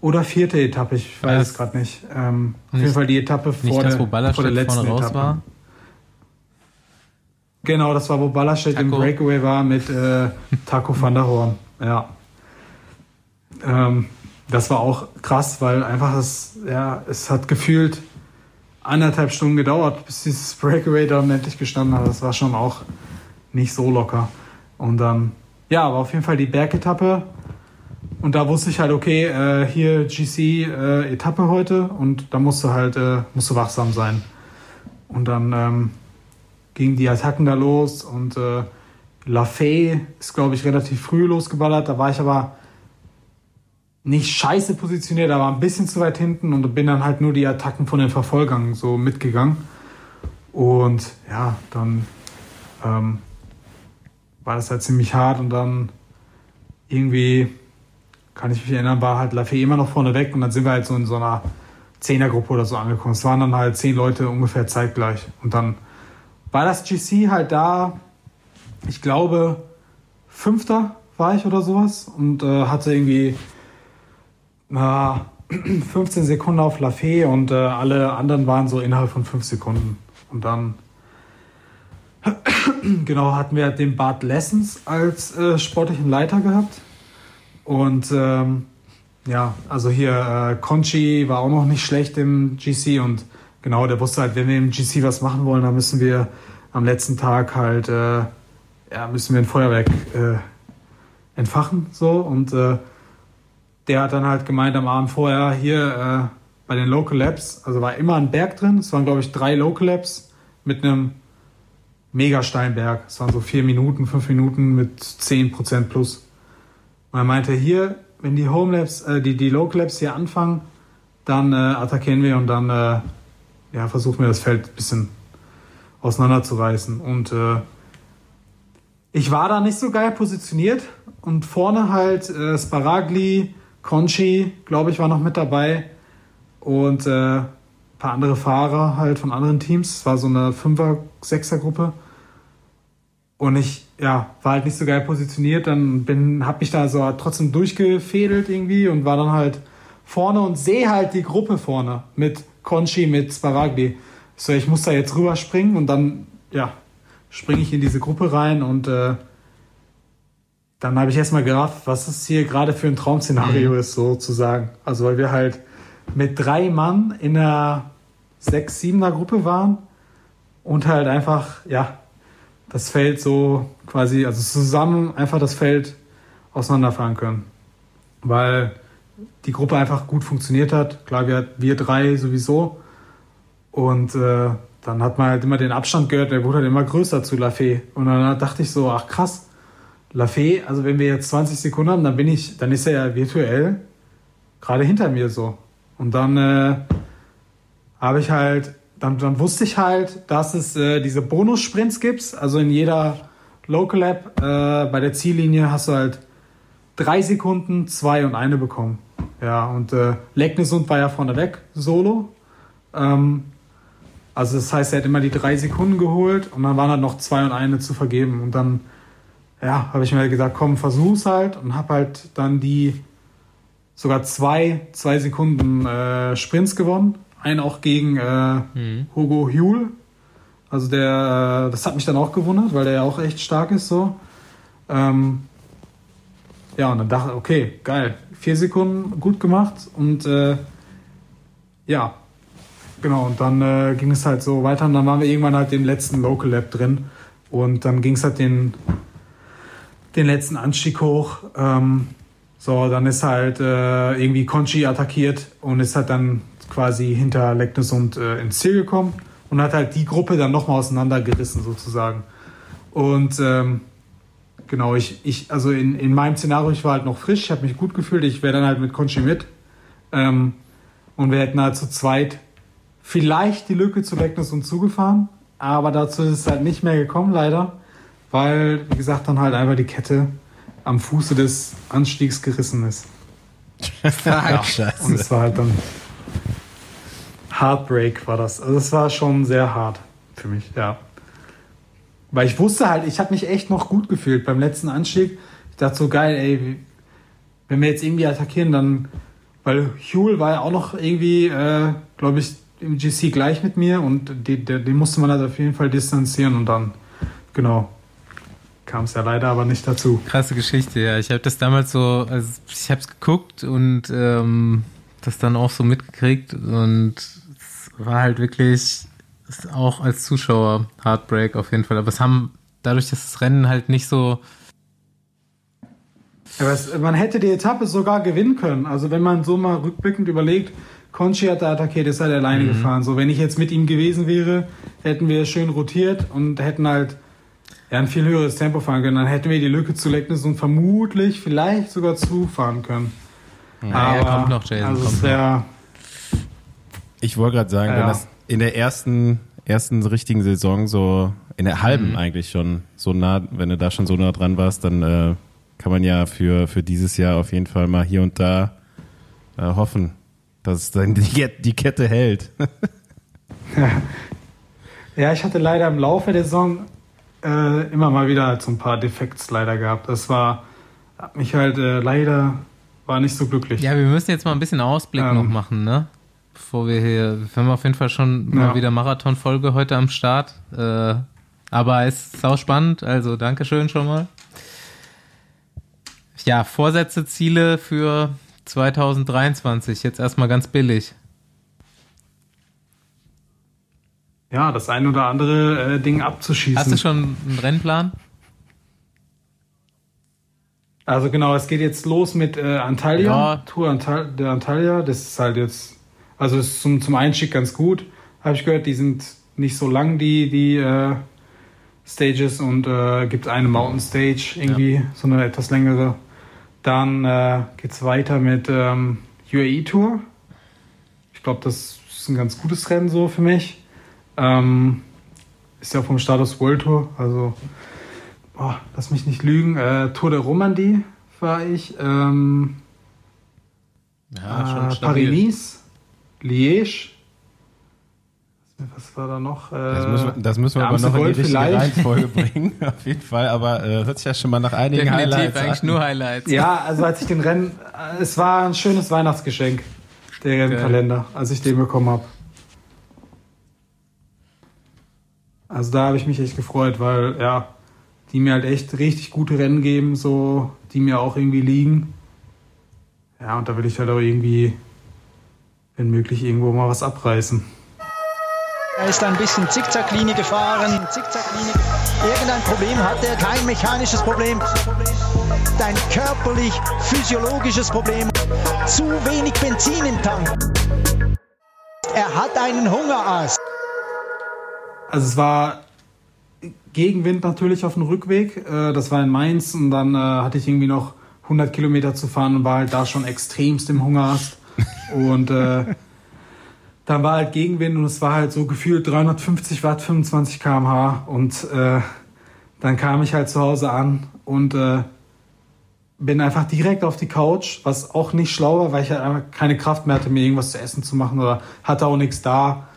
oder vierte Etappe, ich weiß es gerade nicht. Ähm, nicht. Auf jeden Fall die Etappe vor, das, der, vor der letzten Etappe. War? Genau, das war, wo Ballerstedt im Breakaway war mit äh, Taco van der Horn. Ja. Ähm, das war auch krass, weil einfach es, ja, es hat gefühlt anderthalb Stunden gedauert, bis dieses Breakaway dann endlich gestanden hat. Das war schon auch nicht so locker. Und dann, ja, aber auf jeden Fall die Bergetappe. Und da wusste ich halt, okay, äh, hier GC äh, heute und da musst du halt, äh, musst du wachsam sein. Und dann ähm, gingen die Attacken da los und äh, Lafay ist, glaube ich, relativ früh losgeballert. Da war ich aber nicht scheiße positioniert, aber ein bisschen zu weit hinten und bin dann halt nur die Attacken von den Verfolgern so mitgegangen. Und ja, dann ähm, war das halt ziemlich hart und dann irgendwie, kann ich mich erinnern, war halt Lafay immer noch vorne weg und dann sind wir halt so in so einer Zehnergruppe oder so angekommen. Es waren dann halt zehn Leute ungefähr zeitgleich. Und dann war das GC halt da, ich glaube, Fünfter war ich oder sowas und äh, hatte irgendwie 15 Sekunden auf Lafay und äh, alle anderen waren so innerhalb von 5 Sekunden. Und dann genau, hatten wir den Bart Lessons als äh, sportlichen Leiter gehabt. Und ähm, ja, also hier äh, Conchi war auch noch nicht schlecht im GC und genau, der wusste halt, wenn wir im GC was machen wollen, dann müssen wir am letzten Tag halt, äh, ja, müssen wir ein Feuerwerk äh, entfachen, so und äh, der hat dann halt gemeint am Abend vorher hier äh, bei den Local Labs, also war immer ein Berg drin, es waren glaube ich drei Local Labs mit einem mega steilen Berg, es waren so vier Minuten, fünf Minuten mit zehn Prozent plus. Und er meinte hier, wenn die Home Labs, äh, die, die Local Labs hier anfangen, dann äh, attackieren wir und dann äh, ja, versuchen wir das Feld ein bisschen auseinanderzureißen. Und äh, ich war da nicht so geil positioniert und vorne halt äh, Sparagli, Conchi, glaube ich, war noch mit dabei und äh, ein paar andere Fahrer halt von anderen Teams. Es war so eine Fünfer-, Sechser-Gruppe. Und ich, ja, war halt nicht so geil positioniert. Dann bin, hab mich da so trotzdem durchgefädelt irgendwie und war dann halt vorne und sehe halt die Gruppe vorne mit Conchi, mit Sparagli. So, ich muss da jetzt rüberspringen und dann, ja, springe ich in diese Gruppe rein und äh, dann habe ich erstmal gerafft, was es hier gerade für ein Traum-Szenario mhm. ist, sozusagen. Also, weil wir halt mit drei Mann in einer 6-7er Gruppe waren und halt einfach, ja, das Feld so quasi, also zusammen einfach das Feld auseinanderfahren können. Weil die Gruppe einfach gut funktioniert hat. Klar, wir, wir drei sowieso. Und äh, dann hat man halt immer den Abstand gehört, der wurde halt immer größer zu Lafay. Und dann dachte ich so, ach krass, Lafay, also wenn wir jetzt 20 Sekunden haben, dann bin ich, dann ist er ja virtuell gerade hinter mir so. Und dann äh, habe ich halt, dann, dann wusste ich halt, dass es äh, diese Bonus-Sprints gibt. Also in jeder Local App äh, bei der Ziellinie hast du halt drei Sekunden, zwei und eine bekommen. Ja, und äh, Leknesund war ja vorne weg, solo. Ähm, also das heißt, er hat immer die drei Sekunden geholt und dann waren halt noch zwei und eine zu vergeben. Und dann, ja, habe ich mir halt gesagt, komm, versuch's halt und habe halt dann die sogar zwei, zwei Sekunden äh, Sprints gewonnen. Einen auch gegen äh, mhm. Hugo Huel. Also der, äh, das hat mich dann auch gewundert, weil der ja auch echt stark ist so. Ähm, ja, und dann dachte ich, okay, geil. Vier Sekunden gut gemacht und äh, ja, genau. Und dann äh, ging es halt so weiter und dann waren wir irgendwann halt im letzten Local Lab drin und dann ging es halt den, den letzten Anstieg hoch. Ähm, so, dann ist halt äh, irgendwie Conchi attackiert und ist halt dann quasi hinter Leknesund äh, ins Ziel gekommen und hat halt die Gruppe dann nochmal auseinandergerissen sozusagen. Und ähm, genau, ich, ich, also in, in meinem Szenario, ich war halt noch frisch, ich habe mich gut gefühlt, ich wäre dann halt mit Conchi mit. Ähm, und wir hätten halt zu zweit vielleicht die Lücke zu Becknes und zugefahren, aber dazu ist es halt nicht mehr gekommen, leider, weil, wie gesagt, dann halt einfach die Kette am Fuße des Anstiegs gerissen ist. ja, Scheiße. Und es war halt dann Heartbreak war das. Also es war schon sehr hart für mich, ja. Weil ich wusste halt, ich habe mich echt noch gut gefühlt beim letzten Anstieg. Ich dachte so, geil, ey, wenn wir jetzt irgendwie attackieren, dann, weil Huel war ja auch noch irgendwie, äh, glaube ich, im GC gleich mit mir und den, den musste man halt auf jeden Fall distanzieren und dann, genau, kam es ja leider aber nicht dazu. Krasse Geschichte, ja. Ich habe das damals so, also ich habe es geguckt und ähm, das dann auch so mitgekriegt und es war halt wirklich auch als Zuschauer Heartbreak auf jeden Fall. Aber es haben dadurch, dass das Rennen halt nicht so. Ja, es, man hätte die Etappe sogar gewinnen können. Also wenn man so mal rückblickend überlegt, Conchi hat da attackiert, ist halt alleine mhm. gefahren. So, wenn ich jetzt mit ihm gewesen wäre, hätten wir schön rotiert und hätten halt ja, ein viel höheres Tempo fahren können. Dann hätten wir die Lücke zu Lecknis und vermutlich vielleicht sogar zufahren können. Ja, Aber, kommt noch, Jason. Also kommt noch. Ich wollte gerade sagen, ja. wenn das in der ersten, ersten richtigen Saison so, in der halben mhm. eigentlich schon so nah, wenn du da schon so nah dran warst, dann äh, kann man ja für, für dieses Jahr auf jeden Fall mal hier und da äh, hoffen, dass dann die, die Kette hält. ja, ich hatte leider im Laufe der Saison äh, immer mal wieder so ein paar Defekts leider gehabt. Das war, hat mich halt äh, leider, war nicht so glücklich. Ja, wir müssen jetzt mal ein bisschen Ausblick ähm, noch machen, ne? bevor wir hier, wir haben auf jeden Fall schon ja. mal wieder Marathon-Folge heute am Start. Äh, Aber es ist auch spannend, also Dankeschön schon mal. Ja, Vorsätze, Ziele für 2023, jetzt erstmal ganz billig. Ja, das ein oder andere äh, Ding abzuschießen. Hast du schon einen Rennplan? Also genau, es geht jetzt los mit äh, Antalya, ja. Tour Antal der Antalya. Das ist halt jetzt, also ist zum, zum Einstieg ganz gut, habe ich gehört. Die sind nicht so lang, die, die äh, Stages und äh, gibt eine Mountain Stage irgendwie, ja. so eine etwas längere. Dann äh, geht es weiter mit ähm, UAE Tour. Ich glaube, das ist ein ganz gutes Rennen so für mich. Ähm, ist ja vom Status World Tour, also oh, lass mich nicht lügen. Äh, Tour de Romandie war ich. Ähm, ja, äh, Paris-Nice, Liège. Was war da noch? Äh, das müssen wir, das müssen wir aber noch in die richtige. Reihenfolge bringen, auf jeden Fall. Aber äh, hört sich ja schon mal nach einigen Definitiv Highlights eigentlich an. nur Highlights. Ja, also als ich den Rennen, äh, es war ein schönes Weihnachtsgeschenk, der Rennkalender, als ich den bekommen habe. Also da habe ich mich echt gefreut, weil ja, die mir halt echt richtig gute Rennen geben, so die mir auch irgendwie liegen. Ja, und da will ich halt auch irgendwie, wenn möglich, irgendwo mal was abreißen. Er ist ein bisschen Zickzacklinie gefahren. Zickzacklinie. Irgendein Problem hat er, kein mechanisches Problem. Ein körperlich, physiologisches Problem. Zu wenig Benzin im Tank. Er hat einen Hungerass. Also es war Gegenwind natürlich auf dem Rückweg. Äh, das war in Mainz und dann äh, hatte ich irgendwie noch 100 Kilometer zu fahren und war halt da schon extremst im Hungerast. Und äh, dann war halt Gegenwind und es war halt so gefühlt 350 Watt, 25 km/h. Und äh, dann kam ich halt zu Hause an und äh, bin einfach direkt auf die Couch, was auch nicht schlau war, weil ich halt einfach keine Kraft mehr hatte, mir irgendwas zu essen zu machen oder hatte auch nichts da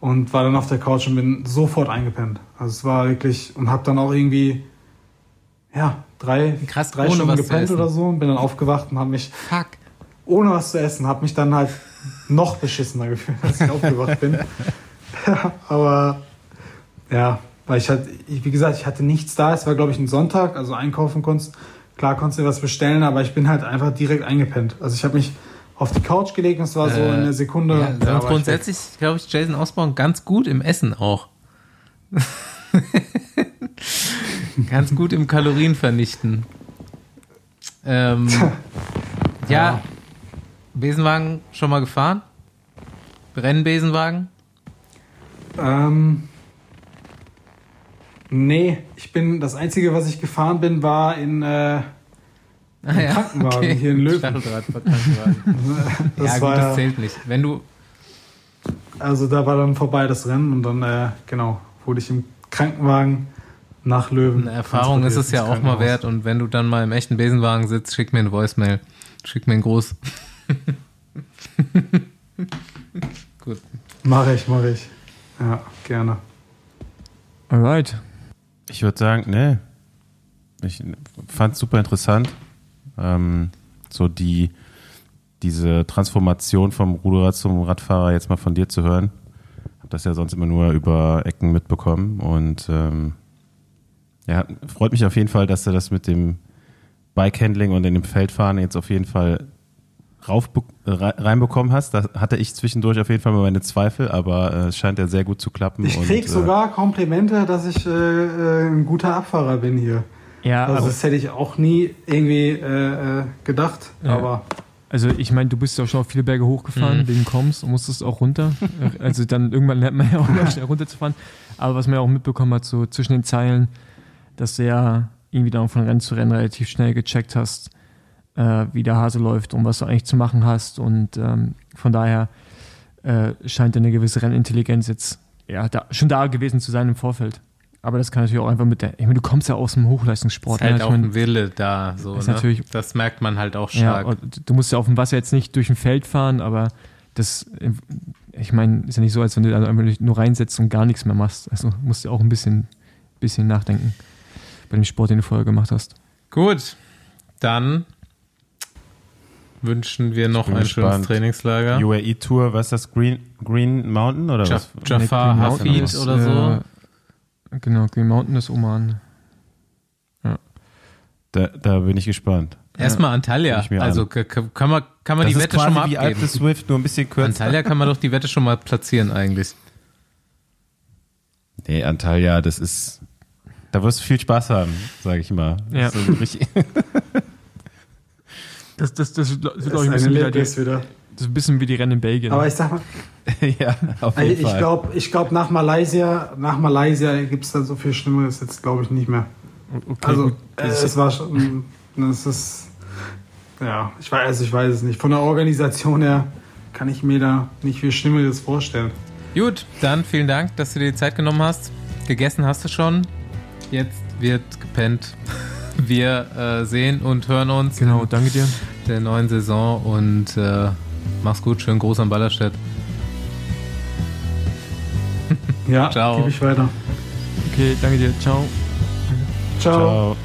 und war dann auf der Couch und bin sofort eingepennt. Also es war wirklich und habe dann auch irgendwie ja drei, Krass, drei Stunden gepennt oder so und bin dann aufgewacht und habe mich Fuck. ohne was zu essen, habe mich dann halt noch beschissener gefühlt, als ich aufgewacht bin. Aber ja, weil ich halt, wie gesagt, ich hatte nichts da. Es war glaube ich ein Sonntag, also einkaufen konntest. Klar konntest du was bestellen, aber ich bin halt einfach direkt eingepennt. Also ich habe mich auf die Couch gelegt und es war so äh, eine Sekunde. Ja, ja grundsätzlich glaube ich Jason Osborne ganz gut im Essen auch. ganz gut im Kalorien vernichten. Ähm, ja. ja. Besenwagen schon mal gefahren? Rennbesenwagen? Ähm, nee, ich bin, das Einzige, was ich gefahren bin, war in, äh, Ah, ja. Krankenwagen okay. hier in Löwen. das ja, gut, das zählt nicht. Wenn du. Also da war dann vorbei das Rennen und dann, äh, genau, wurde ich im Krankenwagen nach Löwen. Eine Erfahrung ist es ja auch mal wert und wenn du dann mal im echten Besenwagen sitzt, schick mir ein Voicemail. Schick mir einen Gruß. gut. Mache ich, mache ich. Ja, gerne. Alright. Ich würde sagen, ne. Ich fand es super interessant ähm, so die, diese Transformation vom Ruderer zum Radfahrer jetzt mal von dir zu hören. Habe das ja sonst immer nur über Ecken mitbekommen und ähm, ja, freut mich auf jeden Fall, dass du das mit dem Bikehandling und in dem Feldfahren jetzt auf jeden Fall rauf, reinbekommen hast. Da hatte ich zwischendurch auf jeden Fall mal meine Zweifel, aber äh, es scheint ja sehr gut zu klappen. Ich krieg und, äh, sogar Komplimente, dass ich äh, äh, ein guter Abfahrer bin hier. Ja, also das hätte ich auch nie irgendwie äh, äh, gedacht, ja. aber. Also ich meine, du bist ja auch schon auf viele Berge hochgefahren mhm. wegen Koms und musstest auch runter. also dann irgendwann lernt man ja auch mal schnell runterzufahren. Aber was man ja auch mitbekommen hat, so zwischen den Zeilen, dass du ja irgendwie dann von Rennen zu Rennen relativ schnell gecheckt hast, äh, wie der Hase läuft und was du eigentlich zu machen hast. Und ähm, von daher äh, scheint eine gewisse Rennintelligenz jetzt ja, da, schon da gewesen zu sein im Vorfeld. Aber das kann natürlich auch einfach mit der. Ich meine, du kommst ja aus dem Hochleistungssport. Ist halt ne? auch ein Wille da. So, ne? natürlich, das merkt man halt auch stark. Ja, du musst ja auf dem Wasser jetzt nicht durch ein Feld fahren, aber das, ich meine, ist ja nicht so, als wenn du da einfach nur reinsetzt und gar nichts mehr machst. Also musst du auch ein bisschen, bisschen nachdenken bei dem Sport, den du vorher gemacht hast. Gut, dann wünschen wir noch ein gespannt. schönes Trainingslager. UAE Tour, was ist das? Green, Green Mountain oder Jaf was? Jafar Hafid oder so. Genau, Green Mountain ist Oman. Ja. Da, da bin ich gespannt. Erstmal Antalya. Also an. kann man, kann man die Wette schon mal abgeben. Wie Swift, nur ein bisschen kürzer. Antalya kann man doch die Wette schon mal platzieren eigentlich. Nee, Antalya, das ist. Da wirst du viel Spaß haben, sage ich mal. Ja. Das, das, das, das, das ist, glaube ich, ein bisschen wieder, die, wieder. Das ist ein bisschen wie die Rennen in Belgien. Aber ich sag mal, ja, auf jeden ich Fall. Glaub, ich glaube, nach Malaysia, nach Malaysia gibt es dann so viel Schlimmeres jetzt, glaube ich, nicht mehr. Okay, also, äh, es war schon, es ist, ja, ich weiß, also ich weiß es nicht. Von der Organisation her kann ich mir da nicht viel Schlimmeres vorstellen. Gut, dann vielen Dank, dass du dir die Zeit genommen hast. Gegessen hast du schon. Jetzt wird gepennt. Wir äh, sehen und hören uns. Genau, danke dir. Der neuen Saison und äh, mach's gut. Schönen Gruß an Ballerstedt. ja, ciao. Gebe ich weiter. Okay, danke dir. Ciao. Ciao. Ciao.